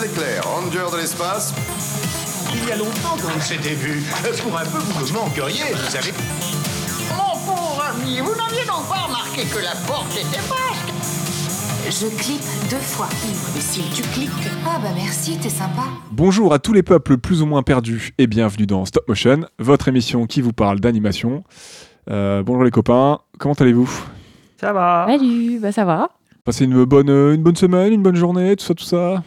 l'éclair, ranger de l'espace. Il y a longtemps qu'on s'était vu. Pour un peu, vous me manqueriez, vous savez. Mon pauvre ami, vous n'aviez donc pas remarqué que la porte était basque Je clique deux fois. Mais si tu cliques. Ah bah merci, t'es sympa. Bonjour à tous les peuples plus ou moins perdus et bienvenue dans Stop Motion, votre émission qui vous parle d'animation. Euh, bonjour les copains, comment allez-vous? Ça va. Salut, bah ça va. Passez une bonne, une bonne semaine, une bonne journée, tout ça, tout ça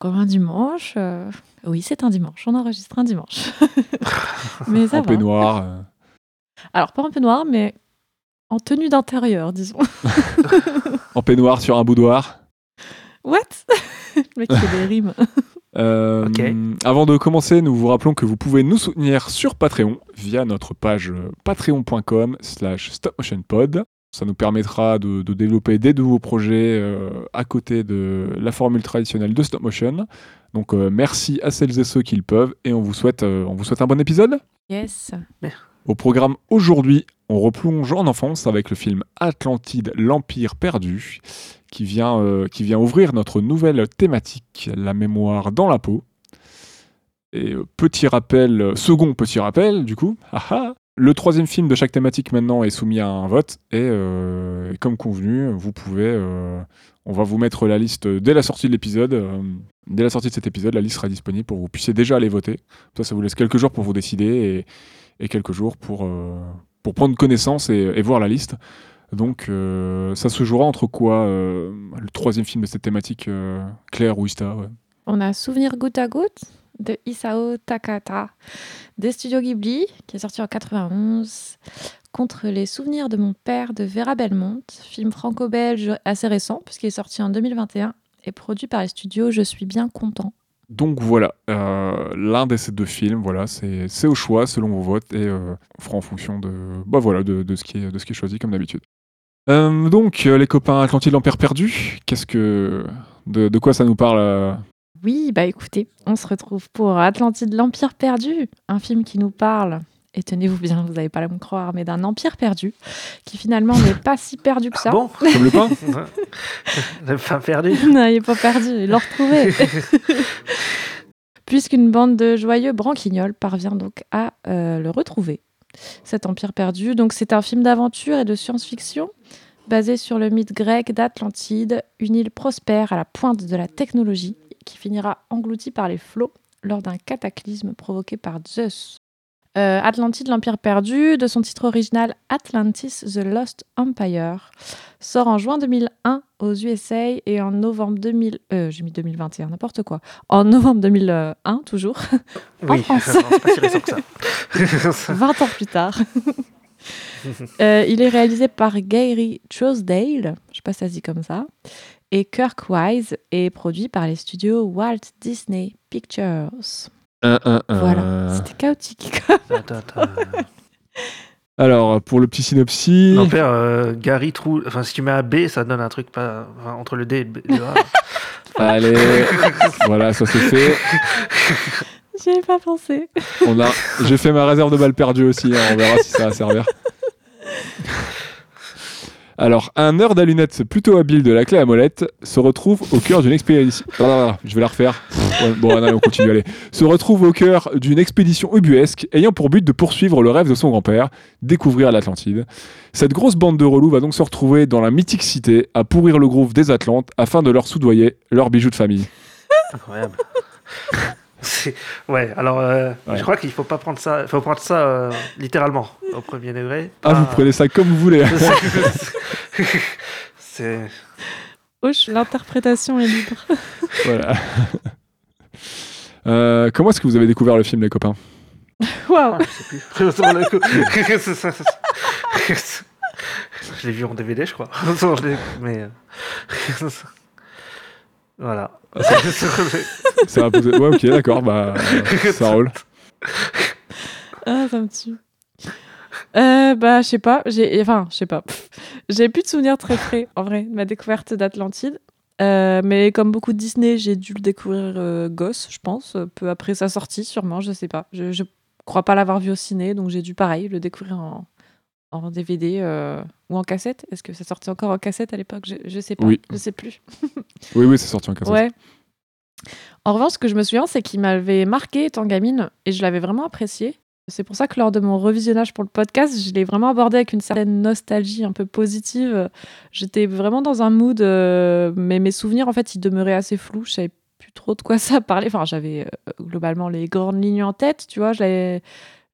Comme un dimanche. euh, Oui, c'est un dimanche. On enregistre un dimanche. mais ça En va. peignoir. euh. Alors, pas un peu noir, mais en tenue d'intérieur, disons. En peignoir sur un boudoir. What? Le mec qui fait des rimes. Euh, Ok. Avant de commencer, nous vous rappelons que vous pouvez nous soutenir sur Patreon via notre page euh, patreon.com slash stopmotionpod. Ça nous permettra de, de développer des nouveaux projets euh, à côté de la formule traditionnelle de stop motion. Donc euh, merci à celles et ceux qui le peuvent et on vous souhaite, euh, on vous souhaite un bon épisode. Yes. Au programme aujourd'hui, on replonge en enfance avec le film Atlantide, l'Empire perdu, qui vient, euh, qui vient ouvrir notre nouvelle thématique, la mémoire dans la peau. Et petit rappel, second petit rappel, du coup, ah ah, le troisième film de chaque thématique maintenant est soumis à un vote, et, euh, comme convenu, vous pouvez, euh, on va vous mettre la liste dès la sortie de l'épisode. euh, dès la sortie de cet épisode, la liste sera disponible pour que vous puissiez déjà aller voter. Ça, ça vous laisse quelques jours pour vous décider et, quelques jours pour, prendre connaissance et, voir la liste. Donc, ça se jouera entre quoi Le troisième film de cette thématique, Claire ou Ista. On a Souvenir goutte à goutte de Isao Takata des studios Ghibli, qui est sorti en 91, contre les souvenirs de mon père de Vera Belmont, film franco-belge assez récent, puisqu'il est sorti en 2021 et produit par les studios Je suis bien content. Donc voilà, euh, l'un de ces deux films, voilà, c'est au choix selon vos votes et euh, on fera en fonction de, bah voilà, de, de ce qui est, de ce qui est choisi comme d'habitude. Euh, donc les copains Atlantide l'Empire perdu, qu'est-ce que de, de quoi ça nous parle Oui, bah écoutez, on se retrouve pour Atlantide, l'Empire perdu, un film qui nous parle, et tenez-vous bien, vous n'allez pas la me croire, mais d'un empire perdu, qui finalement n'est pas si perdu que ça. Ah bon Comme le pain fin perdu. non, il n'est pas perdu, il l'a retrouvé. Puisqu'une bande de joyeux branquignols parvient donc à euh, le retrouver, cet empire perdu. Donc c'est un film d'aventure et de science-fiction basé sur le mythe grec d'Atlantide, une île prospère à la pointe de la technologie qui finira engloutie par les flots lors d'un cataclysme provoqué par Zeus. Euh, Atlantide, l'Empire perdu, de son titre original Atlantis, The Lost Empire, sort en juin 2001 aux USA et en novembre 2000... Euh, j'ai mis 2021, n'importe quoi. En novembre 2001, toujours, Oui, France. non, c'est pas si récent que ça. 20 ans plus tard. Euh, il est réalisé par Gary Trousdale, je sais pas si ça se dit comme ça, et Kirk Wise, et produit par les studios Walt Disney Pictures. Un, un, un. Voilà, c'était chaotique. Attends, attends. Alors pour le petit synopsis, Mon père, euh, Gary Trou. Enfin, si tu mets un B, ça donne un truc pas. enfin, entre le D et le B. allez, voilà, ça c'est fait. J'y avais pas pensé. On a, j'ai fait ma réserve de balles perdues aussi, hein, on verra si ça va servir. Alors, un nerd à plutôt habile de la clé à molette se retrouve au cœur d'une expédition. Je vais la refaire. Bon, on continue, allez. Se retrouve au cœur d'une expédition ubuesque ayant pour but de poursuivre le rêve de son grand-père, découvrir l'Atlantide. Cette grosse bande de relous va donc se retrouver dans la mythique cité à pourrir le groove des Atlantes afin de leur soudoyer leurs bijoux de famille. Incroyable. Ouais, alors euh, Ouais. je crois qu'il faut pas prendre ça. Il faut prendre ça euh, littéralement au premier degré. Ah, vous prenez ça comme vous voulez. C'est. Ouch, l'interprétation est libre. voilà. Euh, comment est-ce que vous avez découvert le film, les copains? Waouh je l'ai vu en DVD, je crois. Mais. Voilà. Ça va. Ouais, ok, d'accord, bah, euh, ça roule. Ah, ça me tue. Euh, bah, je sais pas. J'ai, enfin, je sais pas. J'ai plus de souvenirs très frais, en vrai, de ma découverte d'Atlantide. Euh, mais comme beaucoup de Disney, j'ai dû le découvrir gosse, je pense, peu après sa sortie, sûrement, je sais pas. Je, je crois pas l'avoir vu au ciné, donc j'ai dû pareil le découvrir en, en DVD euh, ou en cassette. Est-ce que ça sortait encore en cassette à l'époque? Je, je sais pas. Oui. Je sais plus. Oui, oui, c'est sorti en cassette. Ouais. En revanche, ce que je me souviens, c'est qu'il m'avait marqué étant gamine et je l'avais vraiment apprécié. C'est pour ça que lors de mon revisionnage pour le podcast, je l'ai vraiment abordé avec une certaine nostalgie un peu positive. J'étais vraiment dans un mood, euh, mais mes souvenirs, en fait, ils demeuraient assez flous. Je savais plus trop de quoi ça parlait. Enfin, j'avais euh, globalement les grandes lignes en tête, tu vois, j'avais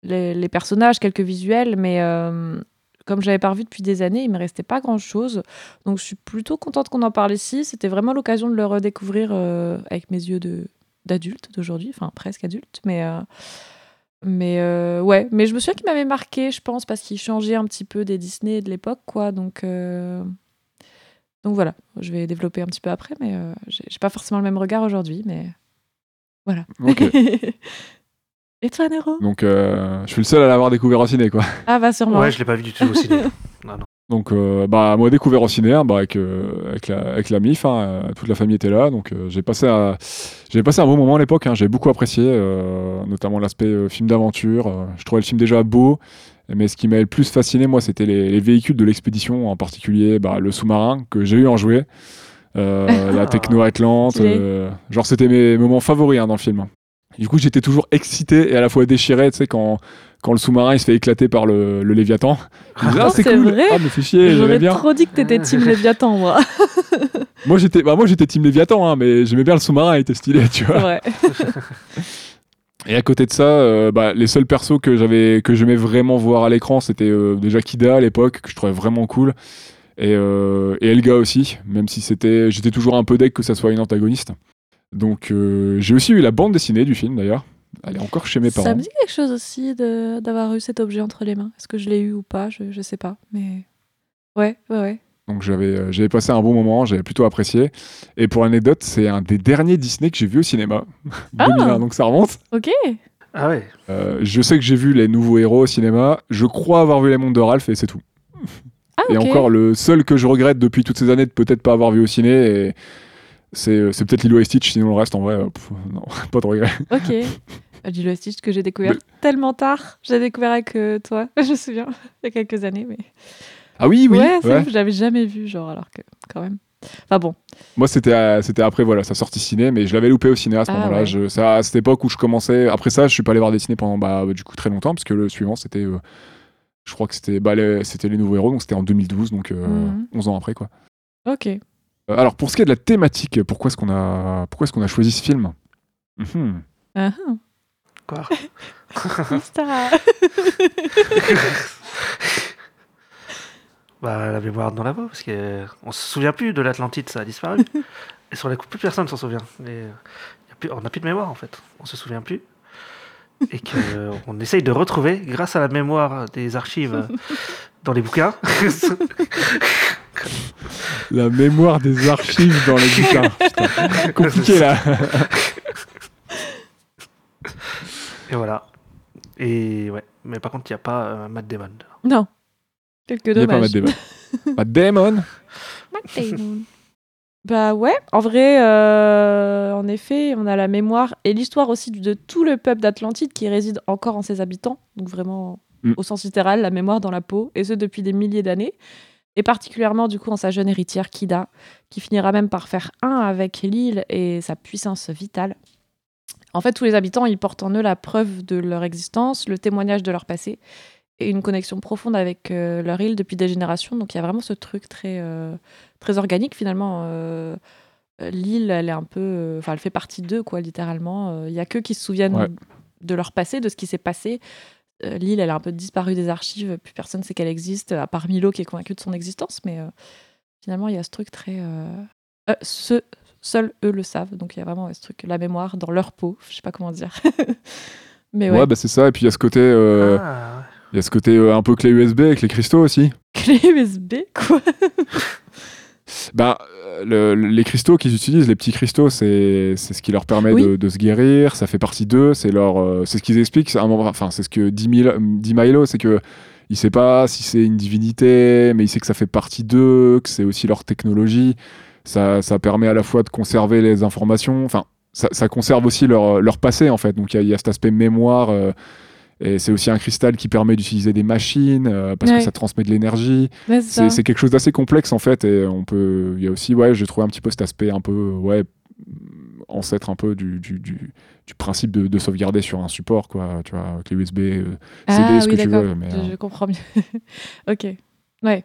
les, les personnages, quelques visuels, mais euh, comme j'avais pas revu depuis des années, il me restait pas grand chose. Donc, je suis plutôt contente qu'on en parle ici. C'était vraiment l'occasion de le redécouvrir euh, avec mes yeux de d'adulte d'aujourd'hui, enfin presque adulte, mais euh, mais euh, ouais, mais je me souviens qu'il m'avait marqué, je pense, parce qu'il changeait un petit peu des Disney de l'époque, quoi. Donc, donc voilà, je vais développer un petit peu après, mais j'ai pas forcément le même regard aujourd'hui, mais voilà. Et toi, Nero? Donc, euh, je suis le seul à l'avoir découvert au ciné, quoi. Ah, bah sûrement. Ouais, je l'ai pas vu du tout au ciné. non, non. Donc, euh, bah, moi, découvert au ciné, hein, bah, avec, euh, avec, la, avec la MIF, hein, toute la famille était là. Donc, euh, j'ai passé, à- passé un bon moment à l'époque. hein, j'ai beaucoup apprécié, euh, notamment l'aspect euh, film d'aventure. Euh, je trouvais le film déjà beau. Mais ce qui m'a le plus fasciné, moi, c'était les, les véhicules de l'expédition, en particulier bah, le sous-marin que j'ai eu en jouer, euh, la techno-atlante. Stylé. euh, genre, c'était mes moments favoris hein, dans le film. Du coup, j'étais toujours excité et à la fois déchiré, tu sais, quand, quand le sous-marin il se fait éclater par le, le Léviathan. Je me disais, Ah, ah, c'est cool. vrai Ah, chier, j'aimais J'aurais bien. trop dit que t'étais Team Léviathan, moi. Moi, j'étais, bah, moi, j'étais team Léviathan, hein, mais j'aimais bien le sous-marin, il était stylé, tu vois. ouais. Et à côté de ça, euh, bah, les seuls persos que j'avais, que j'aimais vraiment voir à l'écran, c'était euh, déjà Kida à l'époque, que je trouvais vraiment cool. Et, euh, et Elga aussi, même si c'était, j'étais toujours un peu deck que ça soit une antagoniste. Donc, euh, j'ai aussi eu la bande dessinée du film d'ailleurs. Elle est encore chez mes Ça parents. me dit quelque chose aussi d'avoir eu cet objet entre les mains. Est-ce que je l'ai eu ou pas? Je, je sais pas, mais. Ouais, ouais, ouais. Donc j'avais euh, j'avais passé un bon moment, j'avais plutôt apprécié. Et pour l'anecdote, c'est un des derniers Disney que j'ai vu au cinéma. Ah 2001, donc ça remonte. Ok. Ah ouais. Euh, je sais que j'ai vu les nouveaux héros au cinéma. Je crois avoir vu les mondes de Ralph et c'est tout. Ah, Et encore le seul que je regrette depuis toutes ces années de peut-être pas avoir vu au ciné, et c'est euh, c'est peut-être Lilo et Stitch. Sinon le reste en vrai, euh, pff, non, pas de regret. Ok. Euh, Lilo et Stitch que j'ai découvert Mais- tellement tard. Je l'ai découvert avec toi, je me souviens, il y a quelques années. Mais... Ah oui, oui. ouais, ouais. ouf, j'avais jamais vu, genre, alors que quand même. Enfin bon, Moi c'était c'était après voilà sa sortie ciné, mais je l'avais loupé au ciné à ce Ah, moment-là. ouais. Je- C'est à cette époque où je commençais. Après ça, je suis pas allé voir des ciné pendant bah, du coup très longtemps parce que le suivant c'était, euh, je crois que c'était bah, les, c'était les nouveaux héros, donc c'était en 2012, donc euh, Mhm. 11 ans après quoi. ok. Euh, alors pour ce qui est de la thématique, pourquoi est-ce qu'on a pourquoi est-ce qu'on a choisi ce film? Mhm. Ah, Quoi? Ah. Mystère. Bah, la mémoire dans la peau, parce que on se souvient plus de l'Atlantide, ça a disparu. Et sur les coups, plus personne s'en souvient. Et, euh, y a plus, on n'a plus de mémoire en fait, on se souvient plus. Et qu'on essaye de retrouver grâce à la mémoire des archives euh, dans les bouquins. La mémoire des archives dans les bouquins. Putain, compliqué là. Et voilà. Et ouais, mais par contre, il n'y a pas euh, Matt Damon. Non. Quelques Il n'y a pas Matt dommages. Damon. Matt Damon Matt Damon. Bah ouais, en vrai, euh, en effet, on a la mémoire et l'histoire aussi de tout le peuple d'Atlantide qui réside encore en ses habitants, donc vraiment Mm. au sens littéral, la mémoire dans la peau, et ce depuis des milliers d'années, et particulièrement du coup en sa jeune héritière Kida, qui finira même par faire un avec l'île et sa puissance vitale. En fait, tous les habitants, ils portent en eux la preuve de leur existence, le témoignage de leur passé, et une connexion profonde avec euh, leur île depuis des générations. Donc il y a vraiment ce truc très, euh, très organique finalement. Euh, L'île, elle est un peu, enfin, elle fait partie d'eux, quoi, littéralement. Il y a qu'eux qui se souviennent Ouais. de leur passé, de ce qui s'est passé. Euh, L'île, elle a un peu disparu des archives. Plus personne sait qu'elle existe, à part Milo qui est convaincu de son existence. Mais euh, finalement, il y a ce truc très, euh, euh, ce, seuls eux le savent. Donc il y a vraiment ouais, ce truc, la mémoire dans leur peau. Je sais pas comment dire. mais Ouais, ouais. bah c'est ça. Et puis il y a ce côté, euh, Ah, il y a ce côté euh, un peu clé USB avec les cristaux aussi. Clé USB, quoi? Bah, euh, le- le- les cristaux qu'ils utilisent, les petits cristaux, c'est ce qui leur permet Oui. de, de se guérir. Ça fait partie d'eux. C'est leur, euh, c'est ce qu'ils expliquent. Enfin, c'est ce que dit, Milo, dit Milo, c'est que il sait pas si c'est une divinité, mais il sait que ça fait partie d'eux, que c'est aussi leur technologie. Ça, ça permet à la fois de conserver les informations. Enfin, ça, ça conserve aussi leur, leur passé en fait. Donc il y a- il y, a cet aspect mémoire. euh, et c'est aussi un cristal qui permet d'utiliser des machines euh, parce Ouais. que ça transmet de l'énergie. Ouais, c'est quelque chose d'assez complexe en fait et on peut il y a aussi ouais j'ai trouvé un petit peu cet aspect un peu ouais ancêtre un peu du, du, du- du principe de, de sauvegarder sur un support, quoi, tu vois, clé USB, euh, CD, Ah ce oui, que tu veux. Mais, Je, je comprends mieux. ok. Ouais.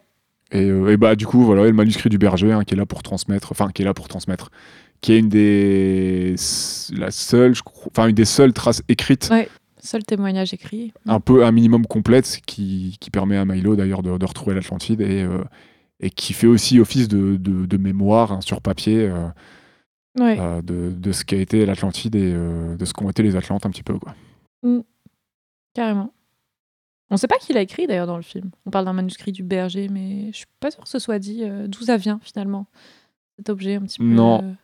et, euh, et bah du coup, voilà, le manuscrit du berger hein, qui est là pour transmettre, enfin qui est là pour transmettre, qui est une des la seule, enfin une des seules traces écrites, Ouais. Seul témoignage écrit. un peu un minimum complète, qui, qui permet à Milo d'ailleurs de, de retrouver l'Atlantide et, euh, et qui fait aussi office de, de, de mémoire hein, sur papier euh, Ouais. euh, de, de ce qu'a été l'Atlantide et euh, de ce qu'ont été les Atlantes un petit peu quoi. Carrément. On sait pas qui l'a écrit d'ailleurs dans le film. On parle d'un manuscrit du berger, mais je suis pas sûre que ce soit dit d'où ça vient finalement. Cet objet un petit peu. Non.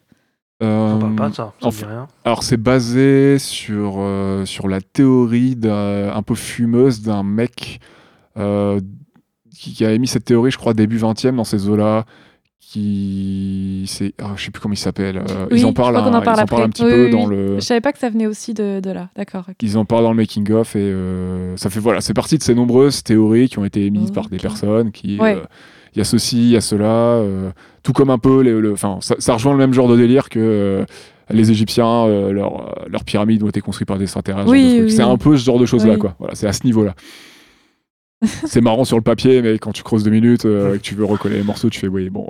Euh, On parle Euh, pas de ça, ça enfin, dit rien. Alors c'est basé sur, euh, sur la théorie d'un- un peu fumeuse d'un mec euh, qui, qui a émis cette théorie, je crois, début 20e dans ces eaux-là. Qui. c'est ah, je sais plus comment il s'appelle. euh, Oui, ils en parlent, un, en parle ils en parlent un petit Oui, peu oui, dans oui. le. Je savais pas que ça venait aussi de, de là. D'accord. Ils en parlent dans le making-of et euh, ça fait voilà, c'est parti de ces nombreuses théories qui ont été émises par des personnes qui. Ouais. euh, Il y a ceci, il y a cela, euh, tout comme un peu. les- le- ça, ça rejoint le même genre de délire que euh, les Égyptiens, euh, leur- leurs pyramides ont été construites par des extraterrestres. Oui, C'est oui. un peu ce genre de choses-là, Oui. quoi. Voilà, c'est à ce niveau-là. c'est marrant sur le papier, mais quand tu creuses deux minutes euh, et que tu veux recoller les morceaux, tu fais oui, bon.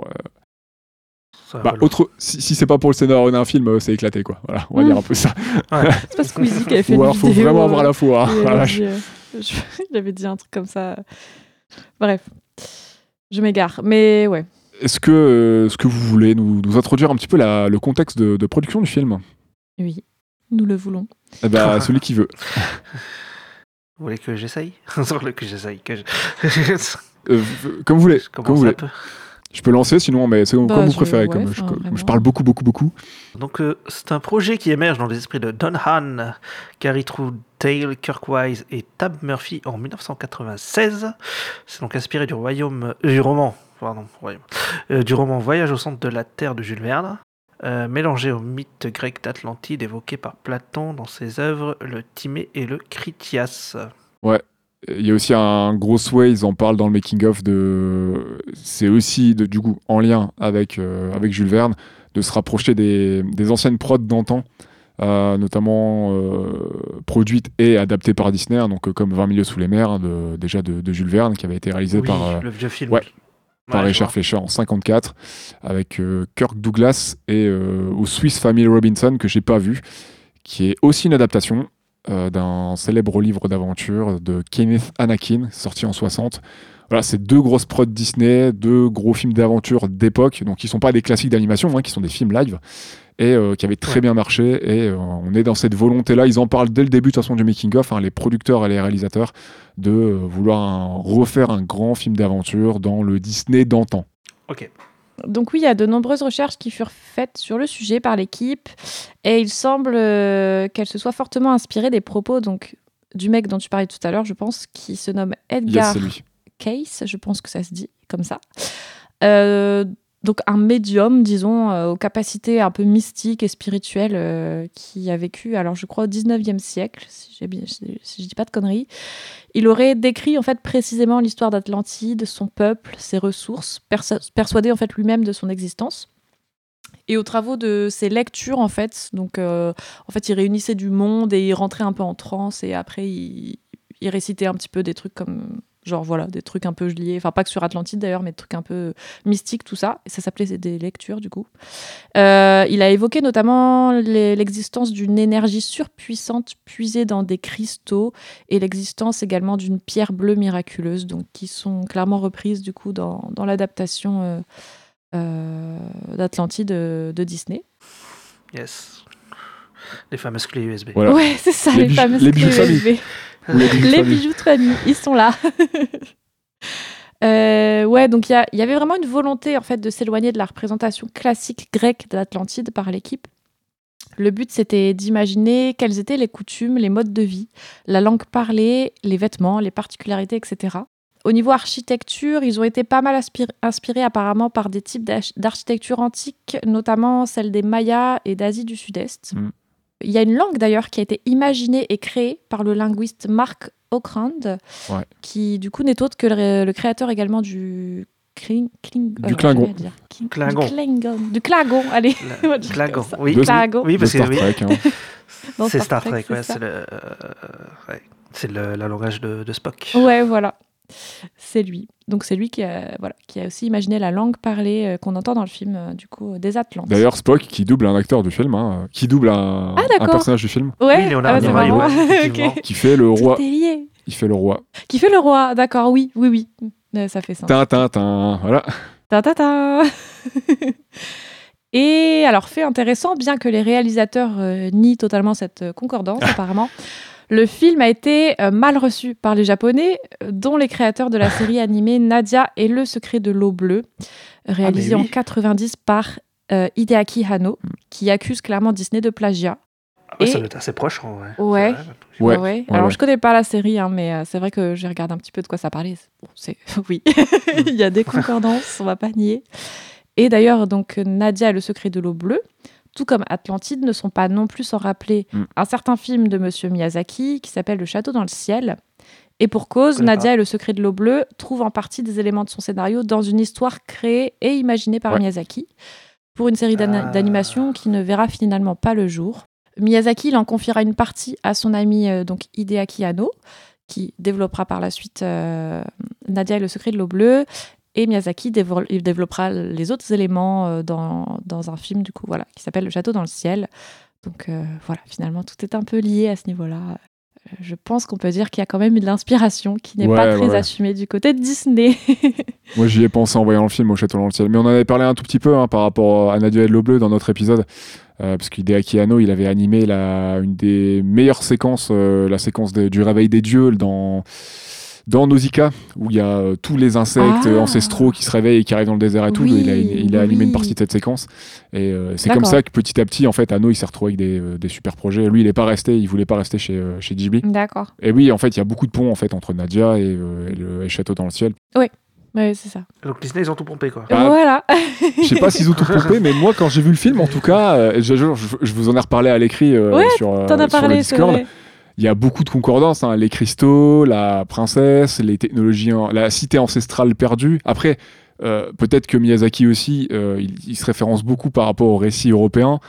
euh, bah, autre, si, si c'est pas pour le scénario d'un film, c'est éclaté, quoi. Voilà, on va Mm. dire un peu ça. C'est pas Squeezie qui avait fait Ou une alors, faut vidéo, vraiment avoir la foi. hein. je- il avait dit un truc comme ça. Bref. Je m'égare. Mais ouais. Est-ce que, euh, est-ce que vous voulez nous, nous introduire un petit peu la- le contexte de, de production du film? Oui. Nous le voulons. Eh ben, Celui qui veut. Vous voulez que j'essaye? Que j'essaye. Que je... Euh, comme vous voulez. je Comme vous voulez. Je peux lancer sinon, mais c'est comme Bah, vous préférez. ouais, comme, je, comme parle beaucoup, beaucoup, beaucoup. Donc, euh, c'est un projet qui émerge dans les esprits de Don Hahn, Gary True, Dale Kirkwise et Tab Murphy en 1996. C'est donc inspiré du royaume, euh, du roman, pardon, euh, du roman Voyage au centre de la Terre de Jules Verne, mélangé au mythe grec d'Atlantide évoqué par Platon dans ses œuvres Le Timée et le Critias. Il y a aussi un gros sway, ils en parlent dans le making-of de. C'est aussi, de, du coup, en lien avec, avec Jules Verne, de se rapprocher des, des anciennes prods d'antan, euh, notamment euh, produites et adaptées par Disney, hein, donc euh, comme 20 milieux sous les mers, hein, de, déjà de, de Jules Verne, qui avait été réalisé Oui, par. euh, le vieux film. ouais, par Ouais, Richard. Fleischer en 54 avec Kirk Douglas et au Swiss Family Robinson que j'ai pas vu qui est aussi une adaptation d'un célèbre livre d'aventure de Kenneth Anakin sorti en 60 voilà c'est deux grosses prods Disney deux gros films d'aventure d'époque donc qui sont pas des classiques d'animation hein, qui sont des films live et euh, qui avaient très Ouais. bien marché et euh, on est dans cette volonté là ils en parlent dès le début de toute façon du making of les producteurs et les réalisateurs de euh, vouloir un- refaire un grand film d'aventure dans le Disney d'antan. Ok. Donc oui, il y a de nombreuses recherches qui furent faites sur le sujet par l'équipe et il semble euh, qu'elle se soit fortement inspirée des propos donc du mec dont tu parlais tout à l'heure, je pense, qui se nomme Yes, Edgar c'est lui. Case, je pense que ça se dit comme ça. Euh, donc un médium, disons, euh, aux capacités un peu mystiques et spirituelles euh, qui a vécu, alors je crois au 19e siècle, si, j'ai bien, si, je dis pas de conneries. Il aurait décrit en fait précisément l'histoire d'Atlantide, son peuple, ses ressources, persuadé en fait lui-même de son existence. Et aux travaux de ses lectures, en fait, donc en fait, il réunissait du monde et il rentrait un peu en transe et après il récitait un petit peu des trucs comme genre voilà des trucs un peu liés, enfin pas que sur Atlantide d'ailleurs, mais des trucs un peu mystiques tout ça. Et ça s'appelait des lectures du coup. Euh, il a évoqué notamment l'existence d'une énergie surpuissante puisée dans des cristaux et l'existence également d'une pierre bleue miraculeuse, donc qui sont clairement reprises du coup dans, dans l'adaptation euh, euh, d'Atlantide euh, de Disney. Yes. Les fameuses clés USB. Voilà. Ouais, c'est ça, Les fameuses clés. USB. Les bijoux Les famille. bijoux de famille, ils sont là. Euh, ouais, donc il y, avait vraiment une volonté en fait de s'éloigner de la représentation classique grecque de l'Atlantide par l'équipe. Le but, c'était d'imaginer quelles étaient les coutumes, les modes de vie, la langue parlée, les vêtements, les particularités, etc. Au niveau architecture, ils ont été pas mal inspirés apparemment par des types d'arch- d'architecture antique, notamment celle des Mayas et d'Asie du Sud-Est. Mm. Il y a une langue d'ailleurs qui a été imaginée et créée par le linguiste Mark Okrand, Ouais. qui du coup n'est autre que le, ré- le créateur également du Kling- Kling- Du euh, Klingon. Klingon. Du Klingon. Du Klingon, allez. Klingon. Oui. Klingon. Oui, parce que Star oui, Trek. hein. C'est Star Star Trek, c'est ouais, ça. c'est le, euh, ouais, le, la langage de, de Spock. Ouais, voilà. C'est lui. Donc c'est lui qui a, voilà, qui a aussi imaginé la langue parlée euh, qu'on entend dans le film euh, du coup des Atlantes. D'ailleurs, Spock qui double un acteur du film, hein, qui double un, Ah, un personnage du film, ouais, Oui, Leonardo ah, marrant. ouais, effectivement. Ok. qui fait le roi. Il fait le roi. Qui fait le roi, d'accord, oui, oui, oui. Euh, Ça fait sens. Tin, tin, tin. Voilà. Ta ta ta Et alors, fait intéressant, bien que les réalisateurs euh, nient totalement cette concordance, apparemment, le film a été euh, mal reçu par les Japonais, euh, dont les créateurs de la série animée Nadia et le secret de l'eau bleue, réalisée Ah, oui. en 90 par euh, Hideaki Hano, qui accuse clairement Disney de plagiat. Ouais, Et- Ça doit être assez proche. en vrai. Ouais. Ouais. Ouais, ouais. ouais, Alors, ouais. je connais pas la série, hein, mais euh, c'est vrai que j'ai regardé un petit peu de quoi ça parlait. Bon, c'est oui, il y a des concordances, on va pas nier. Et d'ailleurs, donc Nadia et le secret de l'eau bleue, tout comme Atlantide, ne sont pas non plus sans rappeler Mm. un certain film de Monsieur Miyazaki qui s'appelle Le Château dans le ciel. Et pour cause, Nadia et le secret de l'eau bleue trouvent en partie des éléments de son scénario dans une histoire créée et imaginée par Ouais. Miyazaki pour une série Ah. d'animation qui ne verra finalement pas le jour. Miyazaki il en confiera une partie à son ami euh, donc Hideaki Anno, qui développera par la suite euh, Nadia et le secret de l'eau bleue. Et Miyazaki développera les autres éléments euh, dans, dans un film du coup voilà qui s'appelle Le Château dans le ciel. Donc euh, voilà, finalement tout est un peu lié à ce niveau-là. Euh, Je pense qu'on peut dire qu'il y a quand même une inspiration qui n'est Ouais, pas très ouais. assumée du côté de Disney. Moi, j'y ai pensé en voyant le film au Château dans le ciel. Mais on en avait parlé un tout petit peu hein, par rapport à Nadia et l'eau bleue dans notre épisode. Euh, parce qu'Hideaki Anno, il avait animé la, une des meilleures séquences, euh, la séquence de- du réveil des dieux dans, dans Nausicaa, où il y a euh, tous les insectes Ah. euh, ancestraux qui se réveillent et qui arrivent dans le désert et tout. Oui, il a, il a oui, animé une oui. partie de cette séquence. Et euh, c'est comme ça que petit à petit, en fait, Anno, il s'est retrouvé avec des, euh, des super projets. Lui, il n'est pas resté, il voulait pas rester chez, euh, chez Ghibli. D'accord. Et oui, en fait, il y a beaucoup de ponts en fait, entre Nadia et, euh, et le, et Château dans le ciel. Ouais, c'est ça. Donc Disney, ils ont tout pompé, quoi. Ah. Voilà. Je sais pas s'ils ont tout pompé, mais moi, quand j'ai vu le film, en tout cas, euh, je, je- je vous en ai reparlé à l'écrit euh, Ouais, sur, euh, T'en as sur le Discord. Il y a beaucoup de concordances, hein, les cristaux, la princesse, les technologies, la cité ancestrale perdue. Après, euh, peut-être que Miyazaki aussi, euh, il, il se référence beaucoup par rapport au récit européen.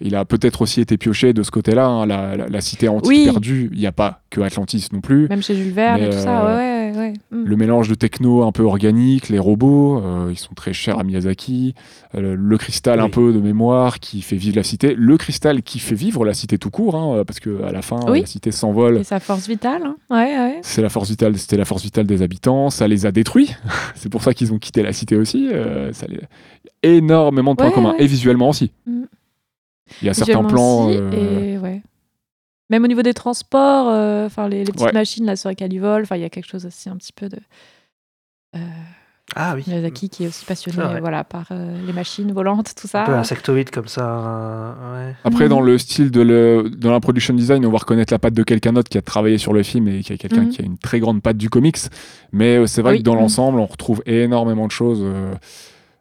Il a peut-être aussi été pioché de ce côté-là, hein, la, la- la cité antique Oui. perdue. Il n'y a pas que Atlantis non plus. Même chez Jules Verne et tout ça, euh, ouais, ouais, ouais. Mm. Le mélange de techno un peu organique, les robots, euh, ils sont très chers à Miyazaki. Euh, le cristal un peu de mémoire qui fait vivre la cité. Le cristal qui fait vivre la cité tout court, hein, parce que à la fin, Oui. la cité s'envole. Et sa force vitale, hein. ouais, ouais. C'est la force vitale, c'était la force vitale des habitants. Ça les a détruits. C'est pour ça qu'ils ont quitté la cité aussi. Euh, ça les... Énormément de points communs ouais. et visuellement aussi. Mm. Il y a certains plans. euh, et ouais. Même au niveau des transports, euh, enfin les, les petites Ouais. machines là sur lesquelles ils volent, enfin il y a quelque chose aussi un petit peu de euh, Ah oui. Miyazaki qui est aussi passionné voilà par euh, les machines volantes, tout ça. Un peu insectoïde comme ça. euh, ouais. Après, dans le style de le, dans la production design, on va reconnaître la patte de quelqu'un d'autre qui a travaillé sur le film et qui est quelqu'un Mhm. qui a une très grande patte du comics. Mais euh, c'est vrai Oui. que dans Mhm. l'ensemble, on retrouve énormément de choses. euh,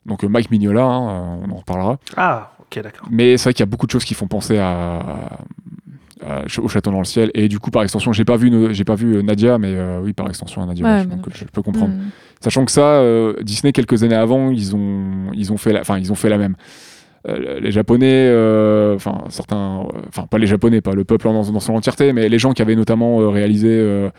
donc Mike Mignola, hein, on en reparlera. Ah, ok, d'accord. Mais c'est vrai qu'il y a beaucoup de choses qui font penser à, à- au Château dans le ciel. Et du coup, par extension, j'ai pas vu, j'ai pas vu euh, Nadia, mais euh, oui, par extension à Nadia. Ouais, donc, non. je peux comprendre. Mm. Sachant que ça, euh, Disney quelques années avant, ils ont, ils ont fait, la, enfin, ils ont fait la même. Euh, les Japonais, euh, enfin certains, euh, enfin pas les Japonais, pas le peuple dans, dans son entièreté, mais les gens qui avaient notamment euh, réalisé, euh,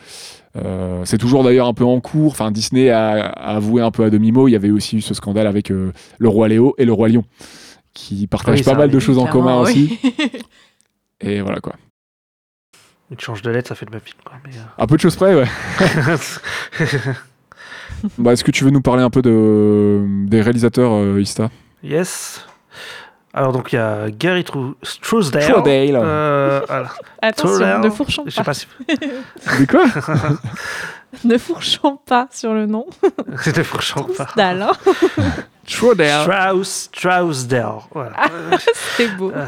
euh, c'est toujours d'ailleurs un peu en cours. Enfin Disney a, a avoué un peu à demi mot. Il y avait aussi eu ce scandale avec euh, le roi Léo et le roi Lion, qui partagent Oui, pas mal de choses en commun oui. aussi. Et voilà quoi. Une change de lettre, ça fait le même film. Quoi. Mais, Un peu de choses près, ouais. euh, Bah, Est-ce que tu veux nous parler un peu de, des réalisateurs euh, Ista? Yes. Alors, donc, il y a Gary Trou- Trousdale. Trousdale. Euh, alors, Attention, Trousdale. ne fourchons Je sais pas, pas si. De quoi? Ne fourchons pas sur le nom. C'était fourchant pas. Dalle, hein. Trousdale. Strauss, Trousdale. Voilà. c'est beau.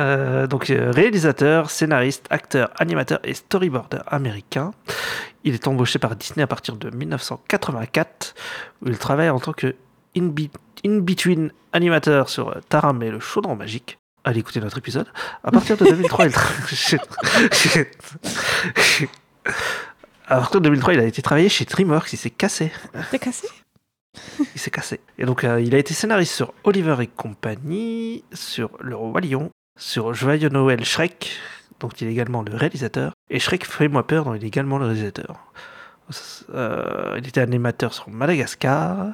Euh, donc euh, réalisateur, scénariste, acteur, animateur et storyboarder américain. Il est embauché par Disney à partir de 1984 où il travaille en tant que in- in-between animateur sur euh, Taram et le chaudron magique. Allez écouter notre épisode. À partir de 2003, il travaille... À partir de 2003, il a été travaillé chez DreamWorks, il s'est cassé. T'es cassé Il s'est cassé. Et donc, euh, il a été scénariste sur Oliver et compagnie, sur Le Roi Lion, sur Joyeux Noël Shrek, dont il est également le réalisateur, et Shrek Fais-moi peur, dont il est également le réalisateur. Euh, il était animateur sur Madagascar,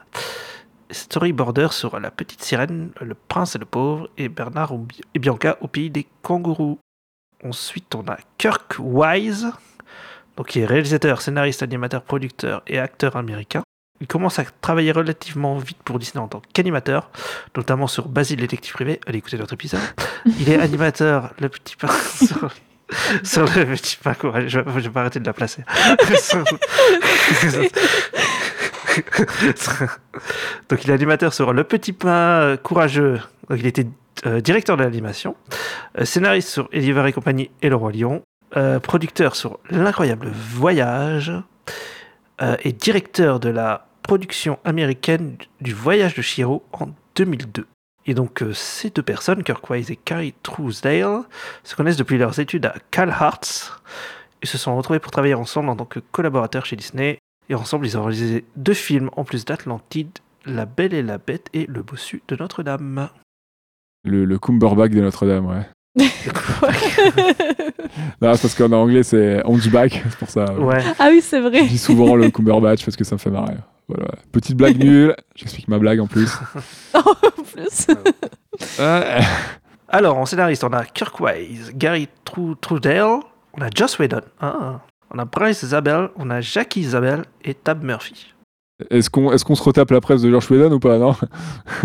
storyboarder sur La Petite Sirène, Le Prince et le Pauvre, et Bernard et Bianca au Pays des Kangourous. Ensuite, on a Kirk Wise, donc qui est réalisateur, scénariste, animateur, producteur et acteur américain. Il commence à travailler relativement vite pour Disney en tant qu'animateur, notamment sur Basile détective privé. Allez écouter notre épisode. Il est animateur, le petit pain sur, sur le petit pain courageux. Je, vais- je vais pas arrêter de la placer. Donc il est animateur sur Le Petit Pain Courageux. Donc il était euh, directeur de l'animation, euh, scénariste sur Eliver et compagnie et Le Roi Lion, euh, producteur sur L'incroyable voyage euh, et directeur de la production américaine du Voyage de Chihiro en 2002. Et donc euh, ces deux personnes, Kirk Wise et Carrie Truesdale, se connaissent depuis leurs études à Cal Arts et se sont retrouvés pour travailler ensemble en tant que collaborateurs chez Disney. Et ensemble, ils ont réalisé deux films en plus d'Atlantide, La Belle et la Bête et Le Bossu de Notre-Dame. Le, le de Notre-Dame, ouais. Non, c'est parce qu'en anglais, c'est Hunchback, c'est pour ça. euh, Ouais. Ah oui, c'est vrai. Je dis souvent le Cumberbatch parce que ça me fait marrer. Voilà. Petite blague nulle, j'explique ma blague en plus. en plus. Ouais. Alors, en scénariste, on a Kirk Wise, Gary Tru- Trudell, on a Joss Whedon, ah. on a Bryce Zabel, on a Jackie Zabel et Tab Murphy. Est-ce qu'on est qu'on se retape la presse de George Whedon ou pas, non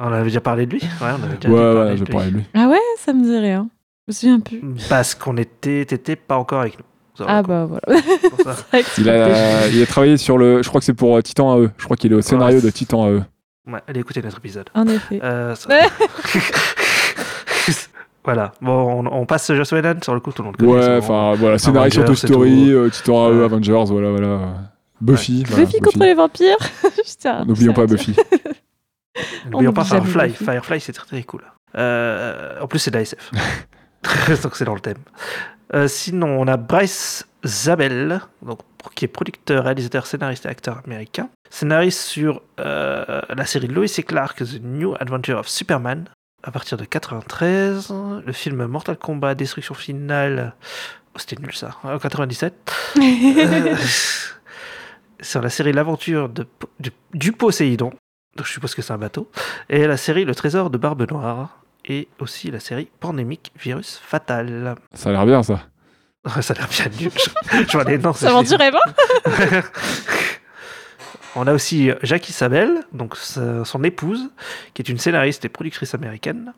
On avait déjà parlé de lui Ouais, on avait déjà Ouais, parlé ouais, de lui. parlais de lui. Ah ouais, ça me dit rien. Je me souviens plus. Parce qu'on était, t'étais pas encore avec nous. Ah bah voilà. Il a, il a travaillé sur le. Je crois que c'est pour euh, Titan AE. Je crois qu'il est au scénario de Titan AE. Ouais, allez écouter notre épisode. En effet. Euh, ça- voilà, bon, on, on passe Joss Whedon, sur le coup, tout le monde connaît. Ouais, enfin voilà, scénario sur Toy Story, euh, Titan AE. Avengers, voilà, voilà. Buffy. voilà, Buffy contre les vampires. N'oublions pas Buffy. N'oublions On pas Firefly. Buffy. Firefly, c'est très très cool. Euh, en plus, c'est de la SF. donc c'est dans le thème. Euh, sinon, on a Bryce Zabel, donc, qui est producteur, réalisateur, scénariste et acteur américain. Scénariste sur euh, la série Lois et Clark, The New Adventure of Superman, à partir de 93. Le film Mortal Kombat, Destruction Finale. Oh, C'était nul ça, en 97. Euh, sur la série L'aventure de, du, du Poséidon, donc je suppose que c'est un bateau, et la série Le Trésor de Barbe Noire, et aussi la série Pandémique Virus Fatal. Ça a l'air bien ça. Ça a l'air bien nul. Je, je vois les noms. Ça m'en dirait pas. On a aussi Jackie Sabel, donc son épouse, qui est une scénariste et productrice américaine.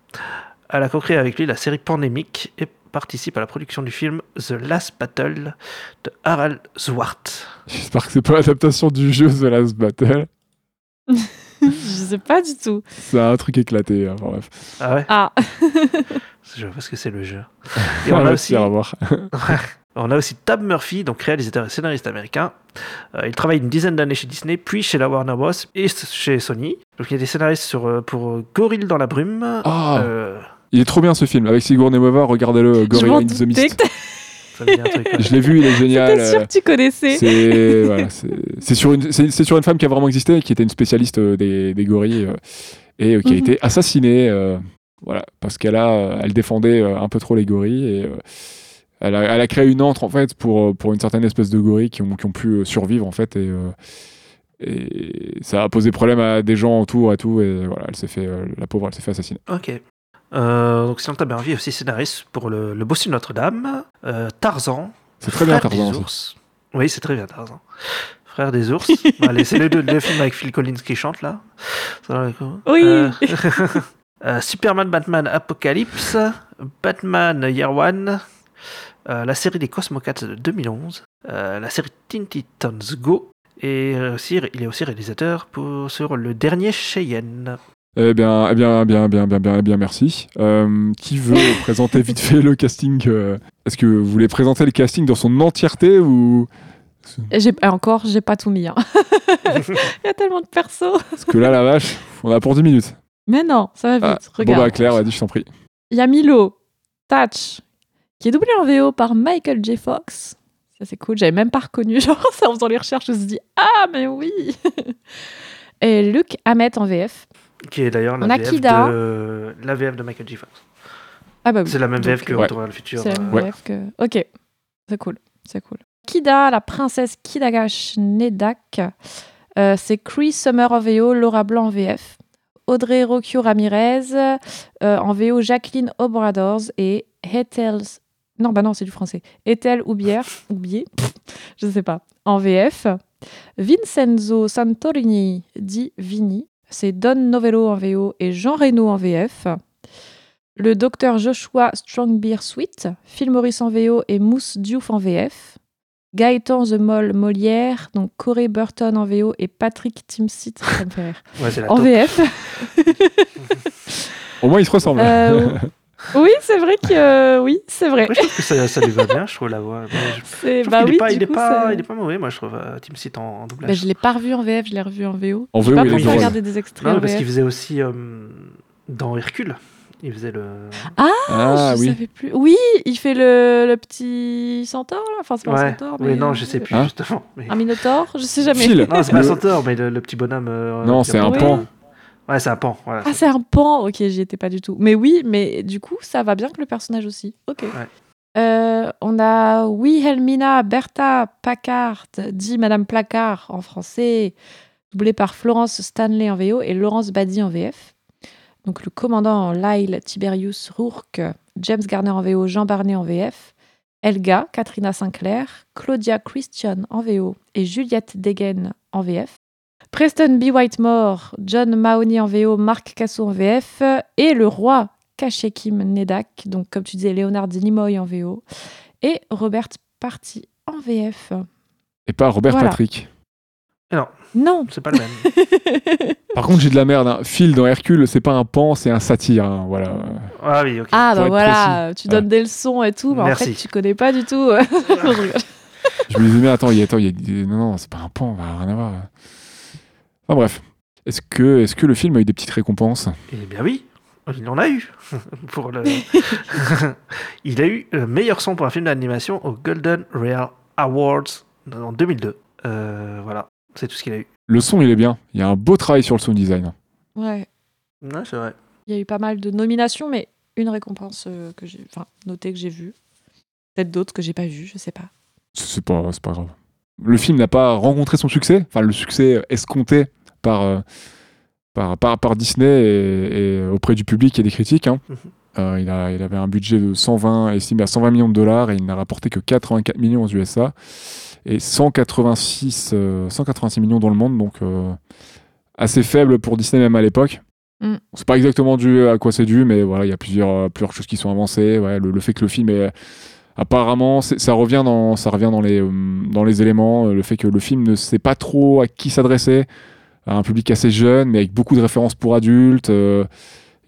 Elle a co-créé avec lui la série Pandémique et participe à la production du film The Last Battle de Harald Zwart. J'espère que c'est pas l'adaptation du jeu The Last Battle. Je sais pas du tout. C'est un truc éclaté. hein, enfin, bref. Ah ouais Ah. Je vois ce que c'est le jeu. Et on a aussi, on a aussi Tab Murphy, donc réalisateur et scénariste américain. Euh, il travaille une dizaine d'années chez Disney, puis chez la Warner Bros. et chez Sony. Donc il était scénariste sur, euh, pour Gorille dans la brume. Ah. Euh, Il est trop bien ce film avec Sigourney Weaver. Regardez-le, Je Gorilla in the Mist. Je l'ai vu, il est génial. t'étais sûr euh, que tu connaissais. C'est voilà, sur, une- sur femme qui a vraiment existé, qui était une spécialiste euh, des, des gorilles euh, et euh, qui a Mhm. été assassinée. euh, voilà, parce qu'elle a, euh, elle défendait euh, un peu trop les gorilles et euh, elle, a, elle a créé une antre en fait pour, euh, pour une certaine espèce de gorilles qui ont, qui ont pu euh, survivre en fait et, euh, et ça a posé problème à des gens autour et tout et voilà, elle s'est fait, euh, la pauvre, elle s'est fait assassiner. Ok. Euh, donc sinon Tab Murphy est aussi scénariste pour le, le Bossu de Notre-Dame, euh, Tarzan. C'est très bien Frère Tarzan des aussi. ours. Oui, c'est très bien Tarzan. Frère des ours. Allez, c'est les deux, films avec Phil Collins qui chante là. Oui. Euh, euh, Superman, Batman, Apocalypse, Batman Year One, euh, la série des Cosmocats de 2011, euh, la série Teen Titans Go, et aussi, il est aussi réalisateur pour, sur le dernier Cheyenne. Eh bien, eh bien, bien, bien, bien, bien, eh bien, merci. Euh, qui veut présenter vite fait le casting euh, Est-ce que vous voulez présenter le casting dans son entièreté ou? J'ai et encore, j'ai pas tout mis. hein. Il y a tellement de persos. Parce que là, la vache, on a pour 10 minutes. Mais non, ça va Ah, vite. bon Regarde. bah Claire, vas-y, je t'en prie. Il y a Milo, Tatch, qui est doublé en VO par Michael J. Fox. Ça, c'est cool. J'avais même pas reconnu. Genre, en faisant les recherches, je me suis dit Ah, mais oui Et Luc Hamet en VF. Qui est d'ailleurs la, On a VF Kida. de... la VF de Michael J. Fox. Ah, bah oui. C'est la même Donc, VF que euh, Ouais. Retour vers le futur. C'est la même. VF que. Ok, c'est cool. C'est cool. Kida, la princesse Kidagash Nedak. Euh, c'est Cree Summer en VO, Laura Blanc en VF. Audrey Rocchio Ramirez euh, en VO, Jacqueline Obradors et Ethel. Non, bah non, c'est du français. Ethel Oubière, Oubier, je sais pas, en VF. Vincenzo Santorini, dit Vini. C'est Don Novello en VO et Jean Reno en VF. Le docteur Joshua Strongbeer Sweet, Phil Morris en VO et Mousse Diouf en VF. Gaëtan The Moll Molière, donc Corey Burton en VO et Patrick Timsit, ça me fait rire, Ouais, c'est la en taupe. VF. Au moins, ils se ressemblent. Euh, oui, c'est vrai que euh, oui, c'est vrai. Moi, je trouve que ça, ça lui va bien, je trouve la voix. Moi, je- C'est je trouve bah qu'il oui, est pas, il est pas, ça- il est pas mauvais, moi je trouve euh, Tim Seat en, en doublage. Bah, je l'ai pas revu en VF, je l'ai revu en VO. En VO, pas il pensé drôle. regarder des extraits Non, en parce qu'il faisait aussi euh, dans Hercule. Il faisait le. Ah, Ah je oui. savais plus. Oui, il fait le, le petit centaure là. Enfin, c'est pas un centaure, oui, mais non, euh, je sais plus Hein justement. mais- Un minotaure, je sais jamais. Phil. Non, c'est pas un centaure, mais le, le petit bonhomme. euh, Non, c'est un Oui. pan. Ouais, c'est un pan. Voilà. Ah, c'est un pan. Ok, j'y étais pas du tout. Mais oui, mais du coup, ça va bien que le personnage aussi. Ok. Euh, on a Wilhelmina Bertha Packard, dit Madame Placard en français, doublée par Florence Stanley en VO et Laurence Badi en VF. Donc le commandant Lyle Tiberius Rourke, James Garner en VO, Jean Barnet en VF, Elga, Katrina Sinclair, Claudia Christian en VO et Juliette Degen en VF. Preston B. Whitemore, John Mahoney en VO, Marc Casso en VF et le roi Kashekim Nedak, donc comme tu disais Léonard Nimoy en VO et Robert Party en VF. Et pas Robert Voilà. Patrick. Non. C'est pas le même. Par contre, j'ai de la merde. hein. Phil dans Hercule, c'est pas un pan, c'est un satyre. hein, Voilà. ah oui, ok. Ah bah voilà, tu Ouais. donnes des leçons et tout, mais en Merci. fait tu connais pas du tout. Je me disais, mais attends, il y a, attends, y a non, non, c'est pas un pan, ça a rien à voir. Enfin bref. Est-ce que, est que le film a eu des petites récompenses? Eh bien oui, il en a eu. pour le... il a eu le meilleur son pour un film d'animation au Golden Rare Awards en 2002. Euh, voilà, c'est tout ce qu'il a eu. Le son, il est bien. Il y a un beau travail sur le sound design. Ouais, Ouais, c'est vrai. il y a eu pas mal de nominations, mais une récompense euh, que j'ai, enfin notée que j'ai vue. Peut-être d'autres que j'ai pas vues, je sais pas. C'est pas, c'est pas grave. Le film n'a pas rencontré son succès, enfin le succès escompté par, euh, par, par, par Disney et, et auprès du public et des critiques. hein. Mhm. Euh, il, a, il avait un budget de 120, estimé à 120 millions de dollars et il n'a rapporté que 84 millions aux USA et 186, euh, 186 millions dans le monde, donc euh, assez faible pour Disney même à l'époque. Mm. C'est pas exactement dû à quoi c'est dû, mais voilà, il y a plusieurs, euh, plusieurs choses qui sont avancées. Ouais, le, le fait que le film est apparemment, ça revient dans, ça revient dans les, euh, dans les éléments. euh, Le fait que le film ne sait pas trop à qui s'adresser, un public assez jeune, mais avec beaucoup de références pour adultes. euh,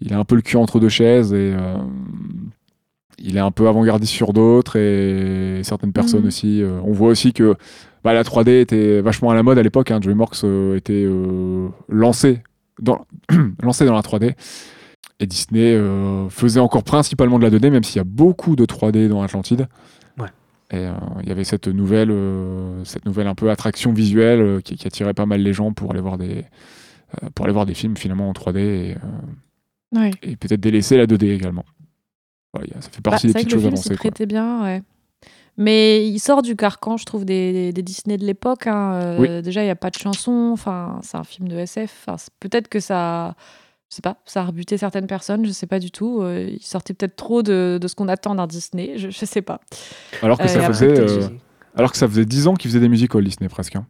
il a un peu le cul entre deux chaises et euh, il est un peu avant-gardiste sur d'autres et certaines personnes Mhm. aussi. euh, on voit aussi que bah, la 3D était vachement à la mode à l'époque. Hein, DreamWorks était lancé, dans, lancé dans la 3D. Et Disney euh, faisait encore principalement de la 2D, même s'il y a beaucoup de 3D dans Atlantide. Et euh, il y avait cette nouvelle, euh, cette nouvelle un peu attraction visuelle euh, qui, qui attirait pas mal les gens pour aller voir des, pour aller voir des films finalement en 3D et, Ouais. et peut-être délaisser la 2D également. Voilà, ça fait Bah, partie c'est des petites que le choses film avancées. quoi. bien, ouais. Mais il sort du carcan, je trouve, des, des- des Disney de l'époque. hein. Déjà, il n'y a pas de chanson. Enfin, c'est un film de SF. Enfin, peut-être que ça, je sais pas, ça a rebuté certaines personnes. Je sais pas du tout. Euh, il sortait peut-être trop de, de ce qu'on attend d'un Disney. Je, je sais pas. Alors que Euh, ça faisait, euh, alors que ça faisait 10 ans qu'ils faisaient des musicals Disney presque. hein.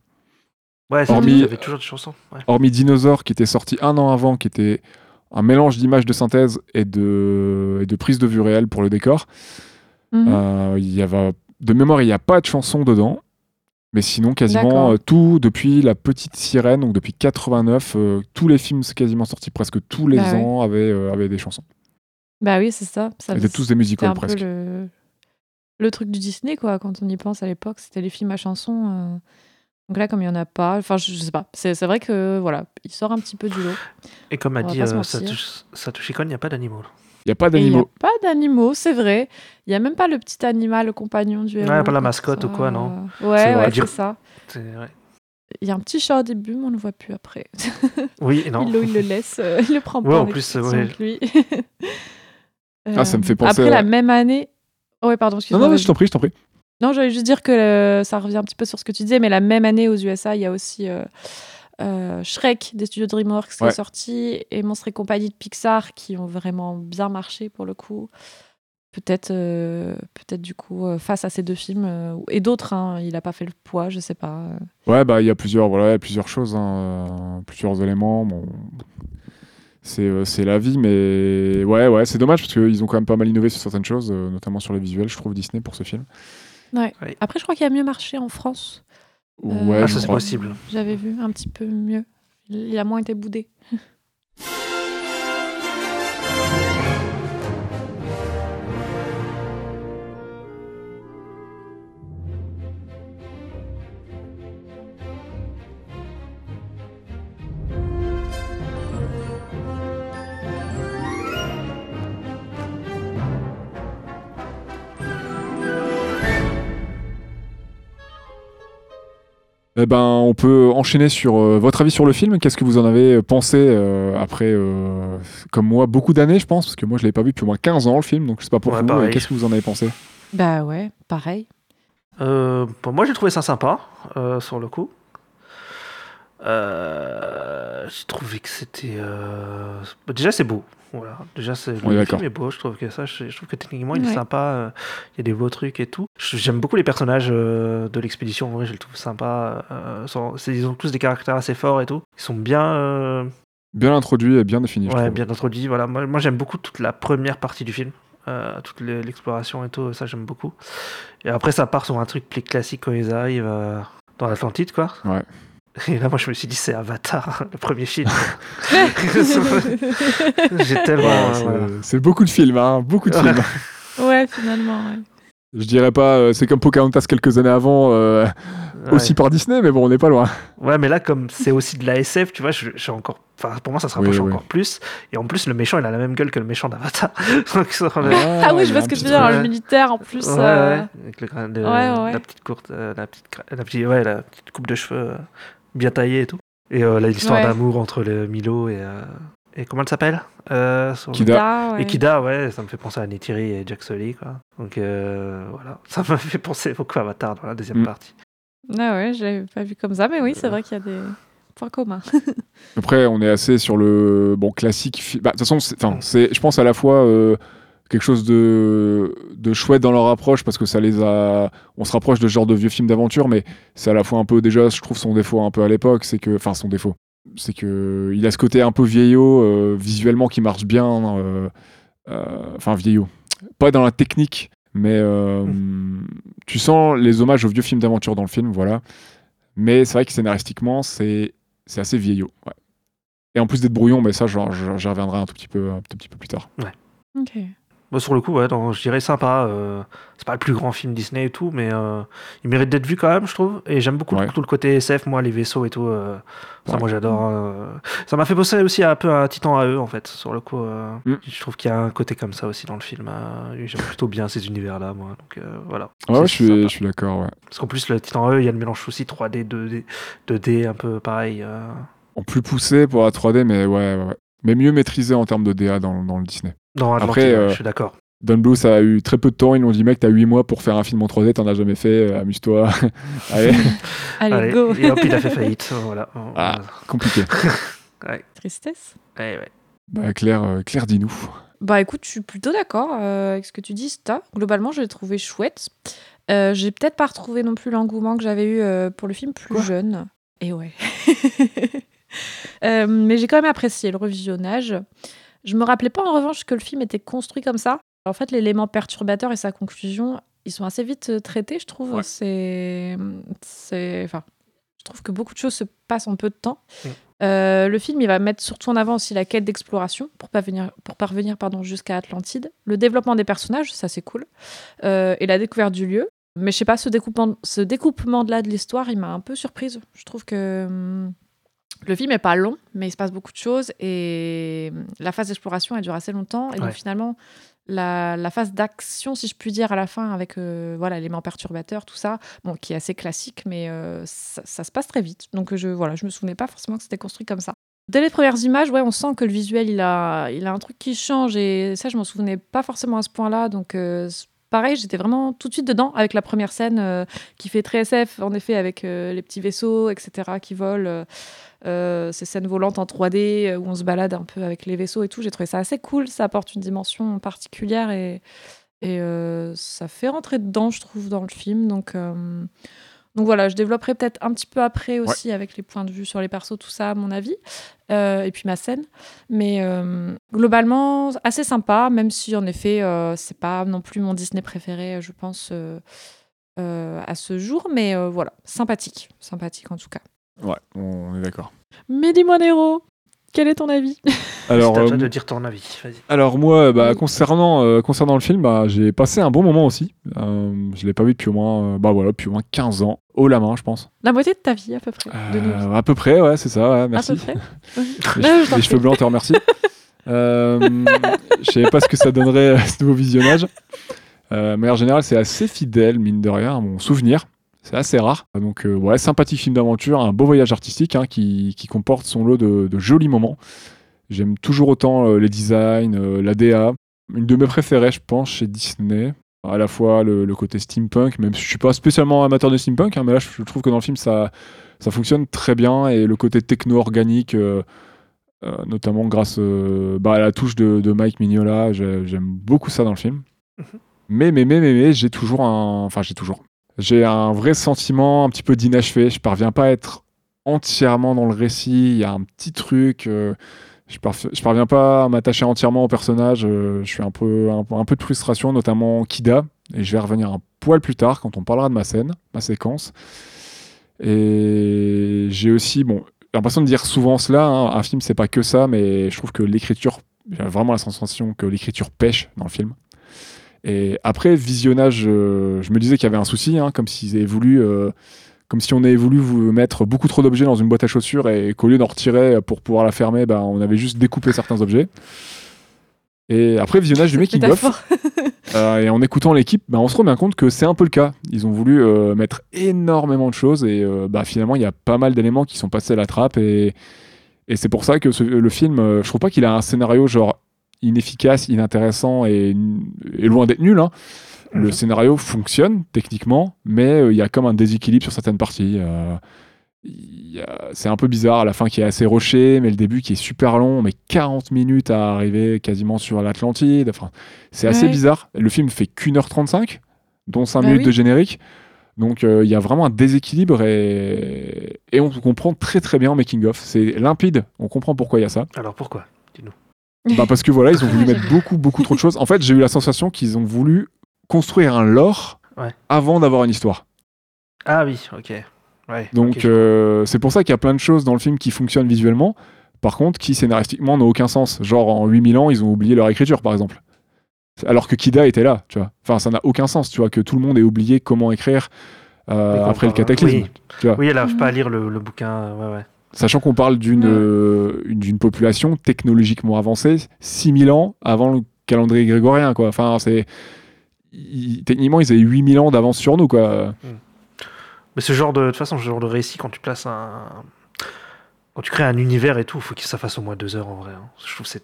Ouais, c'est Hormis- il y avait toujours des chansons. Ouais. Hormis Dinosaur qui était sorti un an avant, qui était un mélange d'images de synthèse et de, et de prise de vue réelle pour le décor. Mhm. Euh, il y avait, de mémoire, il n'y a pas de chanson dedans. Mais sinon, quasiment euh, tout, depuis La Petite Sirène, donc depuis 89, euh, tous les films quasiment sortis presque tous les Bah ans avaient, euh, avaient des chansons. Bah oui, c'est ça. ça C'était tous des musicals un peu presque. le, le truc du Disney, quoi, quand on y pense à l'époque. C'était les films à chansons. euh. Donc là, comme il n'y en a pas, enfin, je, je sais pas. C'est c'est vrai que, voilà, il sort un petit peu du lot. Et comme a On dit euh, Satoshi Kon, il n'y a pas d'animaux. Il n'y a pas Et il n'y a d'animaux. pas d'animaux, c'est vrai. Il n'y a même pas le petit animal, le compagnon du héros. pas la mascotte ou quoi, non Ouais, ouais, C'est ça. C'est- ouais. Il y a un petit chat au début, mais on ne le voit plus après. Oui, non. il, le, il le laisse, euh, il le prend Ouais, pas en en plus, ouais. avec lui. Ah, ça me Euh, fait penser Après, à- la même année... Oh, ouais, pardon, Non, excuse-moi. non, vas-y. je t'en prie, je t'en prie. Non, j'allais juste dire que euh, ça revient un petit peu sur ce que tu disais, mais la même année aux USA, il y a aussi euh, Shrek des studios DreamWorks qui Ouais. est sorti et Monstres et compagnie de Pixar qui ont vraiment bien marché pour le coup. Peut-être, euh, peut-être du coup, euh, face à ces deux films euh, et d'autres, hein, il n'a pas fait le poids, je sais pas. Ouais, bah il y a plusieurs, voilà, il y a plusieurs choses, hein, euh, plusieurs éléments. Bon, c'est euh, c'est la vie, mais ouais, ouais, c'est dommage parce qu'ils ont quand même pas mal innové sur certaines choses, euh, notamment sur les visuels, je trouve Disney pour ce film. Ouais. Après, je crois qu'il a mieux marché en France. Euh, Ouais, Ah, ça c'est possible. J'avais vu un petit peu mieux. Il a moins été boudé. Eh ben, on peut enchaîner sur euh, votre avis sur le film. Qu'est-ce que vous en avez pensé euh, après, euh, comme moi, beaucoup d'années, je pense, parce que moi, je l'avais pas vu depuis au moins 15 ans le film, donc je sais pas pour Ouais, vous. Qu'est-ce que vous en avez pensé? Bah ouais, pareil. Euh, bon, moi j'ai trouvé ça sympa euh, sur le coup. Euh, j'ai trouvé que c'était euh, déjà c'est beau. Voilà. Déjà c'est est le film est beau. Je trouve que ça, je, je trouve que techniquement il est Ouais. sympa. euh, Il y a des beaux trucs et tout. J'aime beaucoup les personnages euh, de l'expédition. En vrai, je le trouve sympa. euh, sont- c'est- ils ont tous des caractères assez forts et tout. Ils sont bien. euh, Bien introduit et bien défini. je Ouais, bien introduit. Voilà. Moi, moi, j'aime beaucoup toute la première partie du film. Euh, toute le- l'exploration et tout, ça j'aime beaucoup. Et après, ça part sur un truc plus classique quand ils arrivent euh, dans l'Atlantide, quoi. Ouais. Et là, moi, je me suis dit, c'est Avatar, le premier film. J'ai tellement. Ouais, euh, c'est- beaucoup de films, hein, beaucoup de films. ouais, finalement, ouais. Je dirais pas, euh, c'est comme Pocahontas quelques années avant, euh, Ouais. aussi par Disney, mais bon, on n'est pas loin. Ouais, mais là, comme c'est aussi de la SF, tu vois, suis encore. Enfin, pour moi, ça se rapproche Oui, oui. encore plus. Et en plus, le méchant, il a la même gueule que le méchant d'Avatar. Ah oui, je vois ce que tu veux dire, le militaire en plus. Ouais, euh, ouais, avec le crâne de- ouais, ouais. la petite courte, euh, la petite, la petite, ouais, la petite coupe de cheveux euh, bien taillée et tout. Et euh, là, l'histoire Ouais. d'amour entre le Milo et euh, et comment elle s'appelle euh, Kida. Kida, ouais. Et Kida, ouais, ça me fait penser à Neytiri et Jack Sully, quoi. Donc euh, voilà, ça m'a fait penser beaucoup à Avatar dans la deuxième Mm. partie. Ah ouais, je l'avais pas vu comme ça, mais oui, c'est vrai qu'il y a des points communs. Après, on est assez sur le bon classique. bah, De toute façon, c'est- enfin, c'est, je pense à la fois euh, quelque chose de, de chouette dans leur approche parce que ça les a. On se rapproche de ce genre de vieux films d'aventure, mais c'est à la fois un peu déjà, je trouve son défaut un peu à l'époque, c'est que, enfin, son défaut, c'est que il a ce côté un peu vieillot euh, visuellement qui marche bien. euh, euh, Enfin, vieillot, pas dans la technique. Mais euh, tu sens les hommages aux vieux films d'aventure dans le film, voilà. Mais c'est vrai que scénaristiquement, c'est c'est assez vieillot. ouais. Et en plus d'être brouillon, mais ça, j'y reviendrai un tout petit peu, un tout petit peu plus tard. Ok. Bah, sur le coup, ouais, donc, je dirais sympa. euh, c'est pas le plus grand film Disney et tout, mais euh, il mérite d'être vu quand même, je trouve. Et j'aime beaucoup Ouais. tout le côté SF, moi, les vaisseaux et tout. euh, ça, Ouais. moi, j'adore. euh. Ça m'a fait penser aussi un peu à Titan à eux, en fait, sur le coup. euh, Mm. Je trouve qu'il y a un côté comme ça aussi dans le film. J'aime plutôt bien ces univers-là, moi. Donc voilà. Ouais, je suis, je suis d'accord, ouais. Parce qu'en plus, le Titan à eux, il y a le mélange aussi 3D, 2D, 2D un peu pareil. En plus poussé pour la 3D, mais ouais, ouais, ouais. Mais mieux maîtrisé en termes de DA dans, dans le Disney. Non, Atlantide, Après, euh, je suis d'accord. Don Bluth a eu très peu de temps. Ils lui ont dit, mec, t'as 8 mois pour faire un film en 3D, t'en as jamais fait, euh, amuse-toi. Allez, Allez, Allez, go. Et hop, il a fait faillite. Voilà. Ah. compliqué. Tristesse. Ouais, ouais. Bah, Claire, euh, Claire dis-nous. Bah écoute, je suis plutôt d'accord euh, avec ce que tu dis, Sta. Globalement, je l'ai trouvé chouette. Euh, j'ai peut-être pas retrouvé non plus l'engouement que j'avais eu euh, pour le film plus Quoi jeune. Et ouais. Euh, mais j'ai quand même apprécié le revisionnage. Je me rappelais pas en revanche que le film était construit comme ça. En fait, l'élément perturbateur et sa conclusion, ils sont assez vite euh, traités, je trouve. Ouais. C'est, c'est, enfin, je trouve que beaucoup de choses se passent en peu de temps. Mm. Euh, le film, il va mettre surtout en avant aussi la quête d'exploration pour parvenir, pour parvenir pardon, jusqu'à Atlantide. Le développement des personnages, ça c'est cool. Euh, et la découverte du lieu. Mais je sais pas, ce découpement, ce découpement de là de l'histoire, il m'a un peu surprise. Je trouve que hum, le film est pas long, mais il se passe beaucoup de choses et la phase d'exploration, elle dure assez longtemps. Et donc finalement, la, la phase d'action, si je puis dire, à la fin, avec euh, voilà l'élément perturbateur, tout ça, bon, qui est assez classique, mais euh, ça, ça se passe très vite. Donc je voilà, je me souvenais pas forcément que c'était construit comme ça. Dès les premières images, ouais, on sent que le visuel, il a, il a un truc qui change et ça, je m'en souvenais pas forcément à ce point-là. Donc euh, pareil, j'étais vraiment tout de suite dedans avec la première scène euh, qui fait très SF, en effet, avec euh, les petits vaisseaux, etc., qui volent. euh, ces scènes volantes en 3D euh, où on se balade un peu avec les vaisseaux et tout. J'ai trouvé ça assez cool. Ça apporte une dimension particulière et, et ça fait rentrer dedans, je trouve, dans le film. Donc, donc voilà, je développerai peut-être un petit peu après aussi avec les points de vue sur les persos, tout ça, à mon avis. Euh, et puis ma scène. Mais euh, globalement, assez sympa, même si en effet, euh, c'est pas non plus mon Disney préféré, je pense, euh, euh, à ce jour. Mais euh, voilà, sympathique. Sympathique en tout cas. Ouais, on est d'accord. Mais dis-moi, Nero, quel est ton avis? Alors, C'est à toi euh, de dire ton avis. Alors moi, bah, Oui. concernant, euh, concernant le film, bah, j'ai passé un bon moment aussi. Euh, je l'ai pas vu depuis au moins, euh, bah voilà, depuis au moins 15 ans, haut la main, je pense. La moitié de ta vie, à peu près. de nos vies. Euh, à peu près, ouais, c'est ça. ouais, merci. À peu près. Les, Non, je t'en les prie. cheveux blancs, te remercie. euh, je savais pas ce que ça donnerait à ce nouveau visionnage. Euh, mais en général, c'est assez fidèle, mine de rien, à mon souvenir. C'est assez rare. Donc, euh, ouais, sympathique film d'aventure, un beau voyage artistique hein, qui, qui comporte son lot de, de jolis moments. J'aime toujours autant euh, les designs, euh, la DA. Une de mes préférées, je pense, chez Disney. À la fois le, le côté steampunk, même si je suis pas spécialement amateur de steampunk, hein, mais là, je trouve que dans le film, ça, ça fonctionne très bien. Et le côté techno-organique, euh, notamment grâce bah, à la touche de, de Mike Mignola, j'ai- j'aime beaucoup ça dans le film. Mais, mais, mais, mais, mais j'ai toujours un. Enfin, j'ai toujours. J'ai un vrai sentiment un petit peu d'inachevé. Je parviens pas à être entièrement dans le récit. Il y a un petit truc. euh, je, parf- parviens pas à m'attacher entièrement au personnage. euh, je suis un peu, un, peu- de frustration, notamment Kida. Et je vais revenir un poil plus tard quand on parlera de ma scène, ma séquence. Et j'ai aussi, bon, l'impression de dire souvent cela. hein, un film, c'est pas que ça, mais je trouve que l'écriture, j'ai vraiment la sensation que l'écriture pêche dans le film. Et après visionnage, euh, je me disais qu'il y avait un souci, hein, comme s'ils avaient voulu, euh, comme si on avait voulu vous mettre beaucoup trop d'objets dans une boîte à chaussures et qu'au lieu d'en retirer pour pouvoir la fermer, ben, on avait juste découpé certains objets. Et après visionnage du making of, euh, et en écoutant l'équipe, bah, on se rend bien compte que c'est un peu le cas. Ils ont voulu euh, mettre énormément de choses et euh, bah, finalement il y a pas mal d'éléments qui sont passés à la trappe et, et c'est pour ça que ce- le film, je trouve pas qu'il a un scénario genre inefficace, inintéressant et, et loin d'être nul. hein. Le Mhm. scénario fonctionne techniquement, mais euh, il y a comme un déséquilibre sur certaines parties. Euh, c'est un peu bizarre à la fin qui est assez roché, mais le début qui est super long, mais 40 minutes à arriver quasiment sur l'Atlantide. Enfin, c'est assez Ouais. bizarre. Le film fait qu'une heure 35, dont 5 Bah minutes oui. de générique. Donc euh, il y a vraiment un déséquilibre et, et on comprend très très bien en making of. C'est limpide, on comprend pourquoi il y a ça. Alors pourquoi Dis-nous? Bah parce que voilà, ils ont voulu mettre beaucoup beaucoup trop de choses. En fait, j'ai eu la sensation qu'ils ont voulu construire un lore Ouais. avant d'avoir une histoire. Ah oui, ok. Ouais, Donc euh, c'est pour ça qu'il y a plein de choses dans le film qui fonctionnent visuellement, par contre qui scénaristiquement n'ont aucun sens. Genre en 8000 ans, ils ont oublié leur écriture par exemple. Alors que Kida était là, tu vois. Enfin, ça n'a aucun sens, tu vois, que tout le monde ait oublié comment écrire euh, après le parle- cataclysme. Oui, tu vois. oui elle n'arrive pas à lire le, le bouquin. Ouais, ouais. Sachant qu'on parle d'une euh, population technologiquement avancée 6000 ans avant le calendrier grégorien, quoi. Enfin, c'est. Techniquement, ils avaient 8000 ans d'avance sur nous, quoi. Mais ce genre de, de toute façon, ce genre de récit, quand tu places un, quand tu crées un univers et tout, il faut que ça fasse au moins deux heures en vrai. hein. Je trouve que c'est,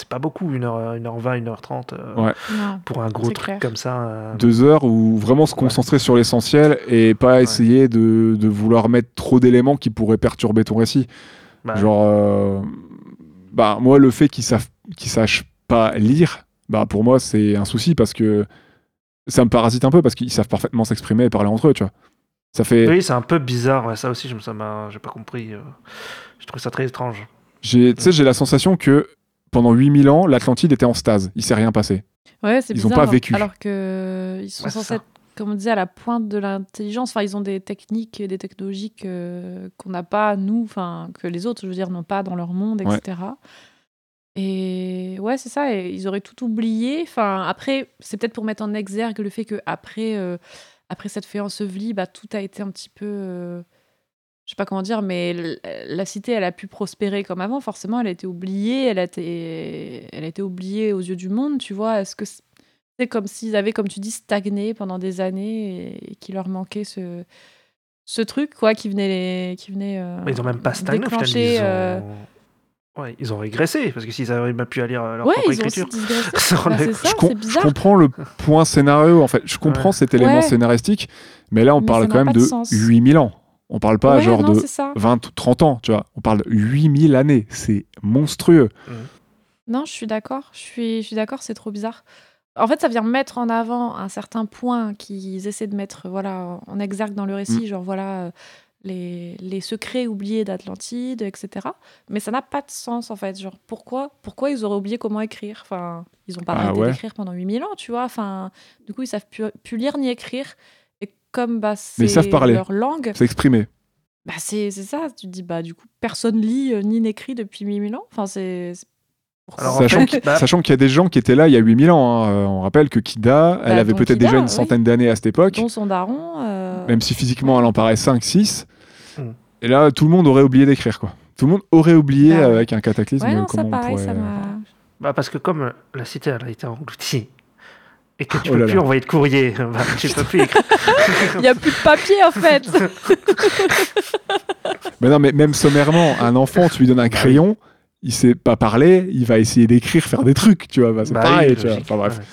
c'est, pas beaucoup, 1h, 1h20, 1h30 euh, Ouais. Pour un gros truc clair. comme ça. euh, Deux heures où vraiment se concentrer sur l'essentiel et pas essayer de, de vouloir mettre trop d'éléments qui pourraient perturber ton récit. bah, Genre, euh, bah, moi, le fait qu'ils savent, qu'ils sachent pas lire, bah, pour moi, c'est un souci parce que ça me parasite un peu parce qu'ils savent parfaitement s'exprimer et parler entre eux, tu vois. Ça fait. Oui, c'est un peu bizarre. ouais, ça aussi, je me, ça m'a, j'ai pas compris. euh, je trouve ça très étrange. J'ai, tu sais, j'ai la sensation que pendant 8000 ans, l'Atlantide était en stase. Il s'est rien passé. Ouais, Ils ont bizarre, pas alors- vécu. Alors que ils sont Ouais, censés être, comme on disait, à la pointe de l'intelligence. Enfin, ils ont des techniques et des technologies que- qu'on n'a pas, nous, enfin, que les autres, je veux dire, n'ont pas dans leur monde, Ouais. etc. Et ouais, c'est ça. Et ils auraient tout oublié. Enfin, après, c'est peut-être pour mettre en exergue le fait que après, euh, après cette fait ensevelie, bah, tout a été un petit peu. euh, je sais pas comment dire, mais la cité, elle a pu prospérer comme avant. Forcément, elle a été oubliée, elle a été, elle a été oubliée aux yeux du monde, tu vois. Est-ce que c'est comme s'ils avaient, comme tu dis, stagné pendant des années et, et qu'il leur manquait ce, ce truc, quoi, qui venait, les, qui venait euh, Mais ils ont même pas stagné, déclencher, ils ont... euh, Ouais, ils ont régressé, parce que s'ils avaient même pu lire euh, leur Ouais, propre écriture. Bah, ça, je, com- c'est je bizarre. comprends le point scénario, en fait. Je comprends Ouais. cet élément Ouais. scénaristique, mais là, on Mais parle quand même pas de de sens. 8000 ans. On parle pas Ouais, genre non, de c'est ça. 20 ou 30 ans, tu vois. On parle de 8000 années. C'est monstrueux. Non, je suis d'accord. Je suis, je suis d'accord, c'est trop bizarre. En fait, ça vient mettre en avant un certain point qu'ils essaient de mettre voilà, en exergue dans le récit, genre voilà les, les secrets oubliés d'Atlantide, etc. Mais ça n'a pas de sens en fait. Genre pourquoi, pourquoi ils auraient oublié comment écrire? Enfin, ils ont pas Ah arrêté ouais. d'écrire pendant 8000 ans, tu vois. Enfin, du coup, ils savent plus, plus lire ni écrire. Comme bah, c'est Mais ils savent parler. leur langue, C'est exprimé. bah, c'est c'est ça. Tu te dis, bah, du coup, personne lit euh, ni n'écrit depuis 8000 ans. Enfin, c'est. Alors, Sachant qu'il bah- sachant qu'il y a des gens qui étaient là il y a 8000 ans. hein. Euh, On rappelle que Kida, elle Bah, avait peut-être Kida, déjà une oui. centaine d'années à cette époque. dont son daron. euh, même si physiquement elle en paraît 5, 6. Mm. Et là, tout le monde aurait oublié d'écrire, quoi. Tout le monde aurait oublié Bah ouais. avec un cataclysme. Ouais, non, comment ça on pareil, pourrait- ça m'a. Bah, parce que comme euh, la cité elle a été engloutie et que tu Oh peux là plus là. envoyer de courrier, bah, tu peux plus écrire. Il n'y a plus de papier en fait. Mais non, mais même sommairement, un enfant, tu lui donnes un crayon, il sait pas parler, il va essayer d'écrire, faire des trucs, tu vois. Bah, c'est Bah pareil, oui, tu vois. logique, Enfin bref, ouais.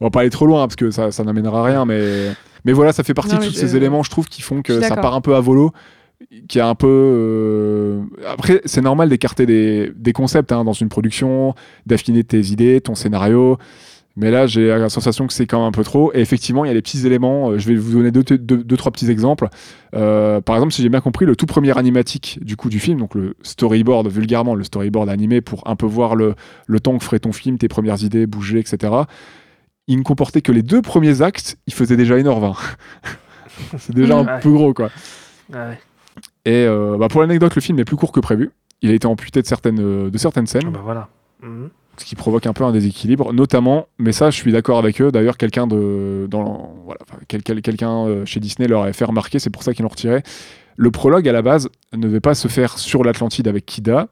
on va pas aller trop loin parce que ça, ça n'amènera à rien, mais mais voilà, ça fait partie Non, de tous ces éléments, je trouve, qui font que ça part un peu à volo, qui est un peu. euh, Après, c'est normal d'écarter des, des concepts hein, dans une production, d'affiner tes idées, ton scénario. Mais là, j'ai la sensation que c'est quand même un peu trop. Et effectivement, il y a des petits éléments. euh, Je vais vous donner deux, deux, deux, trois petits exemples. Euh, par exemple, si j'ai bien compris, le tout premier animatique du coup du film, donc le storyboard, vulgairement le storyboard animé pour un peu voir le, le temps que ferait ton film, tes premières idées, bouger, etc. Il ne comportait que les deux premiers actes. Il faisait déjà 1h20. c'est déjà un Ouais. peu gros, quoi. Ouais. Et euh, bah, pour l'anecdote, le film est plus court que prévu. Il a été amputé de certaines, de certaines scènes Ah bah voilà. Mhm. Ce qui provoque un peu un déséquilibre, notamment, mais ça je suis d'accord avec eux, d'ailleurs quelqu'un de dans voilà, enfin, quel- quel- quelqu'un euh, chez Disney leur avait fait remarquer, c'est pour ça qu'ils l'ont retiré. Le prologue à la base ne devait pas se faire sur l'Atlantide avec Kida,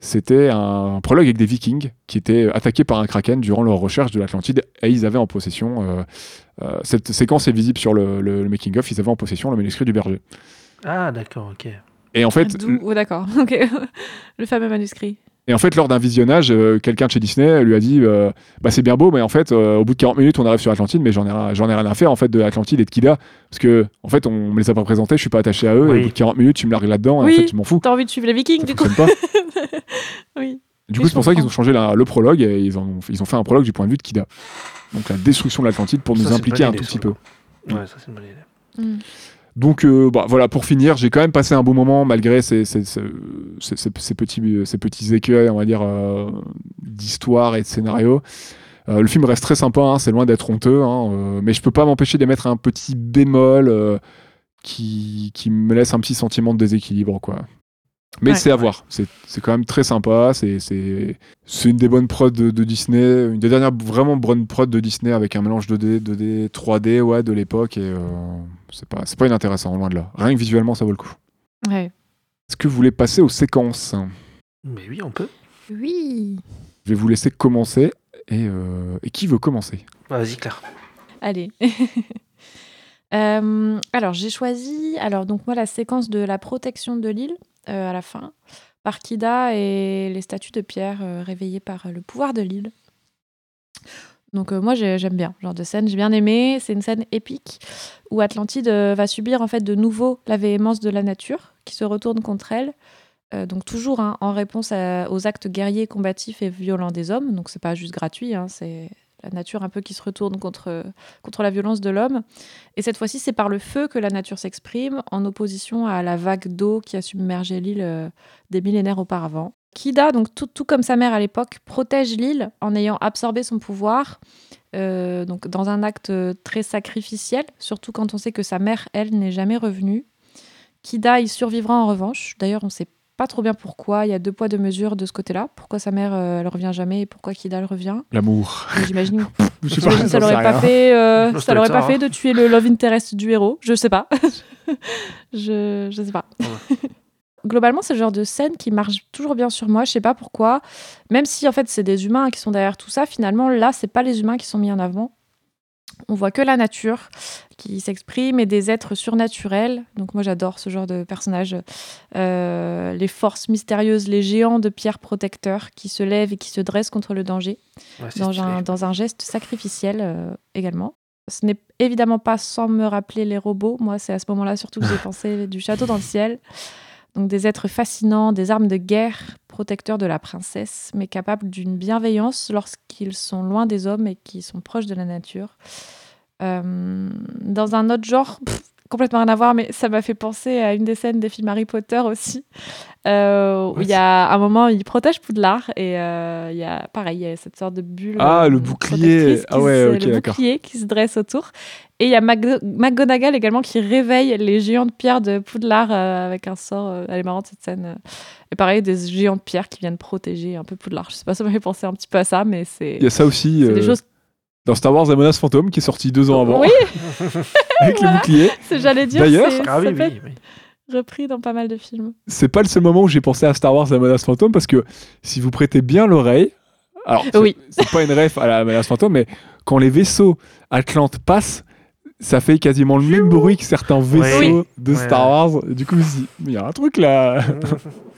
c'était un prologue avec des Vikings qui étaient attaqués par un kraken durant leur recherche de l'Atlantide et ils avaient en possession euh, euh, cette séquence est visible sur le, le- le making of, ils avaient en possession le manuscrit du berger. Ah d'accord, ok. Et en fait, D'où- oh, d'accord. Ok. le fameux manuscrit. Et en fait, lors d'un visionnage, euh, quelqu'un de chez Disney lui a dit euh, bah, C'est bien beau, mais en fait, euh, au bout de 40 minutes, on arrive sur Atlantide, mais j'en ai, rien- j'en ai rien à faire en fait de Atlantide et de Kida. Parce que, en fait, on me les a pas présentés, je suis pas attaché à eux, et au bout de 40 minutes, tu me largues là-dedans, et en fait, je m'en fous. T'as envie de suivre les Vikings Ça du coup pas. Oui. Du coup, c'est pour ça qu'ils ont changé la- le prologue et ils ont, ils ont fait un prologue du point de vue de Kida. Donc la destruction de l'Atlantide pour Ça, nous impliquer un tout petit peu. Ouais, ça c'est une bonne idée. Mm. Donc euh, bah, voilà, pour finir, j'ai quand même passé un bon moment malgré ces, ces petits, écueils, on va dire, euh, d'histoire et de scénario. Euh, le film reste très sympa, hein, c'est loin d'être honteux, hein, euh, mais je peux pas m'empêcher d'émettre un petit bémol euh, qui me laisse un petit sentiment de déséquilibre. quoi. Mais Ouais. c'est à voir, c'est c'est quand même très sympa, c'est c'est- c'est une des bonnes prods de, de Disney, une des dernières vraiment bonnes prods de Disney avec un mélange 2D, 2D, 3D ouais, de l'époque, et euh, c'est pas, c'est pas inintéressant, loin de là. Rien que visuellement, ça vaut le coup. Ouais. Est-ce que vous voulez passer aux séquences? Mais oui, on peut. Oui. Je vais vous laisser commencer, et, euh, et qui veut commencer? Bah, Vas-y Claire. Allez. Euh, alors, j'ai choisi, alors donc moi, la séquence de la protection de l'île à la fin, par Kida et les statues de pierre euh, réveillées par euh, le pouvoir de l'île. Donc euh, moi j'ai- j'aime bien genre de scène, j'ai bien aimé. C'est une scène épique où Atlantide euh, va subir en fait de nouveau la véhémence de la nature qui se retourne contre elle. Euh, donc toujours hein, en réponse aux actes guerriers, combatifs et violents des hommes. Donc c'est pas juste gratuit, hein, c'est la nature un peu qui se retourne contre, contre la violence de l'homme. Et cette fois-ci, c'est par le feu que la nature s'exprime, en opposition à la vague d'eau qui a submergé l'île euh, des millénaires auparavant. Kida, donc tout, comme sa mère à l'époque, protège l'île en ayant absorbé son pouvoir, euh, donc dans un acte très sacrificiel, surtout quand on sait que sa mère, elle, n'est jamais revenue. Kida y survivra en revanche. D'ailleurs, on ne sait pas trop bien pourquoi. Il y a deux poids, deux mesures de ce côté-là. Pourquoi sa mère, euh, elle revient jamais et pourquoi Kida, elle revient. L'amour. J'imagine que ça sais l'aurait pas fait, euh, Non, ça l'aurait pas fait de tuer le love interest du héros. Je sais pas. je, je sais pas. globalement, c'est le genre de scène qui marche toujours bien sur moi. Je sais pas pourquoi. Même si en fait c'est des humains qui sont derrière tout ça, finalement là, c'est pas les humains qui sont mis en avant. On voit que la nature qui s'exprime et des êtres surnaturels. Donc moi j'adore ce genre de personnages. Euh, les forces mystérieuses, les géants de pierre protecteurs qui se lèvent et qui se dressent contre le danger Ouais, c'est dans stylé. un, dans un geste sacrificiel euh, également. Ce n'est évidemment pas sans me rappeler les robots. Moi, c'est à ce moment-là surtout que j'ai pensé du château dans le ciel. Donc des êtres fascinants, des armes de guerre, protecteurs de la princesse, mais capables d'une bienveillance lorsqu'ils sont loin des hommes et qui sont proches de la nature. Euh, dans un autre genre, complètement rien à voir, mais ça m'a fait penser à une des scènes des films Harry Potter aussi, euh, où il y a un moment, il protège Poudlard et euh, il y a pareil, il y a cette sorte de bulle. Ah, euh, le bouclier. Ah ouais, se- le bouclier qui se dresse autour. Et il y a Mag- McGonagall également qui réveille les géants de pierre de Poudlard euh, avec un sort. elle est marrante cette scène. Et pareil, des géants de pierre qui viennent protéger un peu Poudlard. Je sais pas, ça m'a fait penser un petit peu à ça, mais c'est Il y a ça aussi c'est des choses. dans Star Wars La menace fantôme qui est sorti deux ans avant Oui, avec Voilà. le bouclier. c'est- j'allais dire. D'ailleurs- c'est- Ah ça oui, oui, repris dans pas mal de films. C'est pas le seul moment où j'ai pensé à Star Wars La menace fantôme parce que si vous prêtez bien l'oreille, alors c'est- Oui. c'est pas une ref à la menace fantôme, mais quand les vaisseaux Atlantes passent, ça fait quasiment le même bruit que certains vaisseaux de Ouais, Star ouais. Wars. Du coup, je me suis dit, il y a un truc là.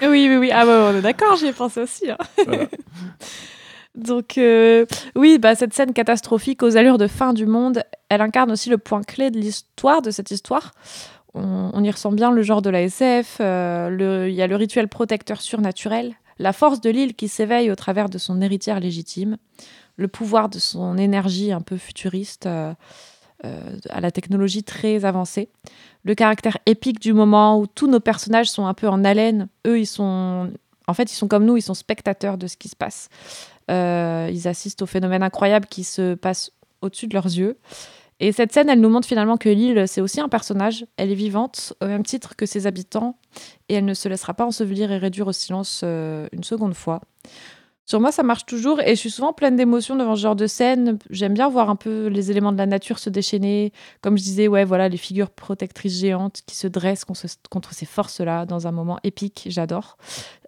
Oui, oui, oui. Ah bah, on est d'accord, j'y ai pensé aussi. hein. Voilà. Donc, euh, oui, bah, cette scène catastrophique aux allures de fin du monde, elle incarne aussi le point clé de l'histoire, de cette histoire. On, y ressent bien le genre de la SF, euh, il y a le rituel protecteur surnaturel, la force de l'île qui s'éveille au travers de son héritière légitime, le pouvoir de son énergie un peu futuriste euh, à la technologie très avancée, le caractère épique du moment où tous nos personnages sont un peu en haleine. Eux, ils sont, en fait, ils sont comme nous, ils sont spectateurs de ce qui se passe. Euh, ils assistent au phénomène incroyable qui se passe au-dessus de leurs yeux. Et cette scène, elle nous montre finalement que l'île, c'est aussi un personnage. Elle est vivante au même titre que ses habitants et elle ne se laissera pas ensevelir et réduire au silence euh, une seconde fois. Sur moi, ça marche toujours et je suis souvent pleine d'émotions devant ce genre de scène. J'aime bien voir un peu les éléments de la nature se déchaîner. Comme je disais, ouais, voilà, les figures protectrices géantes qui se dressent contre, ces forces-là dans un moment épique. J'adore.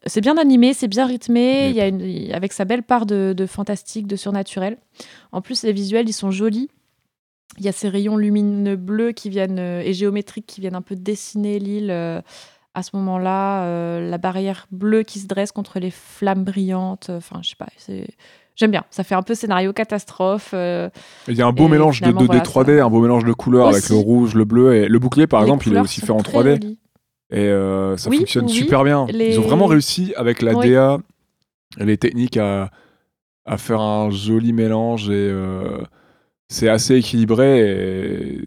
C'est bien animé, c'est bien rythmé, il y a une, avec sa belle part de, de fantastique, de surnaturel. En plus, les visuels, ils sont jolis. Il y a ces rayons lumineux bleus qui viennent euh, et géométriques qui viennent un peu dessiner l'île euh, à ce moment-là. euh, la barrière bleue qui se dresse contre les flammes brillantes. Enfin, je sais pas. J'aime bien. Ça fait un peu scénario catastrophe. euh, Il y a un beau mélange de 2D voilà, 3D, un beau mélange de couleurs avec le rouge, le bleu et le bouclier par les exemple, il est aussi fait en très 3D jolies. et euh, ça Oui, fonctionne oui, super bien. les- Ils ont vraiment réussi avec la Oui. DA et les techniques à, à faire un joli mélange et euh, c'est assez équilibré et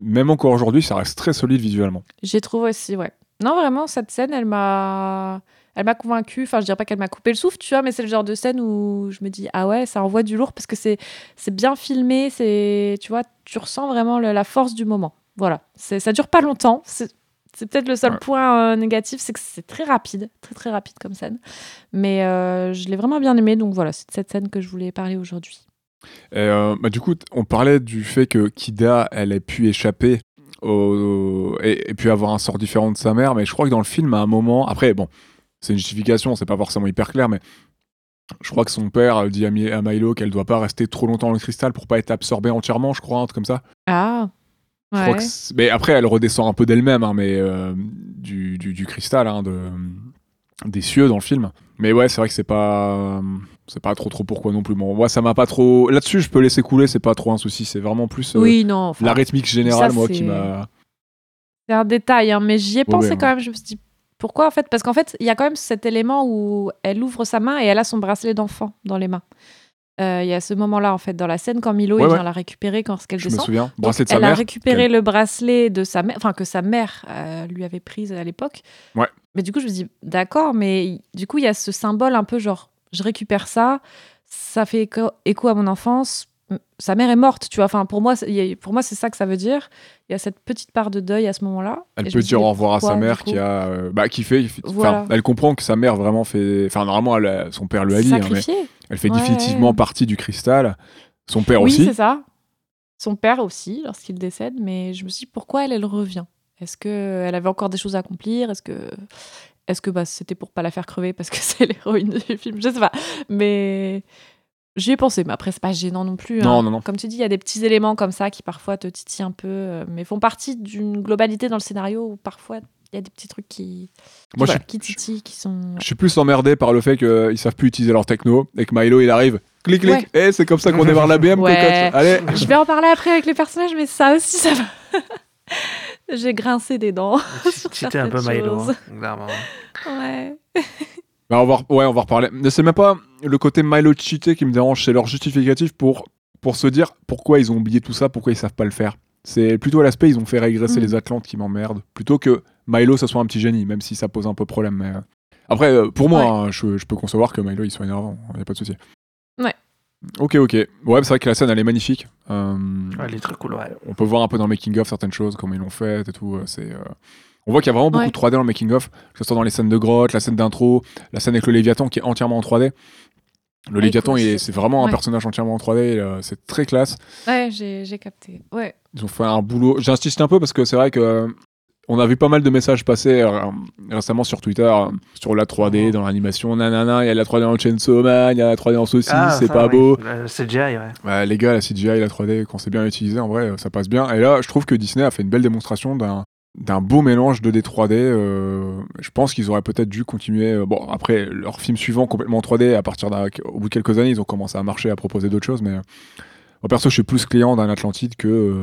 même encore aujourd'hui, ça reste très solide visuellement. J'ai trouvé aussi, ouais. Non, vraiment, cette scène, elle m'a. Elle m'a convaincue. Enfin, je dirais pas qu'elle m'a coupé le souffle, tu vois, mais c'est le genre de scène où je me dis, ah ouais, ça envoie du lourd parce que c'est c'est bien filmé, c'est. Tu vois, tu ressens vraiment le- la force du moment. Voilà. C'est- Ça dure pas longtemps. C'est c'est peut-être le seul Ouais. point euh, négatif, c'est que c'est très rapide, très très rapide comme scène. Mais euh, je l'ai vraiment bien aimé, donc voilà, c'est de cette scène que je voulais parler aujourd'hui. Euh, bah, du coup, on parlait du fait que Kida, elle ait pu échapper au- et, et puis avoir un sort différent de sa mère, mais je crois que dans le film, à un moment, après, bon, c'est une justification, c'est pas forcément hyper clair, mais je crois que son père euh, dit à, à Milo qu'elle doit pas rester trop longtemps dans le cristal pour pas être absorbée entièrement, je crois, un truc comme ça. Ah Je crois que c'est- mais après, elle redescend un peu d'elle-même, hein, mais euh, du, du, du cristal, hein, de, des cieux dans le film. Mais ouais, c'est vrai que c'est pas, c'est pas trop trop pourquoi non plus. Bon, moi, ça m'a pas trop. Là-dessus, je peux laisser couler, c'est pas trop un souci. C'est vraiment plus euh, Oui, non. enfin, la rythmique générale, ça, moi, qui m'a. C'est un détail, hein, mais j'y ai pensé ouais, quand même. Je me suis dit, pourquoi en fait Parce qu'en fait, il y a quand même cet élément où elle ouvre sa main et elle a son bracelet d'enfant dans les mains. Euh, Il y a ce moment-là, en fait, dans la scène, quand Milo Ouais, il vient la récupérer quand elle Je me descend. souviens. Bracelet de sa elle a récupéré le bracelet de sa mère, enfin que sa mère euh, lui avait prise à l'époque. Ouais. Mais du coup, je me dis, d'accord, mais du coup, il y a ce symbole un peu genre, je récupère ça, ça fait écho, écho à mon enfance. Sa mère est morte, tu vois. Enfin, pour moi, pour moi, c'est ça que ça veut dire. Il y a cette petite part de deuil à ce moment-là. Elle peut dire au revoir à sa mère qui a, euh, bah, qui fait, Voilà. elle comprend que sa mère vraiment fait, enfin normalement elle a- son père lui a dit, hein, mais elle fait Ouais, définitivement partie du cristal. Son père oui, aussi. c'est ça. Son père aussi, lorsqu'il décède. Mais je me suis dit, pourquoi elle, elle revient? Est-ce qu'elle avait encore des choses à accomplir? Est-ce que, est-ce que bah, c'était pour pas la faire crever parce que c'est l'héroïne du film? Je sais pas. Mais j'y ai pensé. Mais après, c'est pas gênant non plus. hein. Non, non, non. Comme tu dis, il y a des petits éléments comme ça qui parfois te titillent un peu, euh, mais font partie d'une globalité dans le scénario où parfois il y a des petits trucs qui, qui, Moi, je voilà, suis- qui titillent, qui sont. Je suis plus emmerdé par le fait qu'ils savent plus utiliser leur techno et que Milo il arrive. Clic, clic. Ouais. Eh, c'est comme ça qu'on démarre la BM, Ouais. Allez. Je vais en parler après avec les personnages, mais ça aussi, ça va. J'ai grincé des dents. C'était un peu certaines Milo. choses. hein, clairement. Ouais. Bah, on va, ouais, on va reparler. Mais c'est même pas le côté Milo cheaté qui me dérange, c'est leur justificatif pour, pour se dire pourquoi ils ont oublié tout ça, pourquoi ils savent pas le faire. C'est plutôt l'aspect ils ont fait régresser Mm. les Atlantes qui m'emmerdent, plutôt que Milo ça soit un petit génie, même si ça pose un peu problème. Mais... euh, Après, euh, pour moi, Ouais. hein, je, je peux concevoir que Milo il soit énervant, y a pas de souci. Ouais. Ok, ok. Ouais, c'est vrai que la scène elle est magnifique. Euh, Ouais, elle est très cool, ouais. on peut voir un peu dans le making of certaines choses, comment ils l'ont fait et tout. euh, C'est, euh, On voit qu'il y a vraiment beaucoup Ouais. de 3D dans le making of, que ce soit dans les scènes de grotte, la scène d'intro, la scène avec le Léviathan qui est entièrement en 3D. Le Ouais, Léviathan, cool, il est- c'est- vraiment un personnage entièrement en 3D, euh, c'est très classe. Ouais, j'ai j'ai capté. Ouais. Ils ont fait un boulot. J'insiste un peu parce que c'est vrai que on a vu pas mal de messages passer euh, récemment sur Twitter euh, sur la 3D dans l'animation. Nanana, il y a la 3D en Chainsaw Man, il y a la 3D en saucisse, c'est ça, pas oui. beau. CGI, ouais. Ouais, les gars, la CGI, la 3D, quand c'est bien utilisé, en vrai, ça passe bien. Et là, je trouve que Disney a fait une belle démonstration d'un d'un beau mélange de 2D 3D. euh, je pense qu'ils auraient peut-être dû continuer. euh, bon, après, leur film suivant complètement en 3D, à partir d'un, au bout de quelques années, ils ont commencé à marcher, à proposer d'autres choses. Mais euh, moi, perso, je suis plus client d'un Atlantide que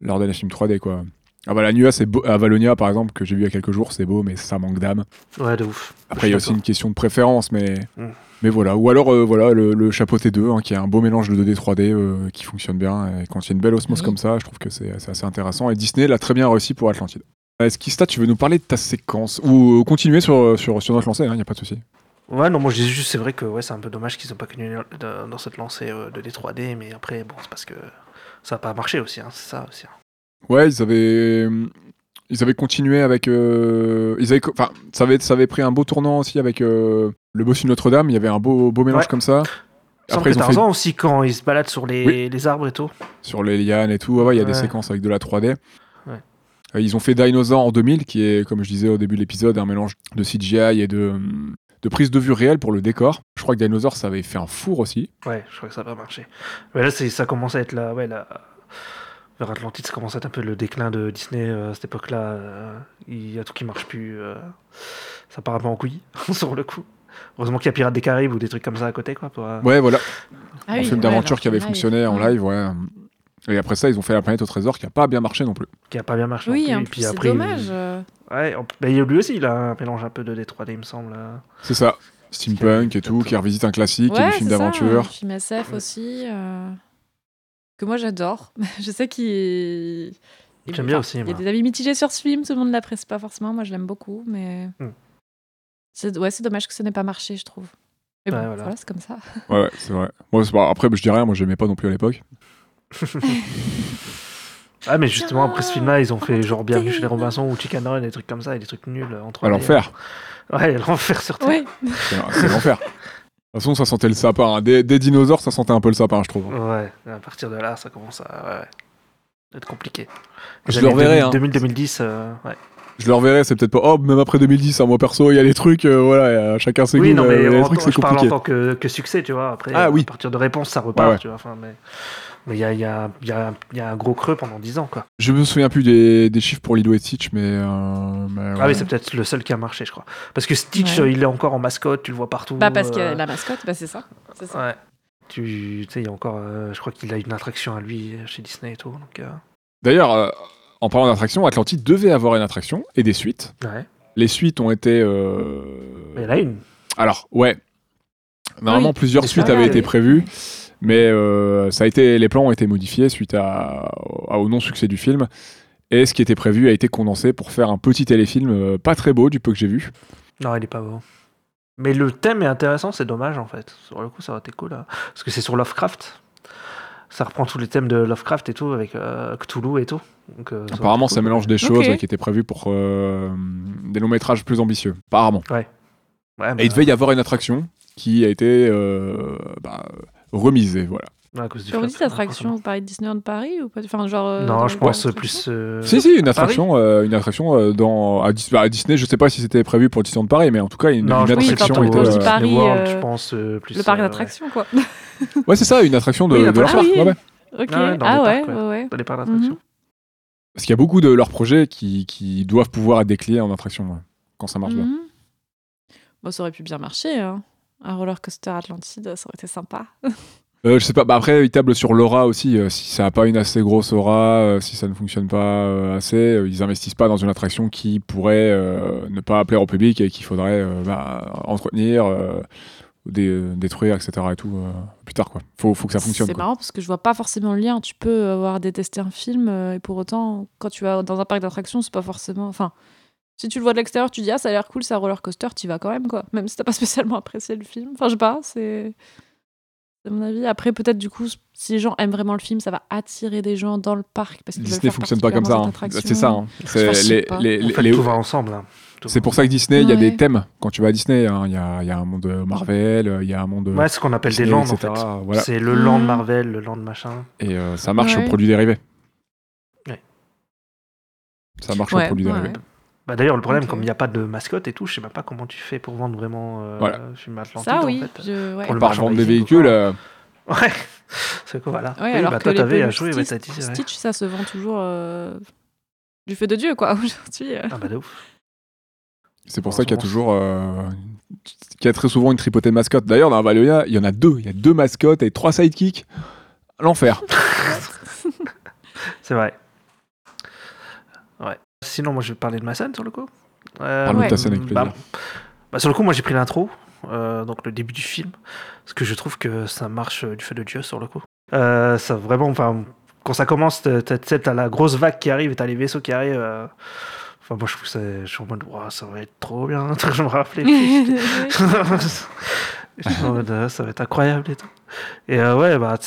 leur dernier film 3D, quoi. Ah bah la nuit c'est beau, à Valonia par exemple que j'ai vu il y a quelques jours c'est beau mais ça manque d'âme. Ouais, de ouf. Après il y a aussi une question de préférence mais Mm. mais voilà ou alors euh, voilà le, le chapeau T2 hein, qui est un beau mélange de 2D 3D euh, qui fonctionne bien et quand il y a une belle osmose Oui. comme ça je trouve que c'est c'est assez intéressant et Disney l'a très bien réussi pour Atlantide. Est-ce qu'Ista tu veux nous parler de ta séquence? Ou euh, continuer sur sur sur notre lancée il n'y a pas de souci. Ouais, non, moi je disais juste, c'est vrai que ouais, c'est un peu dommage qu'ils n'ont pas connu dans dans cette lancée euh, de D3D, mais après, bon, c'est parce que ça n'a pas marché aussi, hein, c'est ça aussi. hein. Ouais ils avaient ils avaient continué avec euh, ils avaient enfin ça avait ça avait pris un beau tournant aussi avec euh, le boss de Notre-Dame il y avait un beau beau mélange Ouais. comme ça. Sans Après, ils ont fait aussi, quand il se balade sur les, Oui. les arbres et tout. sur les lianes et tout. Ouais, ouais, il y a des séquences avec de la 3D. Ouais. Euh, ils ont fait Dinosaur en 2000, qui est, comme je disais au début de l'épisode, un mélange de CGI et de, de prise de vue réelle pour le décor. Je crois que Dinosaur, ça avait fait un four aussi. Ouais, je crois que ça va pas marché. Mais là, ça commence à être là, ouais, là. Vers Atlantide, ça commence à être un peu le déclin de Disney euh, à cette époque-là. euh, Il y a tout qui marche plus. euh, ça part un peu en couille, sur le coup. Heureusement qu'il y a Pirates des Caraïbes ou des trucs comme ça à côté, quoi. Pour, euh, Ouais, voilà. Ah un oui, film d'aventure qui avait fonctionné en live, ouais. Et après ça, ils ont fait La planète au trésor, qui a pas bien marché non plus. Qui a pas bien marché. non Oui, plus, en et plus, puis c'est après, dommage. il-. Ouais, en- bah, il y a lui aussi, il a un mélange un peu de D3D, il me semble. C'est ça. Steampunk et tout, qui revisite un classique, et Ouais, du film c'est ça, d'aventure. un film SF aussi. euh, Que moi j'adore. je sais qu'il. il- J'aime bien aussi, Il y a des avis mitigés sur ce film, tout le monde l'apprécie pas forcément. Moi je l'aime beaucoup, mais. Hmm. C'est ouais, c'est dommage que ça n'ait pas marché, je trouve. Mais bon, Ouais, voilà, voilà. c'est comme ça. Ouais, ouais, c'est vrai. Moi, c'est pas- après, je dis rien, moi, j'aimais pas non plus à l'époque. Ah, mais justement, après ce film-là, ils ont fait genre Bienvenue chez les. Robinson ou Chicken Run, des trucs comme ça, et des trucs nuls entre À l'enfer. Ouais, l'enfer surtout. Ouais. C'est c'est l'enfer. De toute façon, ça sentait le sapin. hein. Des, des dinosaures, ça sentait un peu le sapin, je trouve. Ouais, à partir de là, ça commence à ouais, être compliqué. Je Les le reverrai, hein. 2000-2010, euh, ouais. Je le reverrai, c'est peut-être pas. Oh, même après 2010, hein, moi perso, il y a des trucs, euh, voilà, chacun ses Oui, goûts, non, mais des en- trucs, c'est je parle en compliqué. tant que, que succès, tu vois. Après, Ah, euh, oui. à partir de réponse, ça repart, ouais. tu vois. Enfin, mais mais il y a, il y, a, il y, a, y a un gros creux pendant 10 ans, quoi. Je me souviens plus des, des chiffres pour Lilo et Stitch, mais. euh, mais Ah ouais. oui, c'est peut-être le seul qui a marché, je crois. Parce que Stitch, Ouais. il est encore en mascotte, tu le vois partout. Bah parce que euh, la mascotte, bah c'est ça. C'est ça. Ouais. Tu sais, il y a encore. euh, je crois qu'il a une attraction à lui euh, chez Disney et tout. Donc, euh, D'ailleurs, euh, en parlant d'attraction, Atlantide devait avoir une attraction et des suites. ouais. Les suites ont été. euh, Mais il y en a une. Alors, ouais. Normalement, Oui, plusieurs suites avaient été prévues, mais euh, ça a été, les plans ont été modifiés suite à, à- au non-succès du film. Et ce qui était prévu a été condensé pour faire un petit téléfilm euh, pas très beau du peu que j'ai vu. Non, il est pas beau. Mais le thème est intéressant, c'est dommage en fait. Sur le coup, ça aurait été cool. hein. Parce que c'est sur Lovecraft. Ça reprend tous les thèmes de Lovecraft et tout, avec euh, Cthulhu et tout. Donc, euh, ça Apparemment, ça cool. mélange des choses qui étaient prévues pour euh, des longs métrages plus ambitieux. Apparemment. Ouais, Et il bah, devait y avoir une attraction qui a été euh, bah, remisée, voilà. Vous fret, dites attraction, parlez de Disneyland Paris ou pas Enfin, genre. euh, Non, je pense plus. euh, Si, si, une attraction, euh, une attraction euh, dans, à, Dis- bah, à Disney, je sais pas si c'était prévu pour Disneyland Paris, mais en tout cas, une, Non, une Oui, attraction on- était. Paris, Disney World, euh, je pense euh, plus. Le parc euh, ouais. d'attractions, quoi. Ouais, c'est ça, une attraction de, Oui, de leur. Ah oui. ouais, ouais. Ok. Ah ouais, Ah parcs, ouais. ouais, ouais. Dans les parcs d'attraction. Mhm. Parce qu'il y a beaucoup de leurs projets qui, qui doivent pouvoir être déclinés en attraction quand ça marche bien. Mhm. Bon, ça aurait pu bien marcher. Hein. Un roller coaster Atlantide, ça aurait été sympa. Euh, je sais pas, bah après, ils tablent sur l'aura aussi. euh, si ça a pas une assez grosse aura, euh, si ça ne fonctionne pas assez, ils investissent pas dans une attraction qui pourrait ne pas plaire au public et qu'il faudrait bah, entretenir, dé- détruire, etc. et tout plus tard quoi. Faut, faut que ça fonctionne. C'est marrant parce que je vois pas forcément le lien. Tu peux avoir détesté un film et pour autant, quand tu vas dans un parc d'attractions, c'est pas forcément. Enfin, si tu le vois de l'extérieur, tu dis ah ça a l'air cool, c'est un roller coaster, tu vas quand même quoi. Même si t'as pas spécialement apprécié le film. Enfin, je sais pas, c'est. C'est mon avis. Après, peut-être du coup, si les gens aiment vraiment le film, ça va attirer des gens dans le parc parce qu'ils Disney fonctionne pas comme ça. hein. C'est ça. hein. C'est les- pas. les- En fait, les- tout va ensemble. hein. C'est pour ça que Disney, il y a Ouais. des thèmes quand tu vas à Disney. hein. Il y, a, il y a un monde Marvel, euh, il y a un monde Ouais, c'est ce qu'on appelle des landes en fait. Voilà. C'est le land Mhm. Marvel, le land machin. Et euh, ça marche Ouais. au produit dérivé. Ouais. Ça marche Ouais, au produit ouais, dérivé. ouais. Bah d'ailleurs, le problème, comme il n'y a pas de mascotte et tout, je sais même pas comment tu fais pour vendre vraiment euh, Voilà. le film Atlantide. Ça, en oui. fait. je- ouais. Pour le vendre des véhicules, euh, Ouais, c'est quoi, voilà. Ouais, oui, alors bah, que toi, t'avais à jouer, Stitch, ouais. Stitch, ça se vend toujours euh, du feu de Dieu, quoi, aujourd'hui. euh. Ah bah de ouf. c'est pour ça qu'il y a toujours. euh, qu'il y a très souvent une tripotée de mascottes. D'ailleurs, dans Valonia, il y en a deux. Il y a deux mascottes et trois sidekicks. L'enfer. C'est vrai. Ouais. Sinon, moi, je vais parler de ma scène sur le coup. Euh, Parle-nous de ta scène avec bah, plaisir. bah, sur le coup, moi, j'ai pris l'intro, euh, donc le début du film, parce que je trouve que ça marche euh, du feu de Dieu sur le coup. Euh, ça vraiment, enfin, quand ça commence, t'as- la grosse vague qui arrive et t'as les vaisseaux qui arrivent. euh, Enfin, moi, je trouve que c'est- je suis en mode, ça va être trop bien. je me rappelais. Je suis en mode, euh, ça va être incroyable et tout. Et euh, ouais, bah,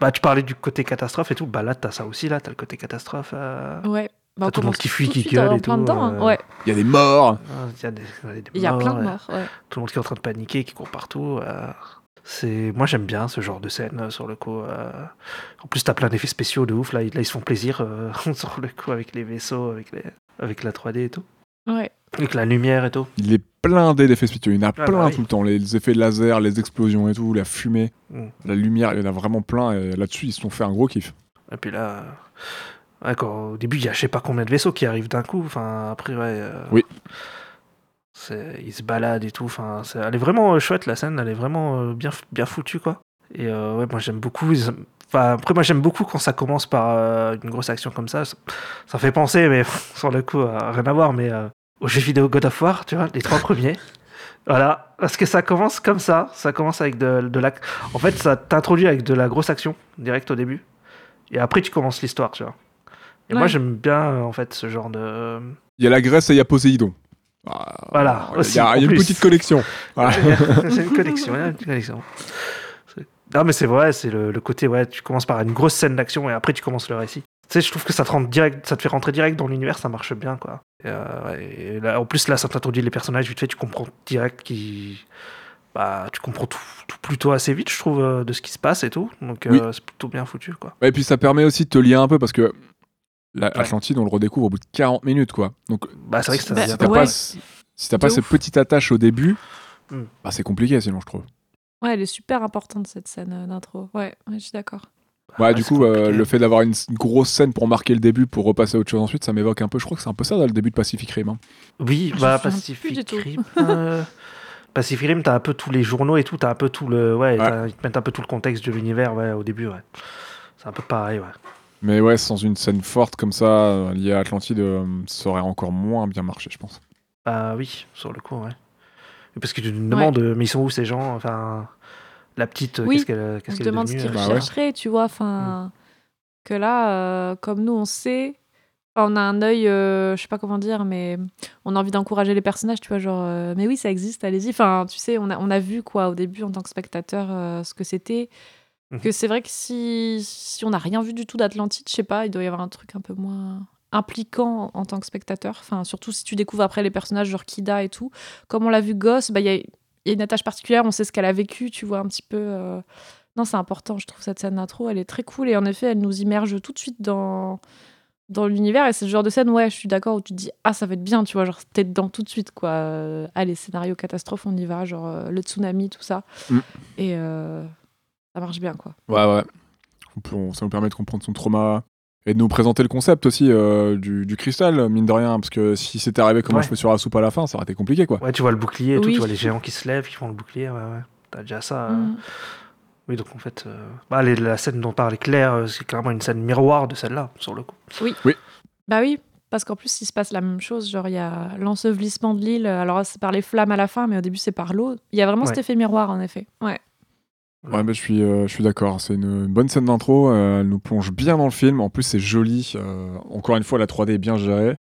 bah, tu parlais du côté catastrophe et tout. Bah là, t'as ça aussi, là, t'as le côté catastrophe. euh, ouais. Bah, on tout le monde qui fuit, qui gueule en et plein tout, dedans. hein. euh, Ouais. Il y a des morts. Il y a des, il y a des Il y a plein de morts. Ouais. tout le monde qui est en train de paniquer, qui court partout. euh, c'est moi j'aime bien ce genre de scène euh, sur le coup. euh. En plus t'as plein d'effets spéciaux de ouf là, ils- là ils se font plaisir euh, sur le coup avec les vaisseaux, avec les avec la 3D et tout, Ouais. avec la lumière et tout. Il est blindé d'effets spéciaux. Il y en a bah plein oui. tout le temps. Les effets de laser, les explosions et tout, la fumée, Mm. la lumière, il y en a vraiment plein. Et là-dessus, ils se sont fait un gros kiff. Et puis là, euh, ouais, quand- au début il y a je sais pas combien de vaisseaux qui arrivent d'un coup. Enfin après ouais. euh, Oui. Ils se baladent et tout. Enfin, c'est- elle est vraiment euh, chouette la scène. Elle est vraiment euh, bien bien foutue quoi. Et euh, ouais, moi j'aime beaucoup. ils- Enfin, après, moi j'aime beaucoup quand ça commence par euh, une grosse action comme ça. Ça, ça fait penser, mais sur le coup, euh, rien à voir, mais euh, aux jeux vidéo God of War, tu vois, les trois premiers. Voilà, parce que ça commence comme ça. Ça commence avec de, de la. En fait, ça t'introduit avec de la grosse action direct au début, et après tu commences l'histoire, tu vois. Et moi j'aime bien euh, en fait ce genre de. Il y a la Grèce et il y a Poséidon. Ah, Voilà, Il y a, aussi, il y a en une petite connexion. Voilà. c'est une a une Non, mais c'est vrai, c'est le, le côté, ouais, tu commences par une grosse scène d'action et après tu commences le récit. Tu sais, je trouve que ça te, rentre direct, ça te fait rentrer direct dans l'univers, ça marche bien, quoi. Et, euh, et là, en plus, là, ça t'introduit les personnages vite fait, tu comprends direct qui. Bah, tu comprends tout, tout plutôt assez vite, je trouve, euh, de ce qui se passe et tout. Donc, euh, c'est plutôt bien foutu, quoi. Et puis ça permet aussi de te lier un peu parce que la- Ouais. Atlantide, on le redécouvre au bout de 40 minutes, quoi. Donc, Bah, c'est vrai que ça Bah, vient si t'as pas- ouais. pas, si t'as pas cette petite attache au début, Hmm. bah, c'est compliqué sinon, je trouve. Ouais, elle est super importante cette scène euh, d'intro. Ouais, ouais, je suis d'accord. Ouais, Ouais, du c'est coup, euh, le fait d'avoir une, une grosse scène pour marquer le début, pour repasser à autre chose ensuite, ça m'évoque un peu. Je crois que c'est un peu ça dans le début de Pacific Rim. hein. Oui, bah Pacific du. Rim. euh, Pacific Rim, t'as un peu tous les journaux et tout, t'as un peu tout le. Ouais, ils te mettent un peu tout le contexte de l'univers, ouais, au début, ouais. C'est un peu pareil, ouais. Mais ouais, sans une scène forte comme ça, euh, liée à Atlantide, euh, ça aurait encore moins bien marché, je pense. Ah oui, sur le coup, ouais. Et Parce que tu te demandes, euh, mais ils sont où ces gens? Enfin, la petite, Oui, qu'est-ce qu'elle qu'est-ce qu'elle est ce qu'ils Bah ouais. tu vois. Enfin, que là, euh, comme nous, on sait, enfin, on a un œil, euh, je sais pas comment dire, mais on a envie d'encourager les personnages, tu vois, genre, euh, mais oui, ça existe, allez-y. Enfin, tu sais, on a, on a vu, quoi, au début, en tant que spectateur, euh, ce que c'était. Mhm. Que c'est vrai que si, si on n'a rien vu du tout d'Atlantide, je sais pas, il doit y avoir un truc un peu moins impliquant en tant que spectateur. Enfin, surtout si tu découvres après les personnages, genre Kida et tout. Comme on l'a vu Gosse, bah, il y y a une attache particulière, on sait ce qu'elle a vécu, tu vois, un petit peu. euh. Non, c'est important, je trouve cette scène d'intro, elle est très cool et en effet, elle nous immerge tout de suite dans, dans l'univers et c'est le genre de scène, ouais, je suis d'accord, où tu te dis, ah, ça va être bien, tu vois, genre, t'es dedans tout de suite, quoi. Euh, allez, scénario catastrophe, on y va, genre euh, le tsunami, tout ça. Mm. Et euh, ça marche bien, quoi. Ouais, ouais. On peut- on- ça nous permet de comprendre son trauma et de nous présenter le concept aussi euh, du, du cristal, mine de rien, parce que si c'était arrivé comme un Ouais. cheveu sur la soupe à la fin, ça aurait été compliqué, quoi. Ouais, tu vois le bouclier et tout, Oui. tu vois les géants qui se lèvent, qui font le bouclier, ouais, ouais. T'as déjà ça. euh. Mm. Oui, donc en fait, euh, bah, les- la scène dont parle Claire, c'est clairement une scène miroir de celle-là, sur le coup. Bah oui, parce qu'en plus, il se passe la même chose. Genre, il y a l'ensevelissement de l'île. Alors, c'est par les flammes à la fin, mais au début, c'est par l'eau. Il y a vraiment cet effet miroir, en effet. Ouais. Ouais, bah, je suis, euh, je suis d'accord. C'est une, une bonne scène d'intro. euh, elle nous plonge bien dans le film. En plus, c'est joli. euh, encore une fois, la 3D est bien gérée.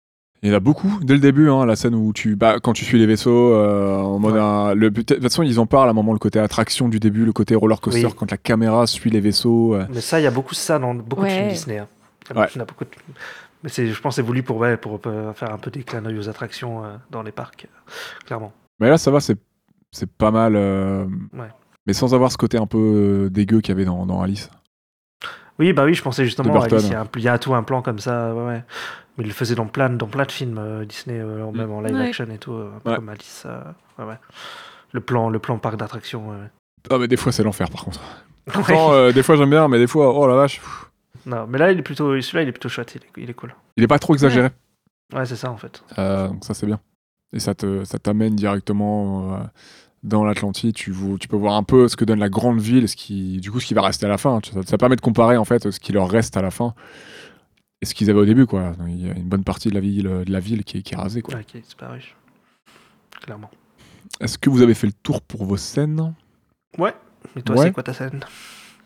Il y en a beaucoup dès le début, hein, la scène où tu, bah, quand tu suis les vaisseaux, euh, en mode Ouais. un- le, de toute façon, ils en parlent à un moment, le côté attraction du début, le côté roller coaster, Oui. quand la caméra suit les vaisseaux. euh. Mais ça, il y a beaucoup de ça dans beaucoup de films. Disney. hein. Il y a Ouais. il y en a beaucoup de- Mais c'est, je pense que c'est voulu pour, ouais, pour euh, faire un peu des clins d'œil aux attractions euh, dans les parcs, euh, clairement. Mais là, ça va, c'est, c'est pas mal. euh, Ouais. Mais sans avoir ce côté un peu euh, dégueu qu'il y avait dans, dans Alice. Oui, bah oui, je pensais justement, Burton. Alice, il y, a un- il y a tout un plan comme ça, ouais, ouais. Mais il le faisait dans plein, dans plein de films euh, Disney, euh, même en live Ouais. action et tout, un peu Ouais. comme Alice. euh, ouais, ouais. Le plan, le plan parc d'attractions. ouais, Ah, mais des fois, c'est l'enfer, par contre. ouais. Pourtant, euh, des fois, j'aime bien, mais des fois, oh la vache, pff, Non, mais là, il est plutôt, celui-là, il est plutôt chouette, il est, il est cool. il est pas trop exagéré. Ouais, c'est ça en fait. Euh, donc ça c'est bien. Et ça te ça t'amène directement euh, dans l'Atlantide. Tu, peux voir un peu ce que donne la grande ville, ce qui du coup ce qui va rester à la fin. Ça, ça permet de comparer en fait ce qui leur reste à la fin et ce qu'ils avaient au début quoi. Il y a une bonne partie de la ville de la ville qui est, qui est rasée quoi. Ouais, qui est disparu. Clairement. Est-ce que vous avez fait le tour pour vos scènes? Ouais. Mais toi, Ouais. c'est quoi ta scène?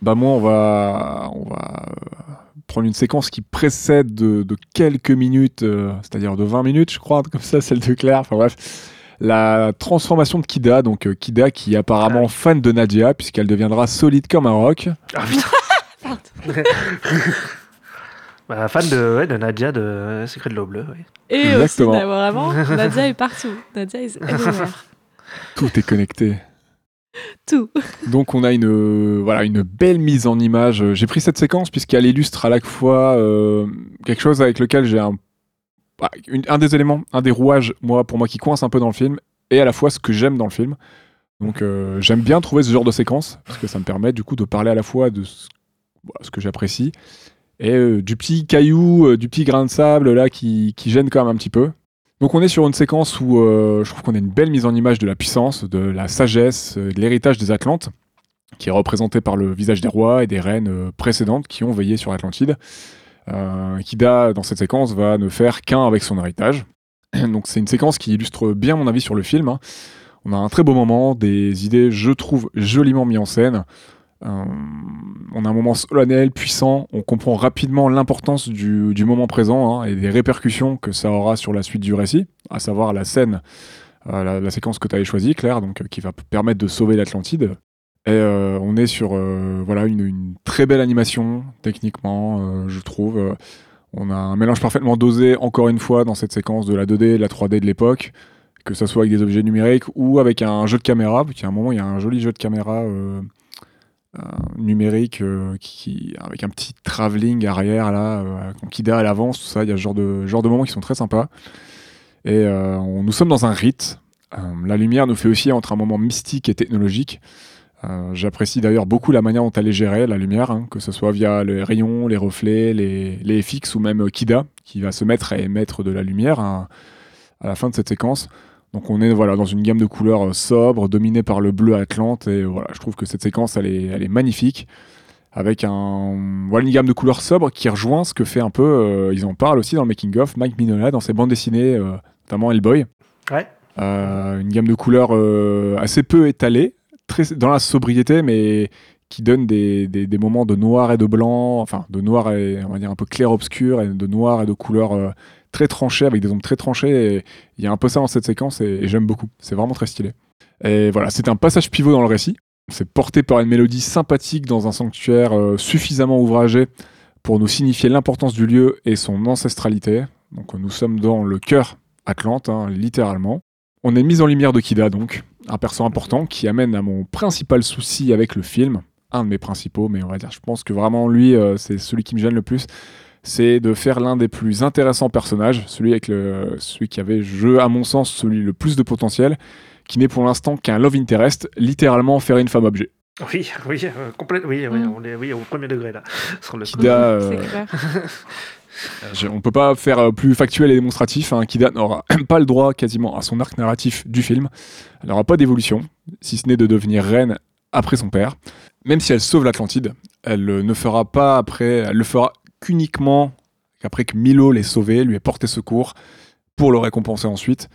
Bah moi on va on va euh, prendre une séquence qui précède de, de quelques minutes, euh, c'est-à-dire de 20 minutes je crois, comme ça celle de Claire. Enfin bref, la transformation de Kida, donc euh, Kida qui est apparemment Ah fan de Nadia puisqu'elle deviendra solide comme un roc. Ah putain bah, Fan de, ouais, de Nadia de Secret de l'eau bleue, oui. Et Exactement. aussi, d'avoir vraiment, Nadia est partout. Nadia est everywhere. Tout est connecté. Tout. Donc on a une euh, voilà une belle mise en image. J'ai pris cette séquence puisqu'elle illustre à la fois euh, quelque chose avec lequel j'ai un bah, un des éléments, un des rouages moi pour moi qui coince un peu dans le film et à la fois ce que j'aime dans le film. Donc euh, j'aime bien trouver ce genre de séquence parce que ça me permet du coup de parler à la fois de ce, ce que j'apprécie et euh, du petit caillou, euh, du petit grain de sable là qui, qui gêne quand même un petit peu. Donc on est sur une séquence où je trouve qu'on a une belle mise en image de la puissance, de la sagesse, de l'héritage des Atlantes, qui est représenté par le visage des rois et des reines précédentes qui ont veillé sur l'Atlantide. Euh, Kida, dans cette séquence, va ne faire qu'un avec son héritage. Donc c'est une séquence qui illustre bien mon avis sur le film. hein. On a un très beau moment, des idées, je trouve, joliment mis en scène. Euh, on a un moment solennel, puissant. On comprend rapidement l'importance du, moment présent hein, et des répercussions que ça aura sur la suite du récit, à savoir la scène, euh, la, séquence que tu avais choisie, Claire, donc, qui va permettre de sauver l'Atlantide. Et euh, on est sur euh, voilà, une, très belle animation, techniquement, euh, je trouve. On a un mélange parfaitement dosé, encore une fois, dans cette séquence de la 2D et de la 3D de l'époque, que ce soit avec des objets numériques ou avec un jeu de caméra. Puis à un moment, il y a un joli jeu de caméra numérique avec un petit travelling arrière, là, euh, quand Kida elle avance, tout ça. Il y a ce genre de, moments qui sont très sympas. Et nous sommes dans un rite. La lumière nous fait aussi entre un moment mystique et technologique. Euh, J'apprécie d'ailleurs beaucoup la manière dont elle est gérée, la lumière, hein, que ce soit via les rayons, les reflets, les, les FX ou même euh, Kida, qui va se mettre à émettre de la lumière hein, à la fin de cette séquence. Donc on est voilà, dans une gamme de couleurs euh, sobres, dominée par le bleu Atlante, et voilà, je trouve que cette séquence, elle est, elle est magnifique, avec un, voilà, une gamme de couleurs sobres qui rejoint ce que fait un peu, euh, ils en parlent aussi dans le making-of, Mike Mignola dans ses bandes dessinées, euh, notamment Hellboy. Ouais. Euh, une gamme de couleurs euh, assez peu étalée, dans la sobriété, mais qui donne des, moments de noir et de blanc, enfin de noir et on va dire un peu clair-obscur, et de noir et de couleurs euh, très tranchées, avec des ombres très tranchées. Il y a un peu ça dans cette séquence et, et j'aime beaucoup. C'est vraiment très stylé. Et voilà, c'est un passage pivot dans le récit. C'est porté par une mélodie sympathique dans un sanctuaire euh, suffisamment ouvragé pour nous signifier l'importance du lieu et son ancestralité. Donc nous sommes dans le cœur Atlante, hein, littéralement. On est mis en lumière de Kida, donc, un perso important qui amène à mon principal souci avec le film, un de mes principaux, mais on va dire, je pense que vraiment lui, euh, c'est celui qui me gêne le plus. C'est de faire l'un des plus intéressants personnages, celui avec le, celui qui avait, je, à mon sens, celui le plus de potentiel, qui n'est pour l'instant qu'un love interest, littéralement faire une femme objet. Oui, oui, euh, complète- oui, oui, Mm. on est oui, au premier degré là. Sur le. Kida, euh. Je- on peut pas faire euh, plus factuel et démonstratif. Hein. Kida n'aura pas le droit quasiment à son arc narratif du film. Elle n'aura pas d'évolution, si ce n'est de devenir reine après son père. Même si elle sauve l'Atlantide, elle euh, ne fera pas après, elle le fera qu'uniquement après que Milo l'ait sauvé, lui ait porté secours pour le récompenser ensuite.